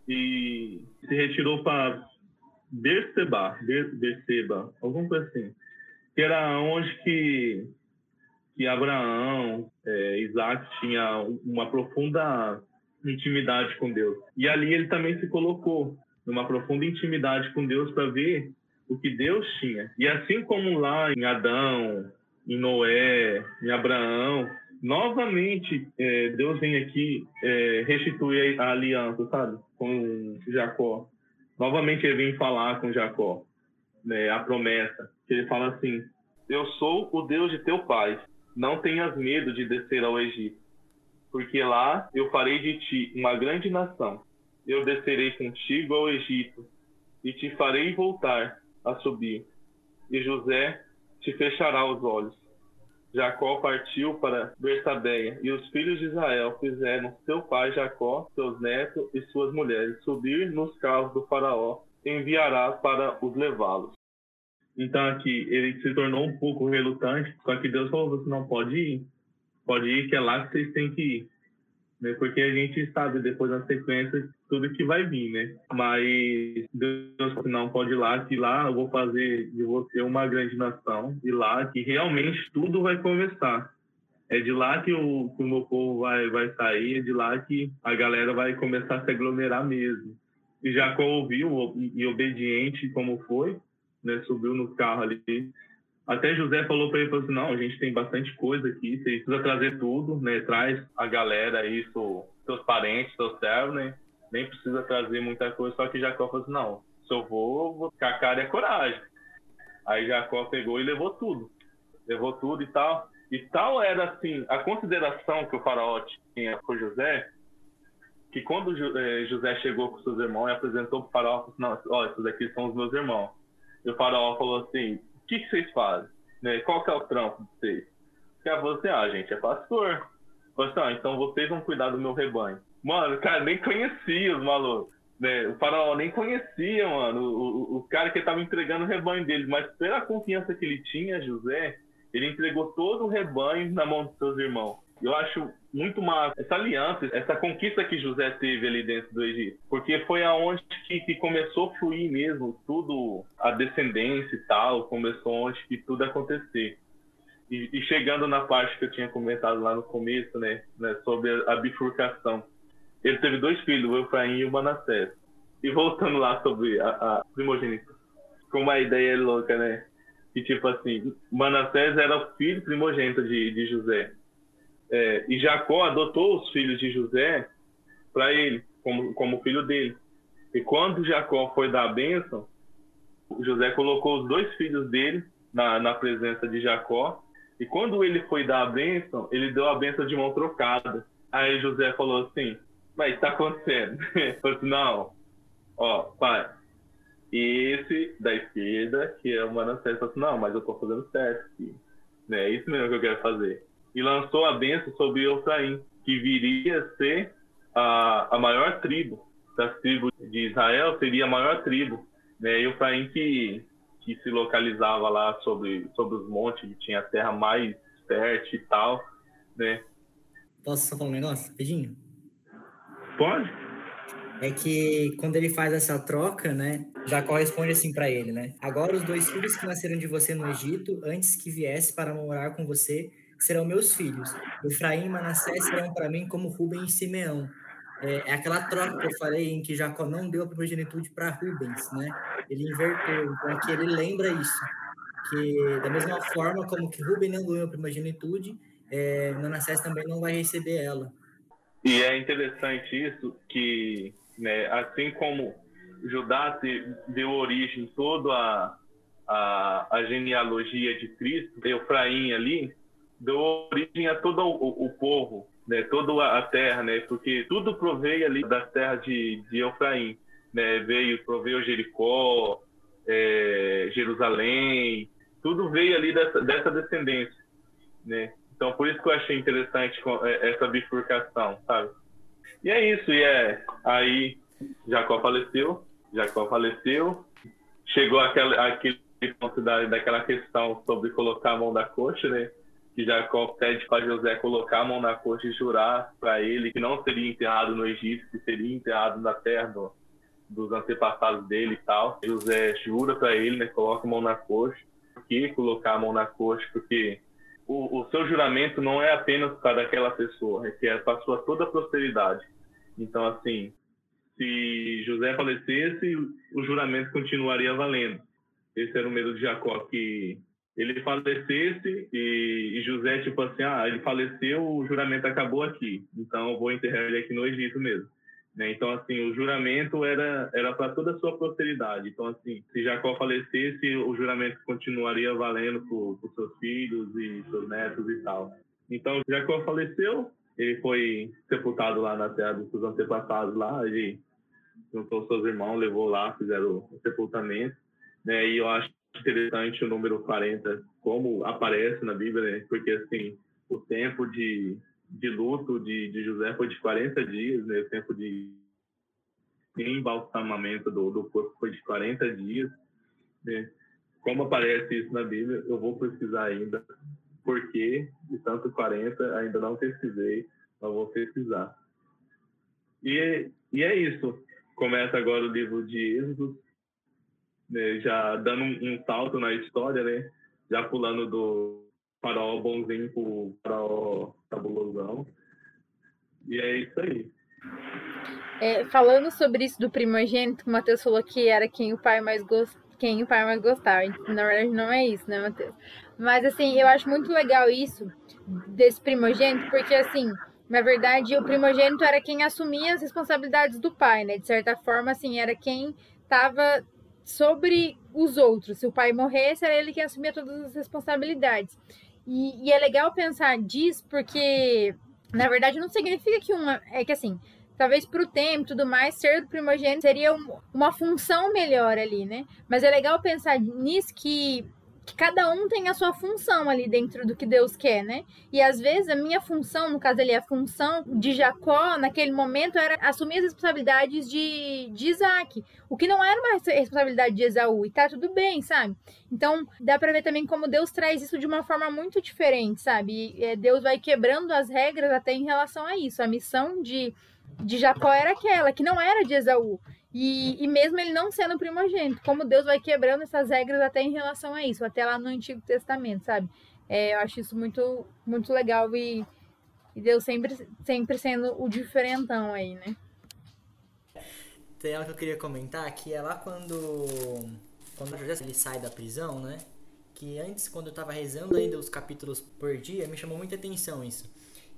e se retirou para Berseba, Berseba, alguma coisa assim. Que era onde que, que Abraão, é, Isaac tinha uma profunda intimidade com Deus. E ali ele também se colocou numa profunda intimidade com Deus para ver o que Deus tinha. E assim como lá em Adão, em Noé, em Abraão, novamente é, Deus vem aqui é, restituir a aliança, sabe, com Jacó. Novamente ele vem falar com Jacó, né, a promessa. Ele fala assim: Eu sou o Deus de teu pai. Não tenhas medo de descer ao Egito, porque lá eu farei de ti uma grande nação. Eu descerei contigo ao Egito e te farei voltar a subir. E José te fechará os olhos. Jacó partiu para Bersabeia, e os filhos de Israel fizeram seu pai Jacó, seus netos e suas mulheres subir nos carros do faraó, enviará para os levá-los. Então aqui ele se tornou um pouco relutante, só que Deus falou: você não pode ir, pode ir que é lá que vocês têm que ir né? Porque a gente sabe depois na sequência tudo que vai vir, né? Mas Deus não pode ir lá, que lá eu vou fazer de você uma grande nação, e lá que realmente tudo vai começar. É de lá que o, que o meu povo vai, vai sair, é de lá que a galera vai começar a se aglomerar mesmo. E Jacó ouviu, e obediente como foi, né? Subiu no carro ali, até José falou para ele, falou assim, não, a gente tem bastante coisa aqui, você precisa trazer tudo, né? Traz a galera aí, seus parentes, seus servos, né? Nem precisa trazer muita coisa, só que Jacó falou assim, não, se eu vou, vou ficar cara é coragem. Aí Jacó pegou e levou tudo. Levou tudo e tal. E tal era, assim, a consideração que o faraó tinha por José, que quando eh, José chegou com seus irmãos e apresentou para o faraó, falou assim, não, esses aqui são os meus irmãos. E o faraó falou assim, que, que vocês fazem? Né? Qual que é o trampo de vocês? É você, ah, gente, é pastor. Assim, ah, então vocês vão cuidar do meu rebanho. Mano, o cara nem conhecia os malucos. Né? O faraó nem conhecia, mano, o, o, o cara que estava entregando o rebanho dele. Mas pela confiança que ele tinha, José, ele entregou todo o rebanho na mão dos seus irmãos. Eu acho muito massa essa aliança, essa conquista que José teve ali dentro do Egito. Porque foi aonde que, que começou a fluir mesmo tudo, a descendência e tal, começou onde que tudo acontecer. E, e, chegando na parte que eu tinha comentado lá no começo, né, né sobre a, a bifurcação. Ele teve dois filhos, o Efraim e o Manassés. E voltando lá sobre a, a primogênita, com uma ideia louca, né? Que tipo assim, Manassés era o filho primogênito de, de José. É, e Jacó adotou os filhos de José para ele, como, como filho dele. E quando Jacó foi dar a bênção, José colocou os dois filhos dele na, na presença de Jacó. E quando ele foi dar a bênção, ele deu a bênção de mão trocada. Aí José falou assim: Mas está acontecendo? falou assim: Não, ó, pai, esse da esquerda, que é o Manassés, falou assim: Não, mas eu estou fazendo certo, filho. É isso mesmo que eu quero fazer e lançou a bênção sobre Efraim, que viria a ser a, a maior tribo das tribos de Israel, seria a maior tribo. Né? Efraim que, que se localizava lá sobre, sobre os montes, que tinha a terra mais fértil e tal, né? Posso só falar um negócio, rapidinho? Pode. É que quando ele faz essa troca, né, Jacó responde assim para ele, né? Agora os dois filhos que nasceram de você no Egito, antes que viesse para morar com você, serão meus filhos. Efraim e Manassés serão para mim como Rubem e Simeão. É, é, aquela troca que eu falei em que Jacó não deu a primogenitude para Rubens, né? Ele inverteu. Então aqui ele lembra isso. Que da mesma forma como que Rubem não ganhou a primogenitude, é, Manassés também não vai receber ela. E é interessante isso, que né, assim como Judá deu origem toda a, a genealogia de Cristo, Efraim ali, deu origem a todo o, o povo, né, toda a terra, né, porque tudo proveio ali das terras de, de Efraim, né, veio, proveio Jericó, é, Jerusalém, tudo veio ali dessa, dessa descendência, né, então por isso que eu achei interessante é, essa bifurcação, sabe? E é isso, e é, aí Jacó faleceu, Jacó faleceu, chegou aquele, aquele ponto da, daquela questão sobre colocar a mão da coxa, né, que Jacó pede para José colocar a mão na coxa e jurar para ele que não seria enterrado no Egito, que seria enterrado na terra do, dos antepassados dele e tal. José jura para ele, né, coloca a mão na coxa. Por que colocar a mão na coxa? Porque o, o seu juramento não é apenas para aquela pessoa, é que é para sua toda a prosperidade. Então, assim, se José falecesse, o juramento continuaria valendo. Esse era o medo de Jacó, que ele falecesse e, e, José, tipo assim, ah, ele faleceu, o juramento acabou aqui, então eu vou enterrar ele aqui no Egito mesmo. Né? Então, assim, o juramento era era para toda a sua posteridade. Então, assim, se Jacó falecesse, o juramento continuaria valendo para seus filhos e seus netos e tal. Então, Jacó faleceu, ele foi sepultado lá na terra dos seus antepassados lá, ele juntou seus irmãos, levou lá, fizeram o sepultamento, né? E eu acho interessante o número 40, como aparece na Bíblia, né? Porque, assim, o tempo de, de luto de, de José foi de 40 dias, né? O tempo de embalsamamento do, do corpo foi de 40 dias, né? Como aparece isso na Bíblia, eu vou pesquisar ainda por que de tanto 40, ainda não pesquisei, mas vou pesquisar. E, e é isso. Começa agora o livro de Êxodo, né, já dando um, um, salto na história, né? Já pulando do farol bonzinho pro farol cabulosão. E é isso aí. É, falando sobre isso do primogênito, o Matheus falou que era quem o pai mais gostava quem o pai mais gostava. Na verdade, não é isso, né, Matheus? Mas, assim, eu acho muito legal isso desse primogênito, porque, assim, na verdade, o primogênito era quem assumia as responsabilidades do pai, né? De certa forma, assim, era quem estava sobre os outros. Se o pai morresse, era ele que assumia todas as responsabilidades. E, e é legal pensar disso, porque, na verdade, não significa que uma. É que assim, talvez para o tempo e tudo mais, ser primogênito seria um, uma função melhor ali, né? Mas é legal pensar nisso que que cada um tem a sua função ali dentro do que Deus quer, né? E às vezes a minha função, no caso ali, a função de Jacó, naquele momento, era assumir as responsabilidades de, de Isaac, o que não era uma responsabilidade de Esaú, e tá tudo bem, sabe? Então, dá pra ver também como Deus traz isso de uma forma muito diferente, sabe? E, é, Deus vai quebrando as regras até em relação a isso. A missão de, de Jacó era aquela, que não era de Esaú. E, e mesmo ele não sendo primogênito, como Deus vai quebrando essas regras até em relação a isso, até lá no Antigo Testamento, sabe? É, eu acho isso muito, muito legal e, e Deus sempre, sempre sendo o diferentão aí, né? Tem algo que eu queria comentar, que é lá quando, quando José ele sai da prisão, né? Que antes, quando eu tava rezando ainda os capítulos por dia, me chamou muita atenção isso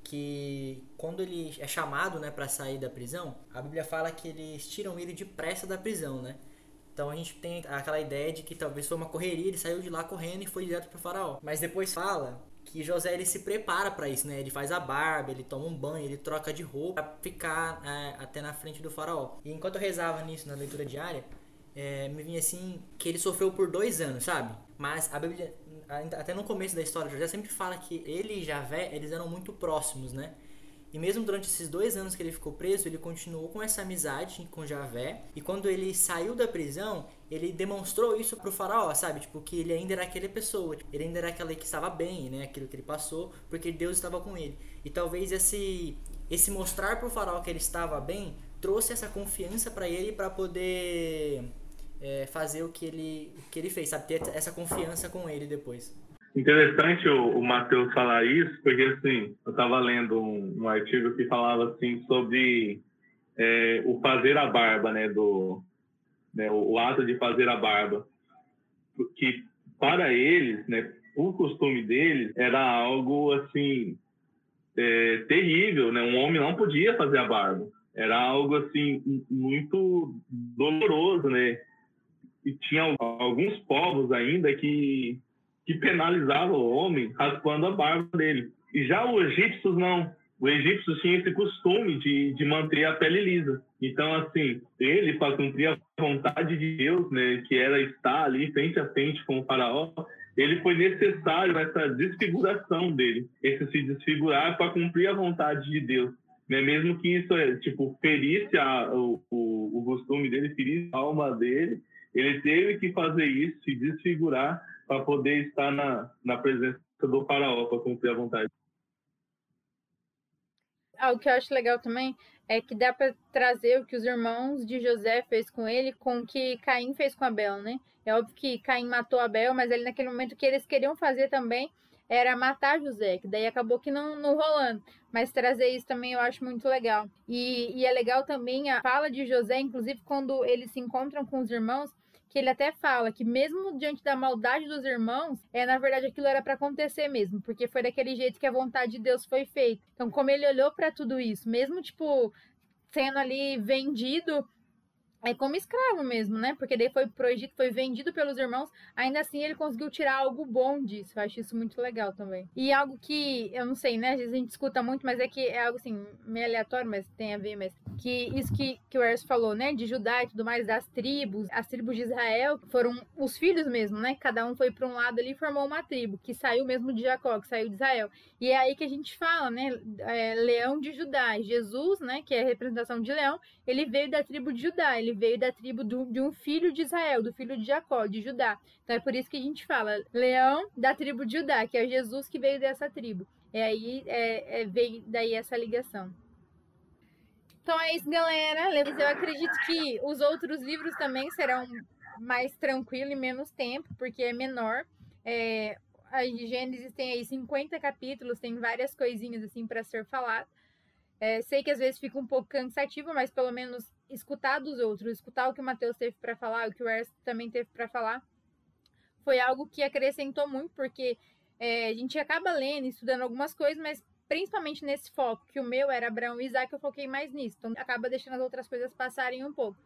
que quando ele é chamado, né, para sair da prisão, a Bíblia fala que eles tiram ele depressa da prisão, né? Então a gente tem aquela ideia de que talvez foi uma correria, ele saiu de lá correndo e foi direto pro faraó. Mas depois fala que José ele se prepara para isso, né? Ele faz a barba, ele toma um banho, ele troca de roupa para ficar é, até na frente do faraó. E enquanto eu rezava nisso na leitura diária, é, me vinha assim que ele sofreu por dois anos, sabe? Mas a Bíblia até no começo da história, José sempre fala que ele e Javé, eles eram muito próximos, né? E mesmo durante esses dois anos que ele ficou preso, ele continuou com essa amizade com Javé. E quando ele saiu da prisão, ele demonstrou isso pro faraó, sabe? Tipo, que ele ainda era aquela pessoa. Tipo, ele ainda era aquela que estava bem, né? Aquilo que ele passou, porque Deus estava com ele. E talvez esse, esse mostrar pro faraó que ele estava bem, trouxe essa confiança para ele para poder é, fazer o que ele, o que ele fez, sabe? Ter essa confiança com ele depois. Interessante o, o Matheus falar isso, porque assim, eu estava lendo um, um, artigo que falava assim sobre é, o fazer a barba, né, do né, o, o, ato de fazer a barba, que para eles, né, o costume deles era algo assim é, terrível, né? Um homem não podia fazer a barba, era algo assim muito doloroso, né? E tinha alguns povos ainda que, que penalizavam o homem raspando a barba dele. E já os egípcios não. O egípcio tinha esse costume de, de manter a pele lisa. Então, assim, ele, para cumprir a vontade de Deus, né, que era estar ali frente a frente com o faraó, ele foi necessário essa desfiguração dele, esse se desfigurar para cumprir a vontade de Deus. Né? Mesmo que isso, é, tipo, ferisse a, o, o, o costume dele, ferisse a alma dele, ele teve que fazer isso, se desfigurar, para poder estar na, na presença do faraó, para cumprir a vontade. Ah, o que eu acho legal também é que dá para trazer o que os irmãos de José fez com ele com o que Caim fez com Abel, né? É óbvio que Caim matou Abel, mas ele naquele momento que eles queriam fazer também era matar José, que daí acabou que não, não rolando. Mas trazer isso também eu acho muito legal. E, e é legal também a fala de José, inclusive quando eles se encontram com os irmãos, que ele até fala que mesmo diante da maldade dos irmãos, é na verdade aquilo era para acontecer mesmo, porque foi daquele jeito que a vontade de Deus foi feita. Então, como ele olhou para tudo isso, mesmo tipo sendo ali vendido é como escravo mesmo, né? Porque daí foi pro Egito, foi vendido pelos irmãos, ainda assim ele conseguiu tirar algo bom disso. Eu acho isso muito legal também. E algo que, eu não sei, né? Às vezes a gente escuta muito, mas é que é algo assim, meio aleatório, mas tem a ver, mas que isso que, que o Erso falou, né? De Judá e tudo mais, das tribos, as tribos de Israel, foram os filhos mesmo, né? Cada um foi para um lado ali e formou uma tribo, que saiu mesmo de Jacó, que saiu de Israel. E é aí que a gente fala, né? É, leão de Judá. Jesus, né? Que é a representação de leão, ele veio da tribo de Judá, ele veio da tribo do, de um filho de Israel, do filho de Jacó, de Judá. Então é por isso que a gente fala leão da tribo de Judá, que é Jesus que veio dessa tribo. E aí é, é, veio daí essa ligação. Então é isso, galera. Eu acredito que os outros livros também serão mais tranquilo e menos tempo, porque é menor. É, a Gênesis tem aí 50 capítulos, tem várias coisinhas assim para ser falado. É, sei que às vezes fica um pouco cansativo, mas pelo menos escutar dos outros, escutar o que o Matheus teve para falar, o que o Ers também teve para falar, foi algo que acrescentou muito, porque é, a gente acaba lendo, estudando algumas coisas, mas principalmente nesse foco, que o meu era Abraão e Isaac, eu foquei mais nisso. Então acaba deixando as outras coisas passarem um pouco.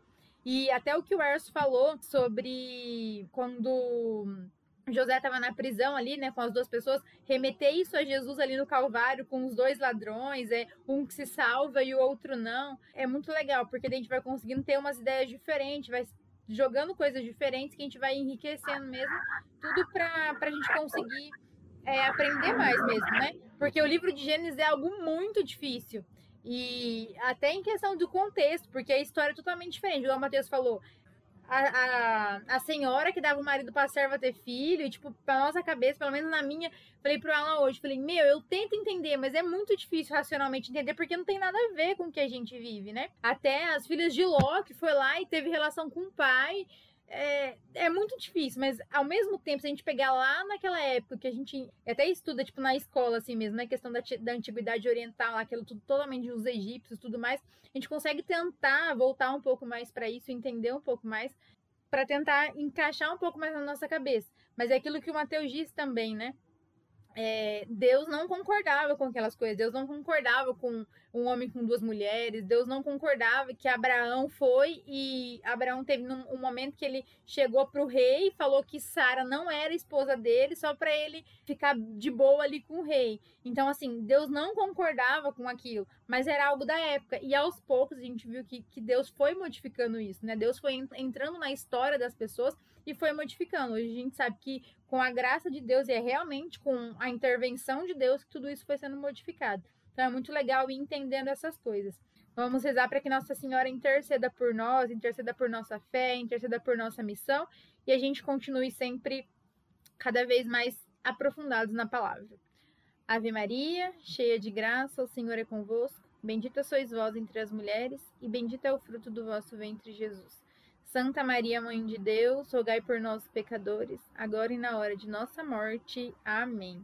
E até o que o Ers falou sobre quando José estava na prisão ali, né, com as duas pessoas, remeter isso a Jesus ali no Calvário com os dois ladrões, é um que se salva e o outro não. É muito legal, porque a gente vai conseguindo ter umas ideias diferentes, vai jogando coisas diferentes que a gente vai enriquecendo mesmo, tudo para a gente conseguir é, aprender mais mesmo, né? Porque o livro de Gênesis é algo muito difícil. E até em questão do contexto, porque a história é totalmente diferente. O Matheus falou, a, a, senhora que dava o marido pra serva ter filho, e, tipo, pra nossa cabeça, pelo menos na minha, falei pro Alan hoje, falei, meu, eu tento entender, mas é muito difícil racionalmente entender, porque não tem nada a ver com o que a gente vive, né? Até as filhas de Ló, que foi lá e teve relação com o pai, é, é muito difícil, mas ao mesmo tempo, se a gente pegar lá naquela época que a gente até estuda, tipo, na escola, assim mesmo, né? Questão da, da antiguidade oriental, aquilo tudo totalmente os egípcios tudo mais, a gente consegue tentar voltar um pouco mais para isso, entender um pouco mais, para tentar encaixar um pouco mais na nossa cabeça. Mas é aquilo que o Mateus disse também, né? É, Deus não concordava com aquelas coisas, Deus não concordava com um homem com duas mulheres, Deus não concordava que Abraão foi e Abraão teve um momento que ele chegou para o rei e falou que Sara não era esposa dele, só para ele ficar de boa ali com o rei. Então, assim, Deus não concordava com aquilo, mas era algo da época. E aos poucos a gente viu que, que Deus foi modificando isso, né? Deus foi entrando na história das pessoas e foi modificando. Hoje a gente sabe que com a graça de Deus e é realmente com a intervenção de Deus que tudo isso foi sendo modificado. Então é muito legal ir entendendo essas coisas. Vamos rezar para que Nossa Senhora interceda por nós, interceda por nossa fé, interceda por nossa missão e a gente continue sempre cada vez mais aprofundados na palavra. Ave Maria, cheia de graça, o Senhor é convosco. Bendita sois vós entre as mulheres, e bendito é o fruto do vosso ventre, Jesus. Santa Maria, Mãe de Deus, rogai por nós, pecadores, agora e na hora de nossa morte. Amém.